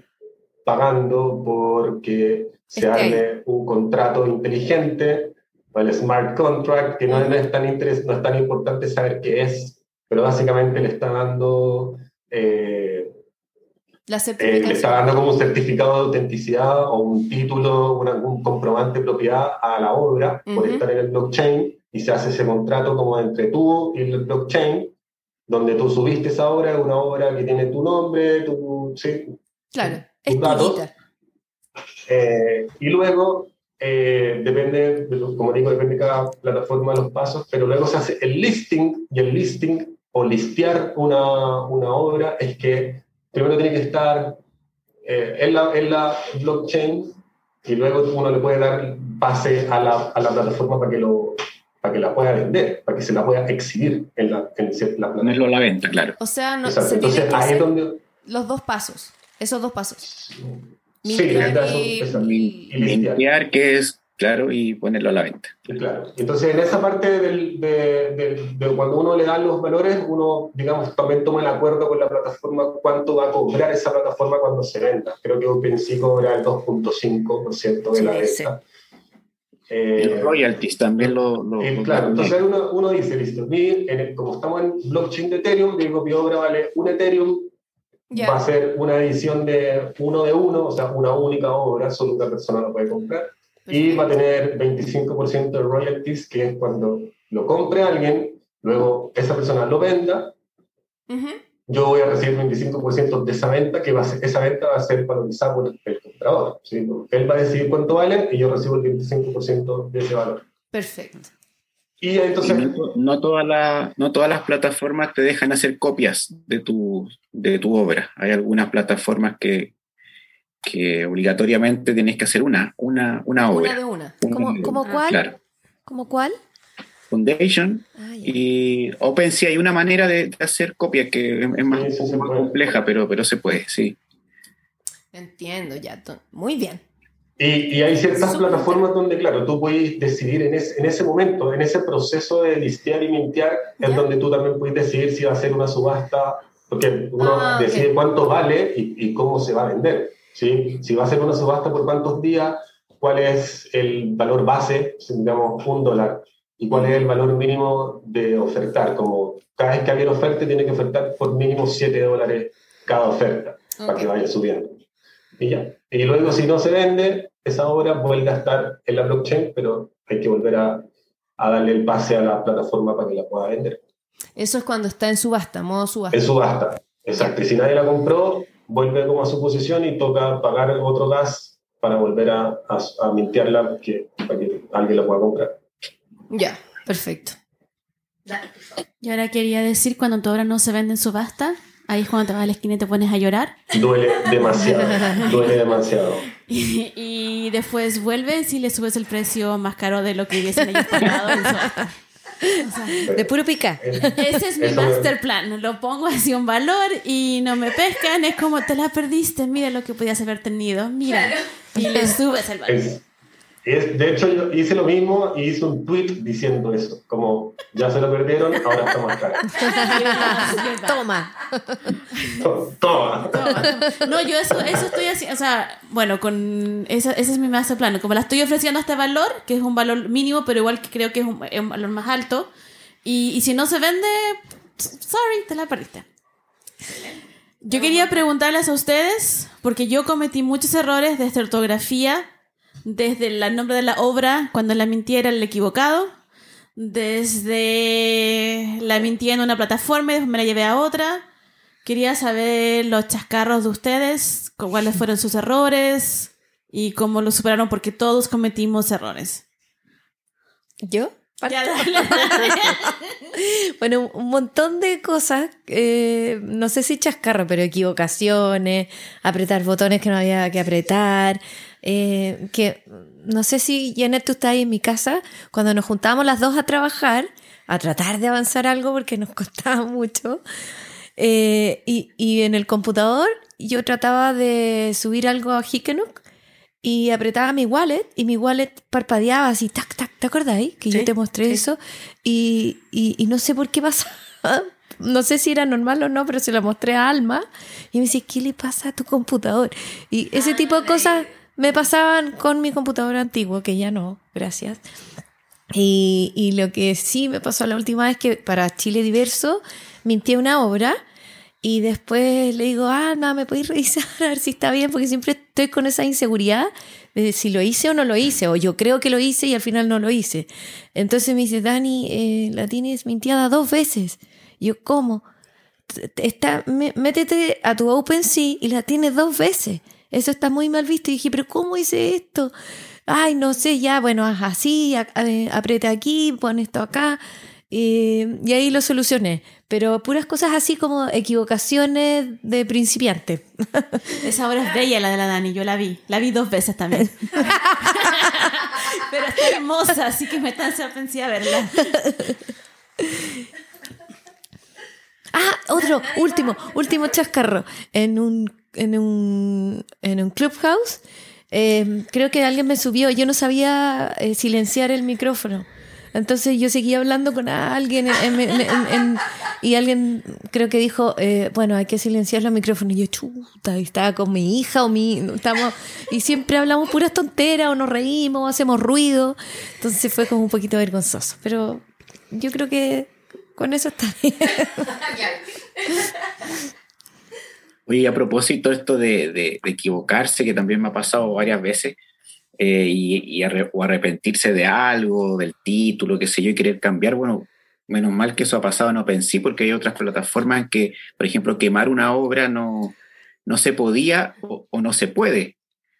S4: pagando porque se arme un contrato inteligente o el smart contract, que no, es tan interes- no es tan importante saber qué es, pero básicamente le está dando eh,
S1: La
S4: eh, le está
S1: certificación.
S4: dando como un certificado de autenticidad o un título, una- un comprobante de propiedad a la obra por
S1: Ujú.
S4: estar en el blockchain y se hace ese contrato como entre tú y el blockchain, donde tú subiste esa obra, una obra que tiene tu nombre, tu, sí,
S1: Claro, es
S4: datos. eh, y luego, eh, depende, de lo- como digo, depende de cada plataforma los pasos, pero luego se hace el listing, y el listing o listear una, una obra es que primero tiene que estar eh, en, la, en la blockchain y luego uno le puede dar pase a la, a la plataforma para que, lo, para que la pueda vender, para que se la pueda exhibir en la, en la plataforma.
S3: Ponerlo a la venta, claro.
S1: O sea, no, se tienen
S4: Entonces
S1: que
S4: ahí
S1: hacer
S4: es donde...
S1: los dos pasos. Esos dos pasos.
S4: Sí,
S1: Y- Y
S4: listear.
S3: Limpiar, que es, claro, y ponerlo a la venta.
S4: Claro. Entonces, en esa parte del- de, de- de cuando uno le da los valores, uno, digamos, también toma el acuerdo con la plataforma cuánto va a cobrar esa plataforma cuando se venda. Creo que OpenSea cobra el 2.5% de la
S6: Sí, sí.
S4: venta. Eh,
S3: royalties también lo... lo-
S4: eh,
S3: lo-
S4: claro, entonces ahí uno, uno dice, listo, como estamos en blockchain de Ethereum, digo, mi obra vale un Ethereum,
S1: Ya.
S4: va a ser una edición de uno de uno, o sea, una única obra, solo una persona lo puede comprar. Y va a tener 25% de royalties, que es cuando lo compre alguien, luego esa persona lo venda,
S1: Ujú.
S4: yo voy a recibir 25% de esa venta, que va a ser, esa venta va a ser valorizada por el comprador. ¿sí? Él va a decidir cuánto vale y yo recibo el 25% de ese valor.
S1: Perfecto.
S4: Y
S3: Y
S4: entonces,
S3: no, no, todas las- no todas las plataformas te dejan hacer copias de tu, de tu obra. Hay algunas plataformas que, que obligatoriamente tienes que hacer una, una, una
S1: Una
S3: obra.
S1: de una.
S3: Una
S5: ¿Cómo,
S3: de
S5: cómo
S3: una.
S5: cuál?
S3: Claro.
S5: ¿Cómo cuál?
S3: Foundation
S5: Ah, ya.
S3: y OpenSea hay una manera de, de hacer copias que es, es más,
S4: Sí,
S3: compleja, pero, pero se puede, sí.
S1: Entiendo, ya. Muy bien.
S4: Y, y hay ciertas plataformas donde, claro, tú puedes decidir en ese, en ese momento, en ese proceso de listear y mintear,
S1: Ya.
S4: es donde tú también puedes decidir si va a ser una subasta, porque uno
S1: Ah, ok.
S4: decide cuánto vale y, y cómo se va a vender. ¿sí? Si va a ser una subasta por cuántos días, cuál es el valor base, digamos un dólar, y cuál es el valor mínimo de ofertar. Como cada vez que alguien oferte, tiene que ofertar por mínimo 7 dólares cada oferta para que vaya subiendo. Y ya. Y luego, si no se vende, esa obra vuelve a estar en la blockchain, pero hay que volver a, a darle el pase a la plataforma para que la pueda vender.
S1: Eso es cuando está en subasta, modo subasta.
S4: Es subasta. Exacto. Y si nadie la compró, vuelve como a su posición y toca pagar otro gas para volver a, a, a mintearla que, para que alguien la pueda comprar.
S1: Ya, perfecto.
S2: Y ahora quería decir, cuando tu obra no se vende en subasta, ahí es cuando te vas a la esquina y te pones a llorar.
S4: Duele demasiado. duele demasiado.
S2: Y, y después vuelves y le subes el precio más caro de lo que hubiesen ellos pagado en subasta.
S5: De puro pica.
S2: Ese es mi
S4: Eso me-
S2: master plan. Lo pongo así un valor y no me pescan. Es como te la perdiste. Mira lo que podías haber tenido. Mira. Y le subes el valor.
S4: Es, es- de hecho, yo hice lo mismo y hice un tweet diciendo eso. Como ya se lo perdieron, ahora está más caro.
S5: Toma.
S4: Toma.
S2: No, yo eso, eso estoy haciendo. O sea, bueno, con esa- ese es mi master plan. Como la estoy ofreciendo a este valor, que es un valor mínimo, pero igual que creo que es un, es un valor más alto. Y, y si no se vende, sorry, te la perdiste. Yo quería preguntarles a ustedes, porque yo cometí muchos errores desde ortografía, desde el nombre de la obra, cuando la mintiera el equivocado, desde la mintí en una plataforma y después me la llevé a otra. Quería saber los chascarros de ustedes, cu- cuáles fueron sus errores y cómo los superaron, porque todos cometimos errores.
S5: ¿Yo?
S2: Ya, dale, dale.
S5: Bueno, un montón de cosas, eh, no sé si chascarro, pero equivocaciones, apretar botones que no había que apretar, eh, que no sé si Janet tú estás ahí en mi casa, cuando nos juntábamos las dos a trabajar, a tratar de avanzar algo porque nos costaba mucho, eh, y, y en el computador yo trataba de subir algo a Hikenuk y apretaba mi wallet y mi wallet parpadeaba así, tac, tac, ¿te acordáis? Que yo te mostré
S6: sí.
S5: eso y, y, y no sé por qué pasaba. No sé si era normal o no, pero se lo mostré a Alma y me dice, ¿qué le pasa a tu computador? Y ese tipo de cosas me pasaban con mi computador antiguo, que ya no, gracias. Y, lo que sí me pasó la última vez que para Chile Diverso mintié una obra y después le digo, Alma, ¿me podéis revisar a ver si está bien? Porque siempre estoy con esa inseguridad de si lo hice o no lo hice, o yo creo que lo hice y al final no lo hice. Entonces me dice, Dani, eh, la tienes mintiada dos veces. Yo, ¿cómo? Está, mé- métete a tu OpenSea y la tienes dos veces. Eso está muy mal visto. Y dije, ¿pero cómo hice esto? Ay, no sé, ya, bueno, haz así, a- aprieta aquí, pon esto acá. Eh, y ahí lo solucioné. Pero puras cosas así como equivocaciones de principiante.
S2: Esa obra es bella, la de la Dani. Yo la vi. La vi dos veces también. Pero está hermosa, así que me tan pensé a verla.
S5: Ah, otro, último, último chascarro. En un, en un, en un clubhouse, eh, creo que alguien me subió, yo no sabía eh, silenciar el micrófono. Entonces yo seguía hablando con alguien en- y alguien creo que dijo, eh, bueno, hay que silenciar los micrófonos. Y yo, chuta, y estaba con mi hija o mi... Estamos, y siempre hablamos puras tonteras o nos reímos o hacemos ruido. Entonces fue como un poquito vergonzoso. Pero yo creo que con eso está bien.
S3: Oye, a propósito esto de, de- de equivocarse, que también me ha pasado varias veces, eh, y, y arre- o arrepentirse de algo, del título, qué sé yo, y querer cambiar, bueno, menos mal que eso ha pasado en OpenSea, porque hay otras plataformas en que, por ejemplo, quemar una obra no, no se podía o, o no se puede.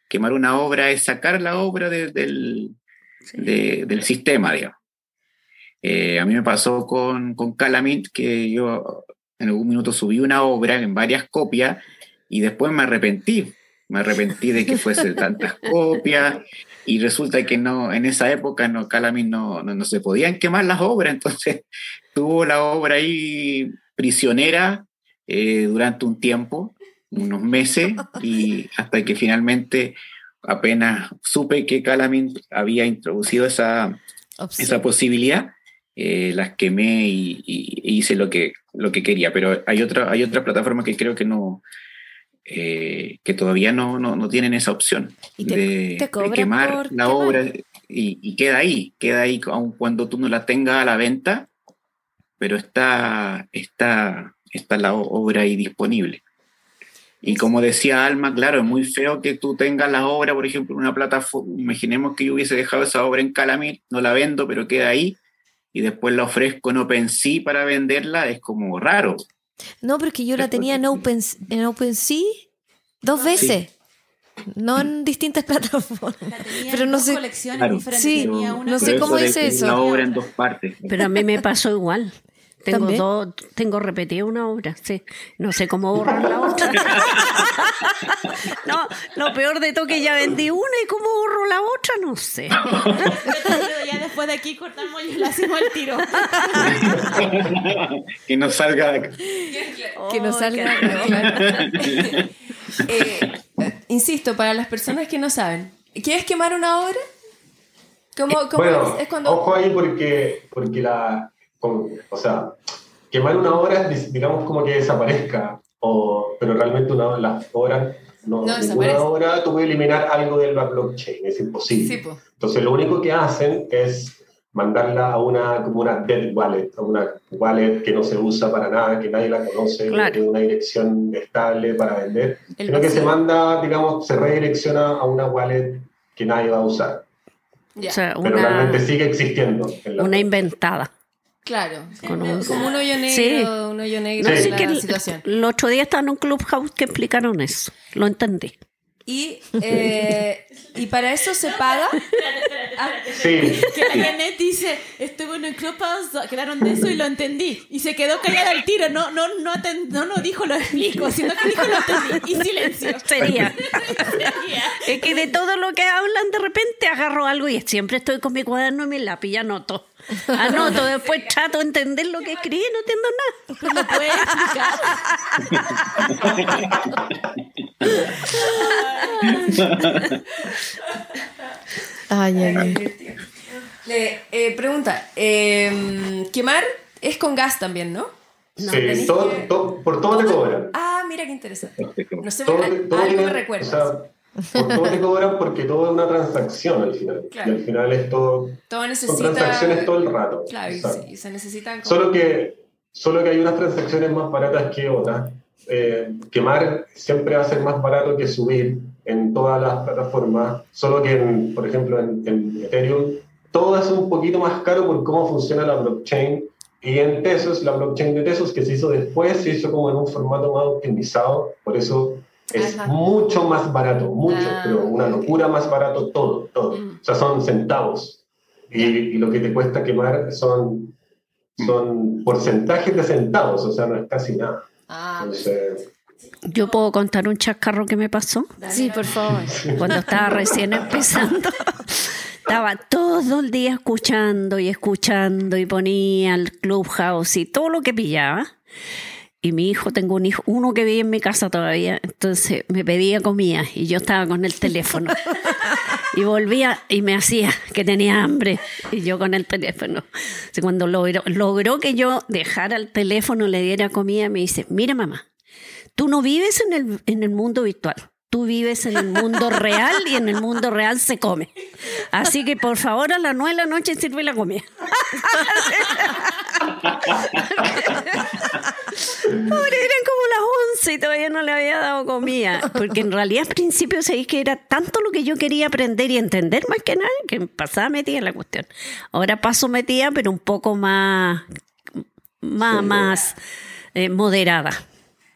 S3: Quemar una obra es sacar la obra de- del, de- del sistema, digamos. Eh, a mí me pasó con, con Calamint que yo en algún minuto subí una obra en varias copias y después me arrepentí. Me arrepentí de que fuese tantas copias y resulta que no, en esa época no, Calamint no, no, no se podían quemar las obras, entonces tuvo la obra ahí prisionera eh, durante un tiempo, unos meses, y hasta que finalmente apenas supe que Calamint había introducido esa, esa posibilidad, eh, las quemé y, y- y hice lo que, lo que quería. Pero hay otra, hay otra plataforma que creo que no, eh, que todavía no, no, no tienen esa opción
S5: Y te-
S3: de,
S5: te
S3: de quemar la
S5: quemar.
S3: obra y, y queda ahí, queda ahí aun cuando tú no la tengas a la venta, pero está, está, está la obra ahí disponible. Y como decía Alma, claro, es muy feo que tú tengas la obra, por ejemplo, en una plataforma. Imaginemos que yo hubiese dejado esa obra en Calamit, no la vendo, pero queda ahí, y después la ofrezco en OpenSea para venderla, es como raro.
S5: No, porque yo la tenía en, Open, en OpenSea dos veces. No en distintas plataformas. Pero no sé-
S2: colecciones
S3: Claro.
S2: diferentes.
S5: Sí,
S2: Tenía una
S5: no sé cómo es
S3: que
S5: eso.
S3: La obra en dos partes.
S6: Pero a mí me pasó igual. Tengo
S5: ¿También?
S6: dos, tengo repetida una obra, sí. No sé cómo borrar la otra. no, lo peor de todo que ya vendí una y cómo borro la otra, no sé.
S2: Ya después de aquí cortamos y le hacemos el tiro.
S3: que no salga.
S5: Que no
S6: Oh,
S5: salga.
S1: Eh, eh, insisto, para las personas que no saben, ¿quieres quemar una obra? ¿Cómo, cómo
S4: Bueno,
S1: es, es cuando...
S4: ojo ahí porque, porque la, con- o sea, quemar una obra es, digamos, como que desaparezca, o, pero realmente una, las obras, no,
S1: No
S4: ninguna obra tú puedes eliminar algo de la blockchain, es imposible.
S1: Sí.
S4: Entonces lo único que hacen es mandarla a una, como una dead wallet, a una wallet que no se usa para nada, que nadie la conoce,
S6: Claro.
S4: que tiene una dirección estable para vender,
S1: El
S4: sino que se manda, digamos, se redirecciona a una wallet que nadie va a usar,
S1: Ya,
S6: O sea,
S4: pero
S6: una,
S4: realmente sigue existiendo. en la
S6: una
S4: red.
S6: inventada.
S1: Claro.
S6: Con
S1: Como,
S6: un-
S1: como un hoyo negro,
S6: Sí.
S1: un hoyo negro
S6: No
S1: de la
S6: que el,
S1: situación.
S6: el otro día estaba en un clubhouse que explicaron eso. Lo entendí.
S1: Y, eh, y ¿Y para eso se paga?
S4: Sí,
S2: Que la Janet dice, estuve en el Clubhouse, hablaron de eso y lo entendí. Y se quedó callada al tiro, no, no, no, aten- no, no dijo lo explico, sino que dijo lo entendí. Y silencio.
S6: Sería.
S2: Sería.
S6: Es que de todo lo que hablan, de repente agarro algo y siempre estoy con mi cuaderno y mi lápiz y anoto. Anoto, después trato de entender lo que escribí y no entiendo nada.
S2: Me puede explicar.
S5: Ay, ay, ay.
S1: Le, eh, pregunta, eh, quemar es con gas también, ¿no?
S4: sí,
S1: tenés
S4: todo-
S1: que-
S4: todo- por todo te cobran.
S1: Ah, mira qué interesante. No sé,
S4: Todo,
S1: algo
S4: tiene-
S1: me recuerda.
S4: o sea, por todo te cobran porque todo es una transacción al final.
S1: Claro.
S4: Y al final es todo,
S1: Todo
S4: son
S1: necesita...
S4: transacciones todo el rato.
S1: Claro, y, se necesitan... como-
S4: Solo que, solo que hay unas transacciones más baratas que otras. Eh, quemar siempre va a ser más barato que subir en todas las plataformas, solo que, en, por ejemplo, en, en Ethereum, todo es un poquito más caro por cómo funciona la blockchain. Y en Tesos, la blockchain de Tesos que se hizo después, se hizo como en un formato más optimizado, por eso es
S1: Ajá.
S4: mucho más barato, mucho,
S1: Ah,
S4: pero una locura más barato todo, todo.
S1: Mm.
S4: O sea, son centavos. Y, y lo que te cuesta quemar son, son porcentajes de centavos, o sea, no es casi nada.
S1: Ah,
S4: Entonces,
S6: Yo puedo contar un chascarro que me pasó
S5: Sí, por favor.
S6: cuando estaba recién empezando. Estaba todo el día escuchando y escuchando y ponía el clubhouse y todo lo que pillaba. Y mi hijo, tengo un hijo, uno que vive en mi casa todavía, entonces me pedía comida y yo estaba con el teléfono. Y volvía y me hacía que tenía hambre y yo con el teléfono. Cuando logró, logró que yo dejara el teléfono, le diera comida, me dice, mira mamá, tú no vives en el, en el mundo virtual. Tú vives en el mundo real y en el mundo real se come. Así que por favor a las nueve de la noche sirve la comida. Pobre, eran como las 11 y todavía no le había dado comida. Porque en realidad al principio sabéis que era tanto lo que yo quería aprender y entender más que nada que pasaba metida en la cuestión. Ahora paso metida, pero un poco más, más,
S4: Sí.
S6: más eh, moderada.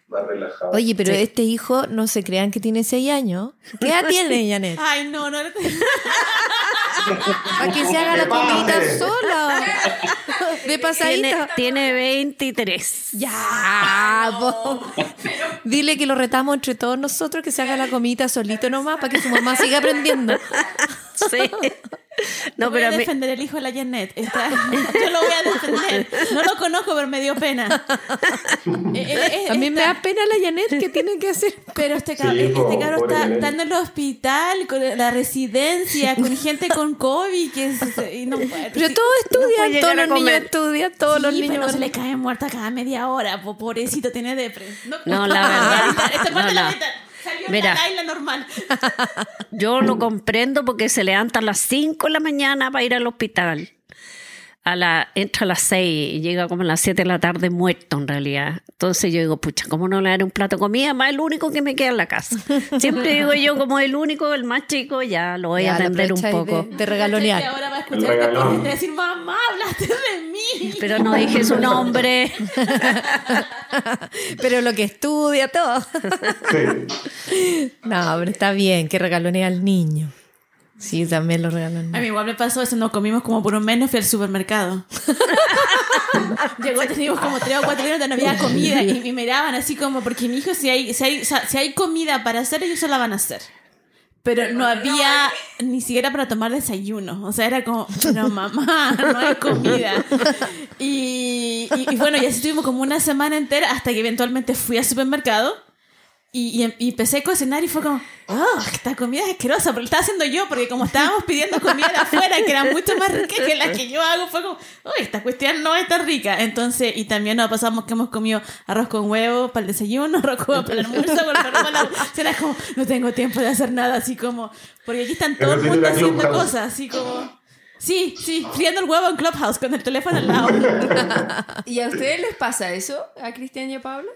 S4: más relajado.
S5: Oye, pero este hijo no se crean que tiene seis años. ¿Qué edad tiene, Janet?
S2: Ay, no, no.
S5: Para que se haga la comidita sola. De
S6: Tiene,
S5: pasadita.
S6: tiene 23.
S5: Ya, po. Dile que lo retamos entre todos nosotros, que se haga la comidita solito nomás, para que su mamá siga aprendiendo.
S6: Sí. No,
S2: voy
S6: pero
S2: a defender el hijo de la Janet. Está- yo lo voy a defender. No lo conozco, pero me dio pena. Eh, eh, eh,
S5: A mí me da pena la Janet que tiene que hacer.
S2: Pero este
S4: Sí,
S2: este
S4: pobre
S2: está, en el hospital, con la residencia, con gente con COVID. Que es- y no puede.
S5: Pero todos estudian, todos los niños estudian, todos los niños.
S2: pero se le cae muerta cada media hora. po- pobrecito, tiene depre.
S6: No, la verdad,
S2: Esta parte
S6: no,
S2: la
S6: la-
S2: Salió
S6: Mira.
S2: la normal.
S6: yo lo comprendo porque se levanta a las 5 de la mañana para ir al hospital. A la, entra a las 6 y llega como a las 7 de la tarde muerto en realidad. Entonces yo digo, pucha, ¿cómo no le daré un plato de comida? Más el único que me queda en la casa. Siempre digo yo, como el único, el más chico, ya lo voy
S5: Ya,
S6: a atender un poco.
S5: De, de regalonear.
S2: ahora va a escuchar y decir, mamá, hablaste de mí.
S6: Pero no dije su nombre.
S5: Pero lo que estudia, todo.
S4: Sí.
S5: No, pero está bien que regalonea al niño. Sí, también lo
S2: A
S5: regalonea.
S2: mí igual me pasó eso, nos comimos como por un mes, no fui al supermercado. Llegó, teníamos como tres o cuatro días donde no había comida y me miraban así como, porque mi hijo, si hay, si hay, o sea, si hay comida para hacer, ellos se la van a hacer. Pero no había ni siquiera para tomar desayuno. O sea, era como, pero mamá, no hay comida. Y, y, y bueno, y así estuvimos como una semana entera hasta que eventualmente fui al supermercado y, y y empecé a cocinar y fue como, oh, esta comida es asquerosa, pero lo estaba haciendo yo, porque como estábamos pidiendo comida de afuera, que era mucho más rica que la que yo hago, fue como, oh, esta cuestión no está rica. Entonces, y también nos pasamos que hemos comido arroz con huevo para el desayuno, arroz con huevo para el almuerzo, para la- era como, no tengo tiempo de hacer nada, así como, porque aquí están todo el mundo haciendo cosas, así como... Sí, sí, friendo el huevo en Clubhouse con el teléfono al lado.
S1: ¿Y a ustedes les pasa eso? ¿A Cristian y a Pablo?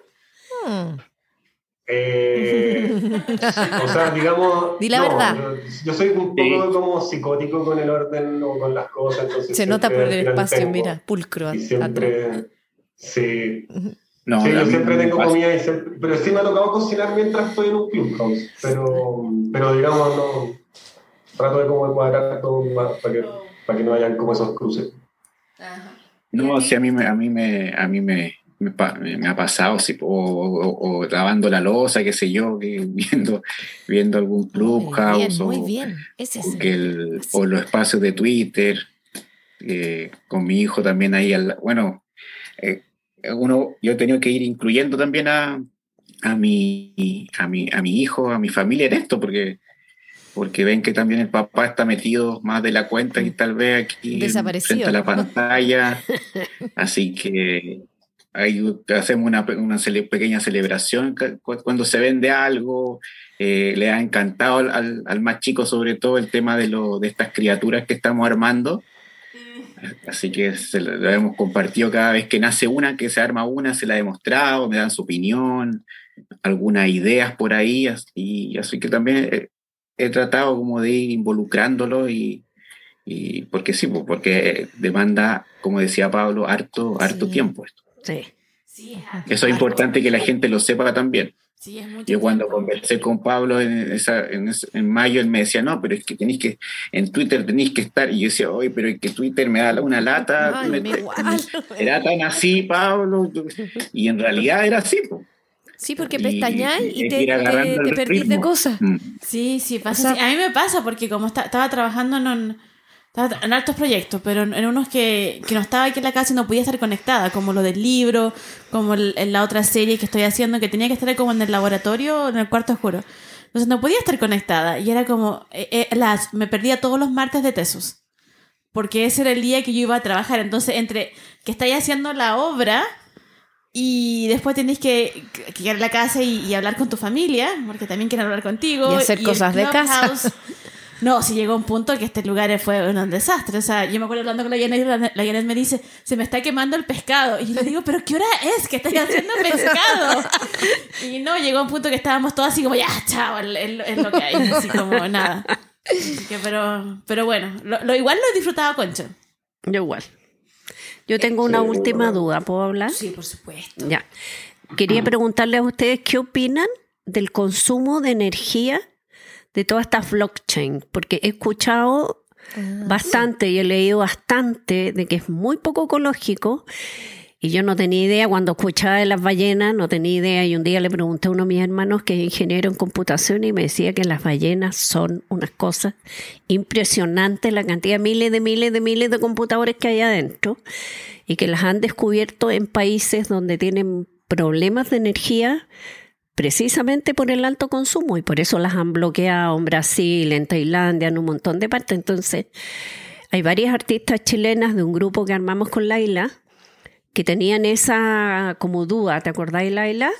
S4: Eh, o sea, digamos.
S5: Di la
S4: no,
S5: verdad.
S4: Yo, yo soy un poco como psicótico con el orden o con las cosas. Entonces
S5: Se nota por el espacio,
S4: tengo.
S5: mira, pulcro.
S4: Y
S5: atrás.
S4: siempre. Sí.
S3: No,
S4: sí, yo siempre tengo comida y siempre, pero sí me ha tocado cocinar mientras estoy en un clubhouse. Pero, pero digamos, no. trato de como cuadrar todo para que, para que no hayan como esos cruces.
S3: No, sí, a mí me, a mí me, a mí me, me, ha pasado, sí, o, lavando la losa, qué sé yo, viendo, viendo algún clubhouse
S5: muy bien, Ese
S3: o, el, o los espacios de Twitter, eh, con mi hijo también ahí, al, bueno, eh, uno, yo he tenido que ir incluyendo también a, a, mi, a, mi, a mi hijo, a mi familia en esto, porque porque ven que también el papá está metido más de la cuenta y tal vez aquí frente a la pantalla. Así que ahí hacemos una, una pequeña celebración cuando se vende algo. Eh, le ha encantado al, al, más chico sobre todo el tema de, lo, de estas criaturas que estamos armando. Así que se lo, hemos compartido cada vez que nace una, que se arma una, se la ha demostrado, me dan su opinión, algunas ideas por ahí, y así que también eh, he tratado como de ir involucrándolo y, y porque sí, porque demanda, como decía Pablo, harto, harto tiempo esto.
S6: Sí.
S3: Eso es importante que la gente lo sepa también. Yo cuando conversé con Pablo en, esa, en, en, mayo, él me decía, no, pero es que tenéis que, en Twitter tenéis que estar. Y yo decía, oye, pero es que Twitter me da una lata. era tan así, Pablo. Y en realidad era así.
S5: Sí, porque pestañáis y, te, te, perdís de cosas. Mm.
S2: Sí, sí, pasa. a mí me pasa porque como estaba trabajando en, en altos proyectos, pero en, unos que, que, no estaba aquí en la casa y no podía estar conectada, como lo del libro, como en la otra serie que estoy haciendo, que tenía que estar como en el laboratorio, en el cuarto oscuro. Entonces no podía estar conectada y era como, eh, eh, las, me perdía todos los martes de tesos. Porque ese era el día que yo iba a trabajar. Entonces, entre que estáis haciendo la obra y después tenés que, que ir a la casa y, hablar con tu familia, porque también quieren hablar contigo.
S5: Y hacer cosas de casa.
S2: No, si llegó un punto que este lugar fue un desastre. O sea, yo me acuerdo hablando con la Janet, la Janet me dice, se me está quemando el pescado. Y yo le digo, ¿pero qué hora es que estáis haciendo pescado? Y no, llegó un punto que estábamos todos así como, ya, chao, es, lo que hay. Así como, nada. pero, pero bueno, lo, igual lo he disfrutado, Concho.
S6: Yo igual. Yo tengo una última duda, ¿puedo hablar?
S2: Sí, por supuesto.
S6: Ya. Quería preguntarle a ustedes qué opinan del consumo de energía de todas estas blockchain, porque he escuchado ah, bastante y he leído bastante de que es muy poco ecológico y yo no tenía idea, cuando escuchaba de las ballenas, no tenía idea. Y un día le pregunté a uno de mis hermanos que es ingeniero en computación y me decía que las ballenas son unas cosas impresionantes, la cantidad de miles de miles de miles de computadores que hay adentro y que las han descubierto en países donde tienen problemas de energía precisamente por el alto consumo y por eso las han bloqueado en Brasil, en Tailandia, en un montón de partes. Entonces, hay varias artistas chilenas de un grupo que armamos con Laila que tenían esa como duda, ¿te acordáis, Laila?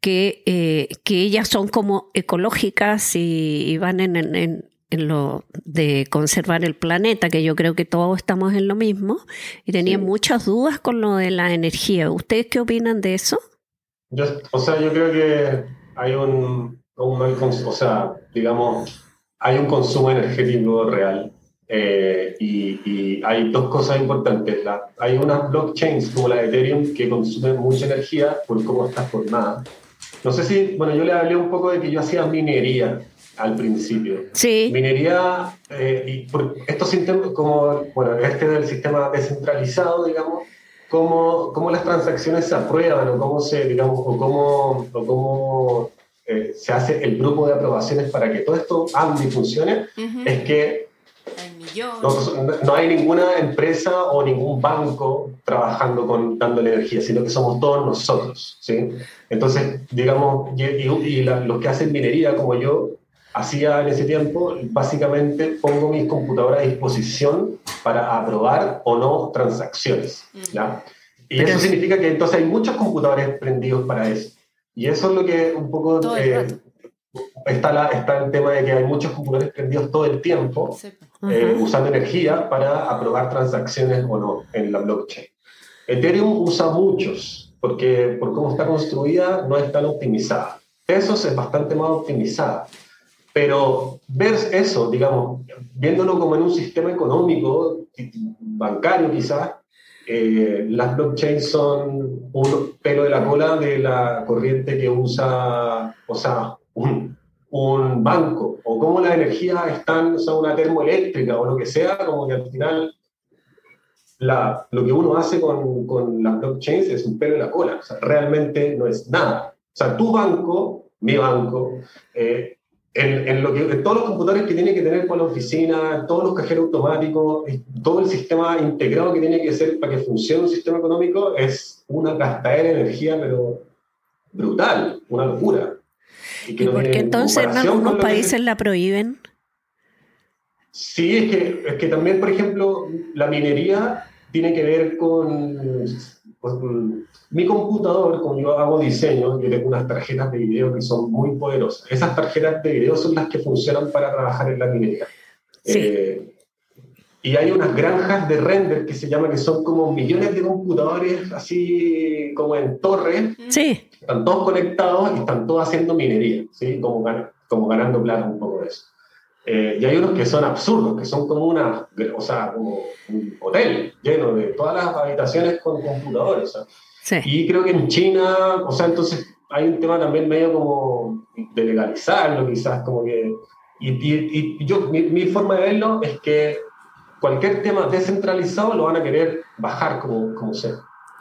S6: Que, eh, que ellas son como ecológicas y, van en, en, en, lo de conservar el planeta, que yo creo que todos estamos en lo mismo, y tenían muchas dudas con lo de la energía. ¿Ustedes qué opinan de eso?
S4: Yo, o sea, yo creo que hay un, un o sea, digamos, hay un consumo energético real eh, y, hay dos cosas importantes. La, hay unas blockchains como la de Ethereum que consumen mucha energía por cómo está formada. No sé si, bueno, yo le hablé un poco de que yo hacía minería al principio.
S6: Sí.
S4: Minería, eh, y por estos sistemas, como, bueno, este del sistema descentralizado, digamos, cómo, cómo las transacciones se aprueban o cómo se, digamos, o cómo, o cómo eh, se hace el grupo de aprobaciones para que todo esto ande y funcione, es que no, hay ninguna empresa o ningún banco trabajando con dándole energía, sino que somos todos nosotros. ¿sí? Entonces, digamos, y, los que hacen minería como yo, hacía en ese tiempo, básicamente pongo mis computadoras a disposición para aprobar o no transacciones. ¿ya? Y eso significa que entonces hay muchos computadores prendidos para eso. Y eso es lo que un poco está, la, está el tema de que hay muchos computadores prendidos todo el tiempo, eh, usando energía para aprobar transacciones o no en la blockchain. Ethereum usa muchos, porque por cómo está construida no es tan optimizada. Tesos es bastante más optimizada. Pero ver eso, digamos, viéndolo como en un sistema económico, bancario quizás, eh, las blockchains son un pelo de la cola de la corriente que usa, o sea, un, un banco o cómo la energía está en o sea, una termoeléctrica o lo que sea, como que al final la, lo que uno hace con, con las blockchains es un pelo en la cola, o sea, realmente no es nada. O sea, tu banco, mi banco, eh, en, en, lo que, en todos los computadores que tiene que tener con la oficina, todos los cajeros automáticos, todo el sistema integrado que tiene que ser para que funcione un sistema económico es una gastadera de energía, pero brutal, una locura.
S6: ¿Y, ¿Y por qué entonces en algunos países la prohíben?
S4: Sí, es que, es que también, por ejemplo, la minería tiene que ver con, con, mi computador, como yo hago diseño, yo tengo unas tarjetas de video que son muy poderosas. Esas tarjetas de video son las que funcionan para trabajar en la minería. Sí. Eh, y hay unas granjas de render que se llaman, que son como millones de computadores, así como en torres.
S6: Sí.
S4: Están todos conectados y están todos haciendo minería, ¿sí? Como, como ganando plata un poco de eso. Eh, y hay unos que son absurdos, que son como una, o sea, como un hotel lleno de todas las habitaciones con computadores. Sí. Y creo que en China, o sea, entonces hay un tema también medio como de legalizarlo, quizás, como que... Y, y, y yo, mi, mi, forma de verlo es que cualquier tema descentralizado lo van a querer bajar como, como sea.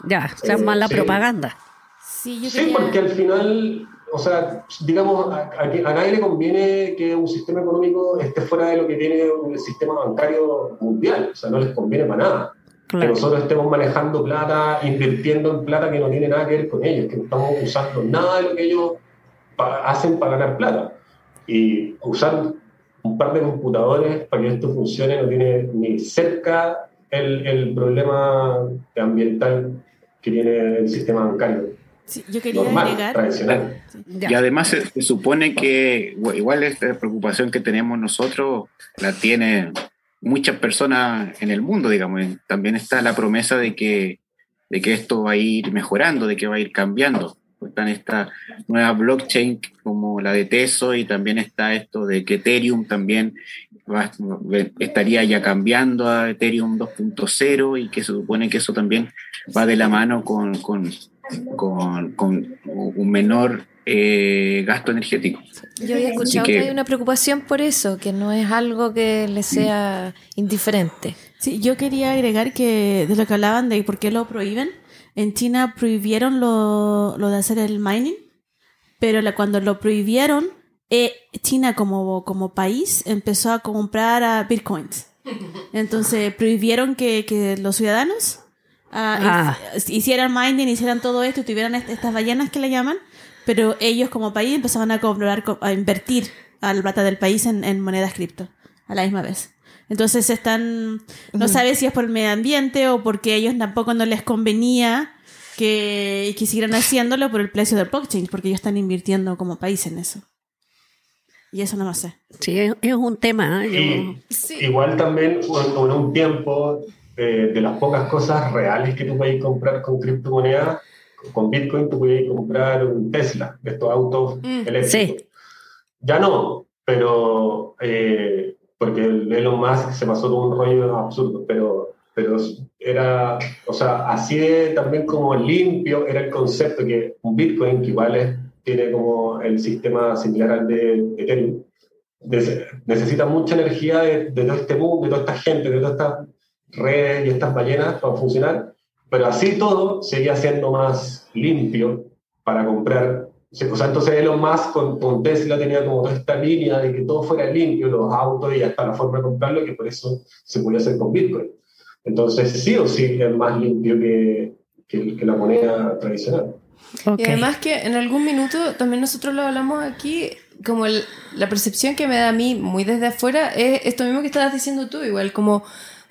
S6: Ya, o sea, eh, más la sí. propaganda.
S4: Sí, yo sí porque al final o sea, digamos, a, a, a, nadie le conviene que un sistema económico esté fuera de lo que tiene el sistema bancario mundial, o sea, no les conviene para nada. Claro. Que nosotros estemos manejando plata, invirtiendo en plata que no tiene nada que ver con ellos, que no estamos usando nada de lo que ellos pa hacen para ganar plata. Y usar un par de computadores para que esto funcione no tiene ni cerca el, el problema ambiental que tiene el sistema bancario.
S2: Sí, yo quería Normal, agregar.
S3: Tradicional. Y además se, se, supone que igual esta preocupación que tenemos nosotros la tienen muchas personas en el mundo, digamos. También está la promesa de que, de que esto va a ir mejorando, de que va a ir cambiando. Están esta nueva blockchain como la de Teso y también está esto de que Ethereum también va, estaría ya cambiando a Ethereum 2.0 y que se supone que eso también va de la mano con, con con, con un menor eh, gasto energético.
S5: Yo había escuchado que, que, hay una preocupación por eso, que no es algo que le sea indiferente.
S2: Sí, yo quería agregar que de lo que hablaban de por qué lo prohíben, en China prohibieron lo, lo de hacer el mining, pero la, cuando lo prohibieron, eh, China como, como país empezó a comprar a bitcoins. Entonces prohibieron que, que los ciudadanos ah, ah. hicieran mining, hicieran todo esto, tuvieran estas ballenas que le llaman, pero ellos como país empezaban a comprar, a invertir a la plata del país en, en monedas cripto a la misma vez. Entonces están, no sabes si es por el medio ambiente o porque a ellos tampoco no les convenía que, que siguieran haciéndolo por el precio del blockchain, porque ellos están invirtiendo como país en eso. Y eso no lo sé.
S6: Sí, es un tema. ¿eh?
S4: Y, sí. Igual también, en un tiempo, eh, de las pocas cosas reales que tú puedes comprar con criptomonedas, con Bitcoin tú puedes comprar un Tesla, de estos autos mm, eléctricos. Sí. Ya no, pero eh, porque el Elon Musk se pasó todo un rollo absurdo, pero, pero era, o sea, así de, también como limpio era el concepto que un Bitcoin, que igual es, tiene como el sistema similar al de Ethereum, necesita mucha energía de, de, todo este mundo, de toda esta gente, de toda esta redes y estas ballenas para funcionar, pero así todo seguía siendo más limpio para comprar. O sea, entonces Elon Musk con, con Tesla tenía como toda esta línea de que todo fuera limpio, los autos y hasta la forma de comprarlo, que por eso se podía hacer con Bitcoin. Entonces sí o sí es más limpio que, que, que la moneda tradicional.
S1: Okay. Y además que en algún minuto también nosotros lo hablamos aquí, como el, la percepción que me da a mí muy desde afuera es esto mismo que estabas diciendo tú, igual como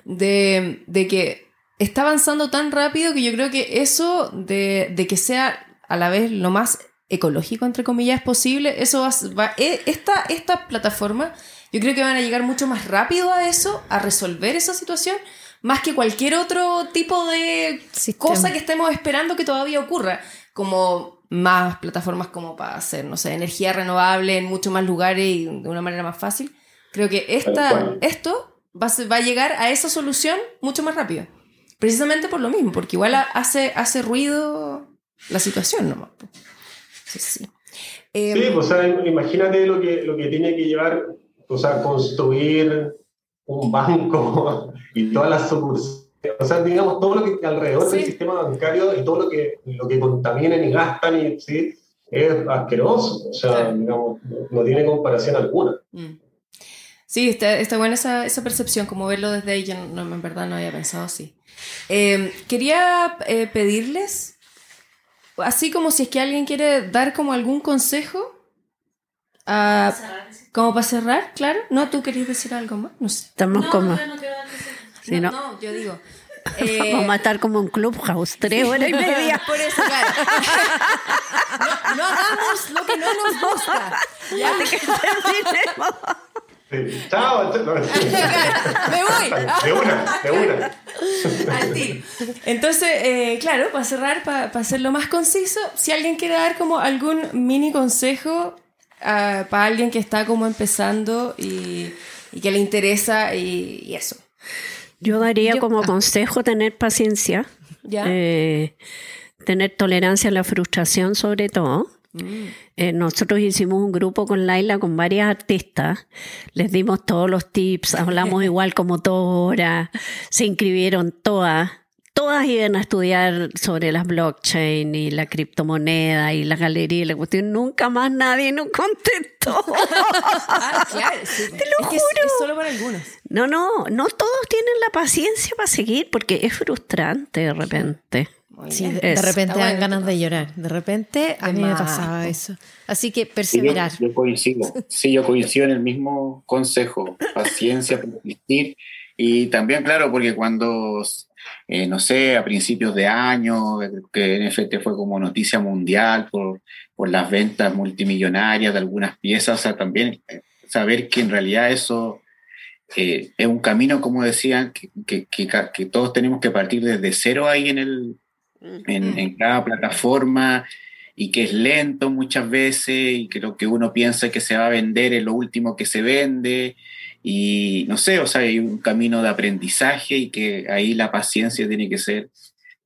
S1: de, de que está avanzando tan rápido que yo creo que eso de, de, que sea a la vez lo más ecológico, entre comillas, posible, eso va, va e, esta, esta plataforma, yo creo que van a llegar mucho más rápido a eso, a resolver esa situación, más que cualquier otro tipo de Sistema. cosa que estemos esperando que todavía ocurra, como más plataformas como para hacer, no sé, energía renovable en muchos más lugares y de una manera más fácil. Creo que esta, esto va, va a llegar a esa solución mucho más rápido. Precisamente por lo mismo, porque igual hace, hace ruido la situación nomás. Sí, sí. Eh,
S4: Sí, pues, o sea, imagínate lo que, lo que tiene que llevar, o sea, construir un banco y todas las sucursales. O sea, digamos, todo lo que alrededor
S1: Sí.
S4: del sistema bancario y todo lo que, lo que contaminan y gastan, y, ¿sí? es asqueroso. O sea,
S1: Claro.
S4: digamos, no, no tiene comparación alguna.
S1: Mm. Sí, está, está buena esa, esa percepción, como verlo desde ahí, yo no, no, en verdad no había pensado así. Eh, quería eh, pedirles, así como si es que alguien quiere dar como algún consejo, ah, como para cerrar, claro. No, tú querías decir algo más, no sé.
S6: Estamos como. Sí,
S1: no,
S6: no.
S1: no, yo digo. eh,
S6: Vamos a estar como un clubhouse, tres horas y media.
S1: Por eso, claro. No, no hagamos lo que no nos gusta. ¿ya?
S4: Sí. Chao.
S1: Me voy.
S4: De una, de.
S1: Entonces, eh, claro, para cerrar, para, para hacerlo más conciso, si alguien quiere dar como algún mini consejo ah, para alguien que está como empezando y, y que le interesa y, y eso.
S6: Yo daría como consejo tener paciencia,
S1: ¿Ya?
S6: eh, tener tolerancia a la frustración sobre todo. Eh, nosotros hicimos un grupo con Laila con varias artistas, les dimos todos los tips, hablamos igual como horas, se inscribieron todas, todas iban a estudiar sobre las blockchain y la criptomoneda y la galería y la cuestión, nunca más nadie nos contestó.
S1: Ah, claro. sí. Te lo es juro. es solo para algunos.
S6: No, no, no todos tienen la paciencia para seguir porque es frustrante de repente.
S1: Muy
S5: Sí,
S1: bien.
S5: de,
S6: Es.
S5: repente
S1: Está
S5: dan
S1: bueno.
S5: ganas de llorar. De repente a mí me pasaba eso. Así que
S3: Sí, yo,
S5: perseverar.
S3: yo coincido. Sí, yo coincido en el mismo consejo. Paciencia, persistir. Y también, claro, porque cuando, eh, no sé, a principios de año, que NFT fue como noticia mundial por, por las ventas multimillonarias de algunas piezas, o sea, también eh, saber que en realidad eso eh, es un camino, como decían, que, que, que que todos tenemos que partir desde cero ahí en, el, en, en cada plataforma y que es lento muchas veces y que lo que uno piensa que se va a vender es lo último que se vende y no sé, o sea, hay un camino de aprendizaje y que ahí la paciencia tiene que ser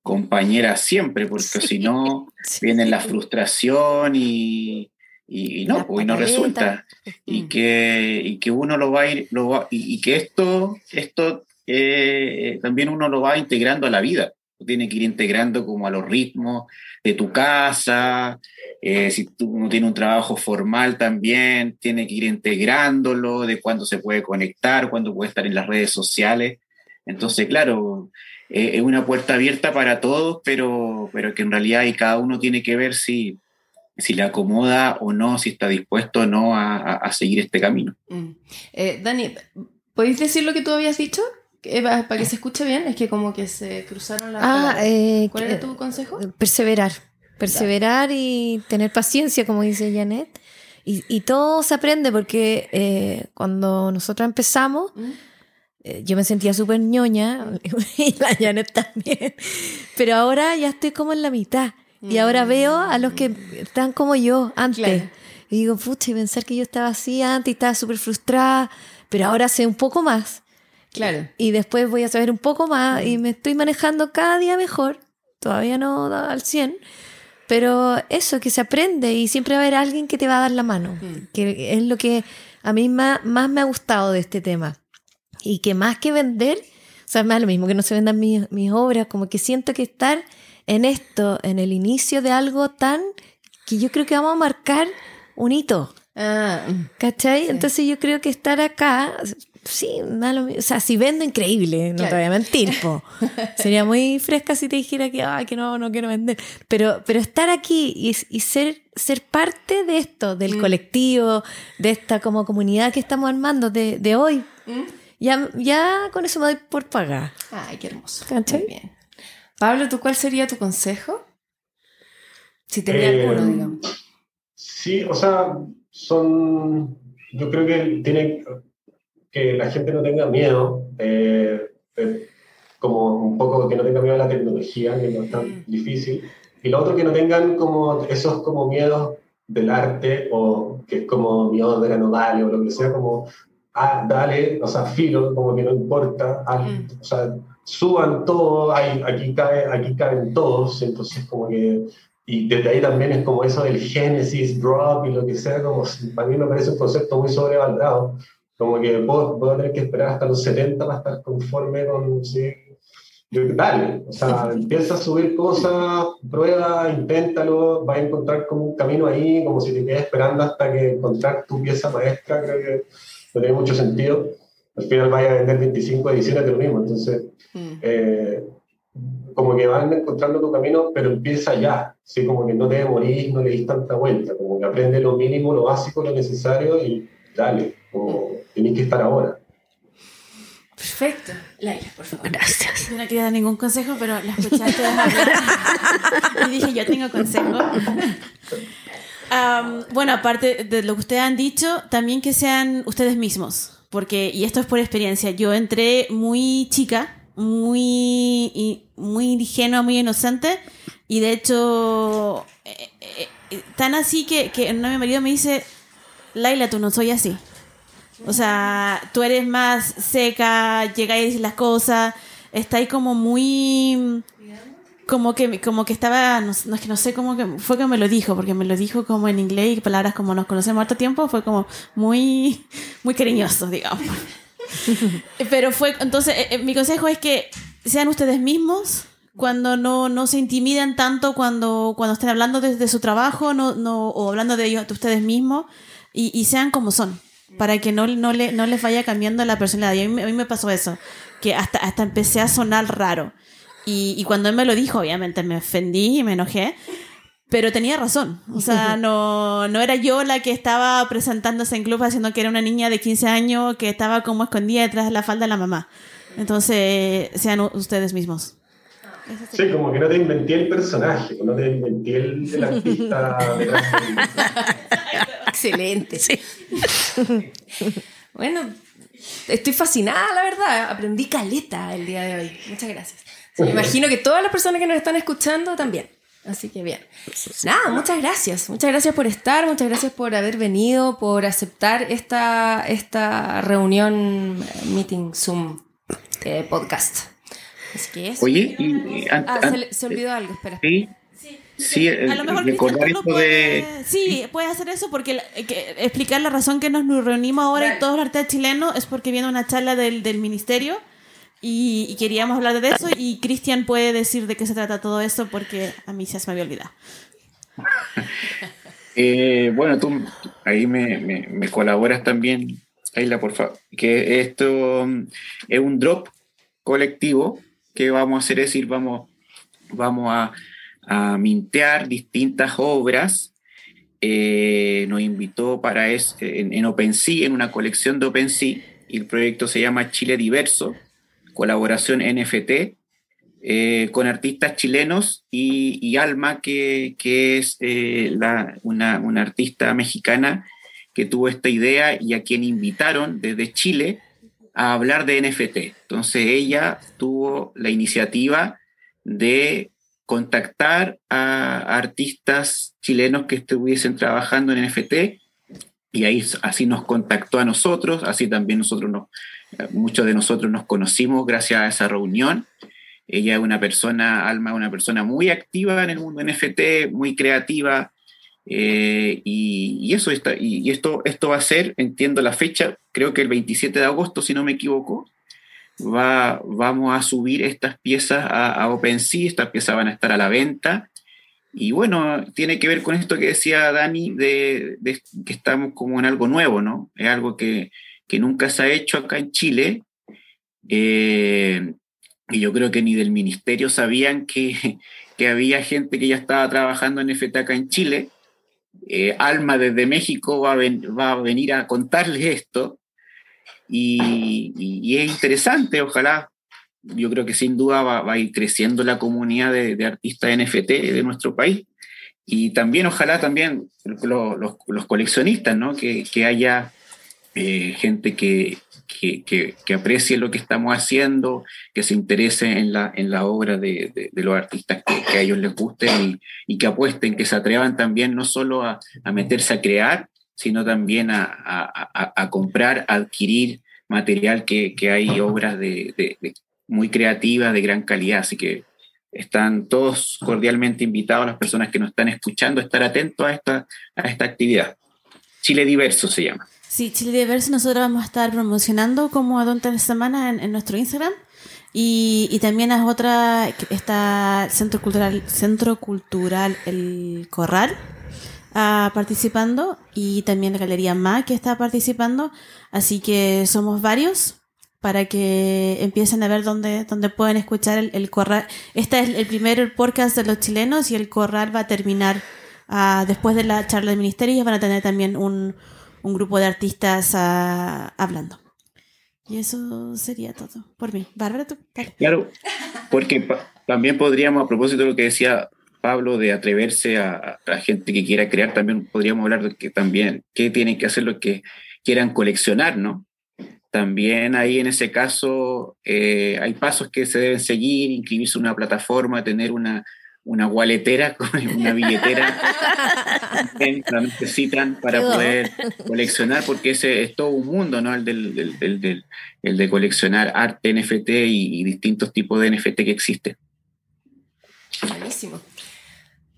S3: compañera siempre, porque si no viene la frustración y, y, y no, pues, no resulta. Y que, y que uno lo va a ir, lo va- y, y que esto, esto eh, también uno lo va integrando a la vida. Lo tiene que ir integrando como a los ritmos de tu casa. eh, si tú uno tiene un trabajo formal también, tiene que ir integrándolo, de cuándo se puede conectar, cuándo puede estar en las redes sociales. Entonces, claro, eh, es una puerta abierta para todos, pero, pero que en realidad ahí cada uno tiene que ver si, si le acomoda o no, si está dispuesto o no a, a- a seguir este camino.
S1: Mm. Eh, Dani, ¿podéis decir lo que tú habías dicho? Eh, pa- para que se escuche bien, es que como que se cruzaron las
S5: Ah, eh,
S1: ¿Cuál era tu consejo?
S5: Perseverar. Perseverar y tener paciencia, como dice Janet. Y, y todo se aprende porque eh, cuando nosotros empezamos,
S1: ¿Mm?
S5: eh, yo me sentía súper ñoña y la Janet también. Pero ahora ya estoy como en la mitad. Y ahora veo a los que están como yo antes.
S1: Claro.
S5: Y digo, pucha, y pensar que yo estaba así antes y estaba súper frustrada. Pero ahora sé un poco más.
S1: Claro.
S5: Y después voy a saber un poco más y me estoy manejando cada día mejor. Todavía no al 100. Pero eso, que se aprende y siempre va a haber alguien que te va a dar la mano. Que es lo que a mí más, más me ha gustado de este tema. Y que más que vender, o sea, más lo mismo que no se vendan mis, mis obras, como que siento que estar en esto, en el inicio de algo tan que yo creo que vamos a marcar un hito.
S1: Ah, mm.
S5: ¿Cachai? Entonces yo creo que estar acá, sí, da lo mi- o sea, si vendo increíble, no
S1: Claro.
S5: te voy a mentir, po. Sería muy fresca si te dijera que, que no, no quiero vender. Pero, pero estar aquí y, y ser, ser parte de esto, del
S1: Mm.
S5: colectivo, de esta como comunidad que estamos armando de, de hoy,
S1: ¿Mm?
S5: ya, ya con eso me doy por pagar.
S1: Ay, qué hermoso.
S5: ¿Cachai?
S1: Muy bien. Pablo, ¿tú cuál sería tu consejo? Si tenía
S4: Eh,
S1: alguno, digamos.
S4: Sí, o sea, son. Yo creo que tiene que la gente no tenga miedo, eh, eh, como un poco que no tenga miedo a la tecnología, que no es tan difícil. Y lo otro, que no tengan como esos como miedos del arte o que es como miedo de la novela o lo que sea, como, ah, dale, o sea, filo, como que no importa, ah,
S1: Mm.
S4: o sea, suban todo, hay, aquí, cabe, aquí caben todos, entonces como que y desde ahí también es como eso del Genesis, Drop y lo que sea, como para mí me parece un concepto muy sobrevalorado, como que puedo, puedo tener que esperar hasta los 70 para estar conforme con, sí, dale, o sea, empieza a subir cosas, prueba, inténtalo, vas a encontrar como un camino ahí, como si te quedas esperando hasta que encontrar tu pieza maestra, creo que no tiene mucho sentido. Al final vaya a vender 25 ediciones de lo mismo, entonces, mm. eh, como que van encontrando tu camino, pero empieza ya, ¿sí? como que no te morís, no le dis tanta vuelta, como que aprende lo mínimo, lo básico, lo necesario y dale, como tenés que estar ahora.
S1: Perfecto. Laila, por favor.
S2: Gracias. Yo no quería dar ningún consejo, pero la escuchaste y dije, yo tengo consejo. bueno, aparte de lo que ustedes han dicho, también que sean ustedes mismos. Porque, y esto es por experiencia, yo entré muy chica, muy, muy ingenua, muy inocente, y de hecho, eh, eh, eh, tan así que, que mi marido me dice, Laila, tú no soy así. O sea, tú eres más seca, llegáis a decir las cosas, está ahí como muy como que como que estaba no, es que no sé cómo que fue que me lo dijo porque me lo dijo como en inglés y palabras como nos conocemos harto tiempo fue como muy muy cariñoso digamos. Pero fue entonces eh, eh, mi consejo es que sean ustedes mismos cuando no, no se intimidan tanto cuando cuando estén hablando de, su trabajo no, no o hablando de, ellos, de ustedes mismos y, y sean como son para que no, no, le, no les vaya cambiando la personalidad. Y a mí, me pasó eso, que hasta, hasta empecé a sonar raro. Y, y, cuando él me lo dijo, obviamente me ofendí y me enojé, pero tenía razón. O sea, no, no era yo la que estaba presentándose en club haciendo que era una niña de 15 años que estaba como escondida detrás de la falda de la mamá. Entonces, sean ustedes mismos.
S4: Sí, como que no te inventé el personaje, no te inventé el, el artista.
S1: Excelente. Sí. bueno, estoy fascinada, la verdad. Aprendí caleta el día de hoy. Muchas gracias. me imagino que todas las personas que nos están escuchando también. Así que bien. Nada, muchas gracias. Muchas gracias por estar, muchas gracias por haber venido, por aceptar esta, esta reunión, meeting, Zoom, eh, podcast. Así que eso.
S3: Oye, y,
S1: ah, se, olvidó algo, espera.
S3: Sí. Sí, a lo mejor
S2: puede, Sí, puede hacer eso porque explicar la razón que nos reunimos ahora y todos los artistas chilenos es porque viene una charla del, del ministerio y, queríamos hablar de eso y Cristian puede decir de qué se trata todo eso porque a mí ya se me había olvidado.
S3: Eh, bueno, tú ahí me, me, colaboras también, Ayla, por favor, que esto mm, es un drop colectivo que vamos a hacer es decir, vamos, vamos a a mintear distintas obras. Eh, nos invitó para eso en, en, OpenSea, en una colección de OpenSea, y el proyecto se llama Chile Diverso, colaboración NFT, eh, con artistas chilenos y, Alma, que, es eh, una, una, artista mexicana que tuvo esta idea y a quien invitaron desde Chile a hablar de NFT. Entonces ella tuvo la iniciativa de contactar a artistas chilenos que estuviesen trabajando en NFT y ahí así nos contactó a nosotros, así también nosotros nos, muchos de nosotros nos conocimos gracias a esa reunión. Ella es una persona, Alma, una persona muy activa en el mundo NFT, muy creativa, eh, y, eso está, y, esto, esto va a ser, entiendo la fecha, creo que el 27 de agosto, si no me equivoco, va, vamos a subir estas piezas a, OpenSea, estas piezas van a estar a la venta. Y bueno, tiene que ver con esto que decía Dani, de, que estamos como en algo nuevo, ¿no? Es algo que, nunca se ha hecho acá en Chile. Eh, y yo creo que ni del ministerio sabían que, había gente que ya estaba trabajando en FT en Chile. Eh, Alma desde México va a, va a venir a contarles esto. Y, es interesante, ojalá, yo creo que sin duda va, a ir creciendo la comunidad de, artistas NFT de nuestro país. Y también, ojalá también los, coleccionistas, ¿no? que, haya eh, gente que, que, aprecie lo que estamos haciendo, que se interese en la, en la obra de, los artistas que, a ellos les gusten y, que apuesten, que se atrevan también no solo a, a meterse a crear, sino también a, comprar, a adquirir material que, hay obras de, muy creativas, de gran calidad. Así que están todos cordialmente invitados, las personas que nos están escuchando, a estar atentos a esta, a esta actividad. Chile Diverso se llama.
S2: Sí, Chile Diverso nosotros vamos a estar promocionando como Adulta de Semana en, en nuestro Instagram. Y, y también es otra, que está Centro Cultural, Centro Cultural El Corral participando y también la Galería MA que está participando. Así que somos varios para que empiecen a ver dónde, dónde pueden escuchar el, Corral. Este es el primer podcast de los chilenos y el Corral va a terminar ah, después de la charla del ministerio y van a tener también un, un grupo de artistas ah, hablando. Y eso sería todo por mí. Bárbara, tú. dale.
S3: Claro, porque también podríamos, a propósito de lo que decía Pablo, de atreverse a, a gente que quiera crear, también podríamos hablar de que también, qué tienen que hacer los que quieran coleccionar, ¿no? También ahí en ese caso eh, hay pasos que se deben seguir, inscribirse en una plataforma, tener una, una walletera, una billetera que la necesitan para poder coleccionar, porque ese es todo un mundo, ¿no? El, del, del- del- del- el de coleccionar arte NFT y, y distintos tipos de NFT que existen.
S1: Buenísimo.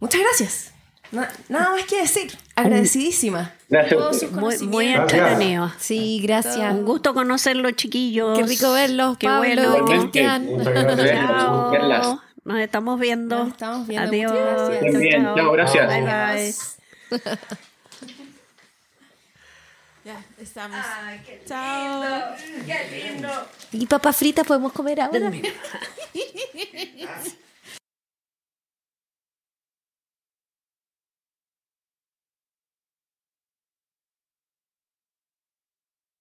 S1: Muchas gracias. Na- nada más que decir. Agradecidísima.
S3: Gracias.
S1: Todos sus
S6: Muy, muy entretenido.
S5: Sí, gracias.
S6: Un gusto conocerlos, chiquillos.
S5: Qué rico verlos,
S6: Qué
S5: Pablo,
S6: bueno.
S5: Cristian.
S6: Chao. Nos estamos viendo.
S1: Nos estamos viendo.
S6: Adiós.
S1: Muchas gracias.
S3: Bien. Chao, gracias.
S6: Bye, bye.
S1: Adiós.
S2: Ya, estamos. Chao.
S5: ¿Y papas fritas podemos comer ahora?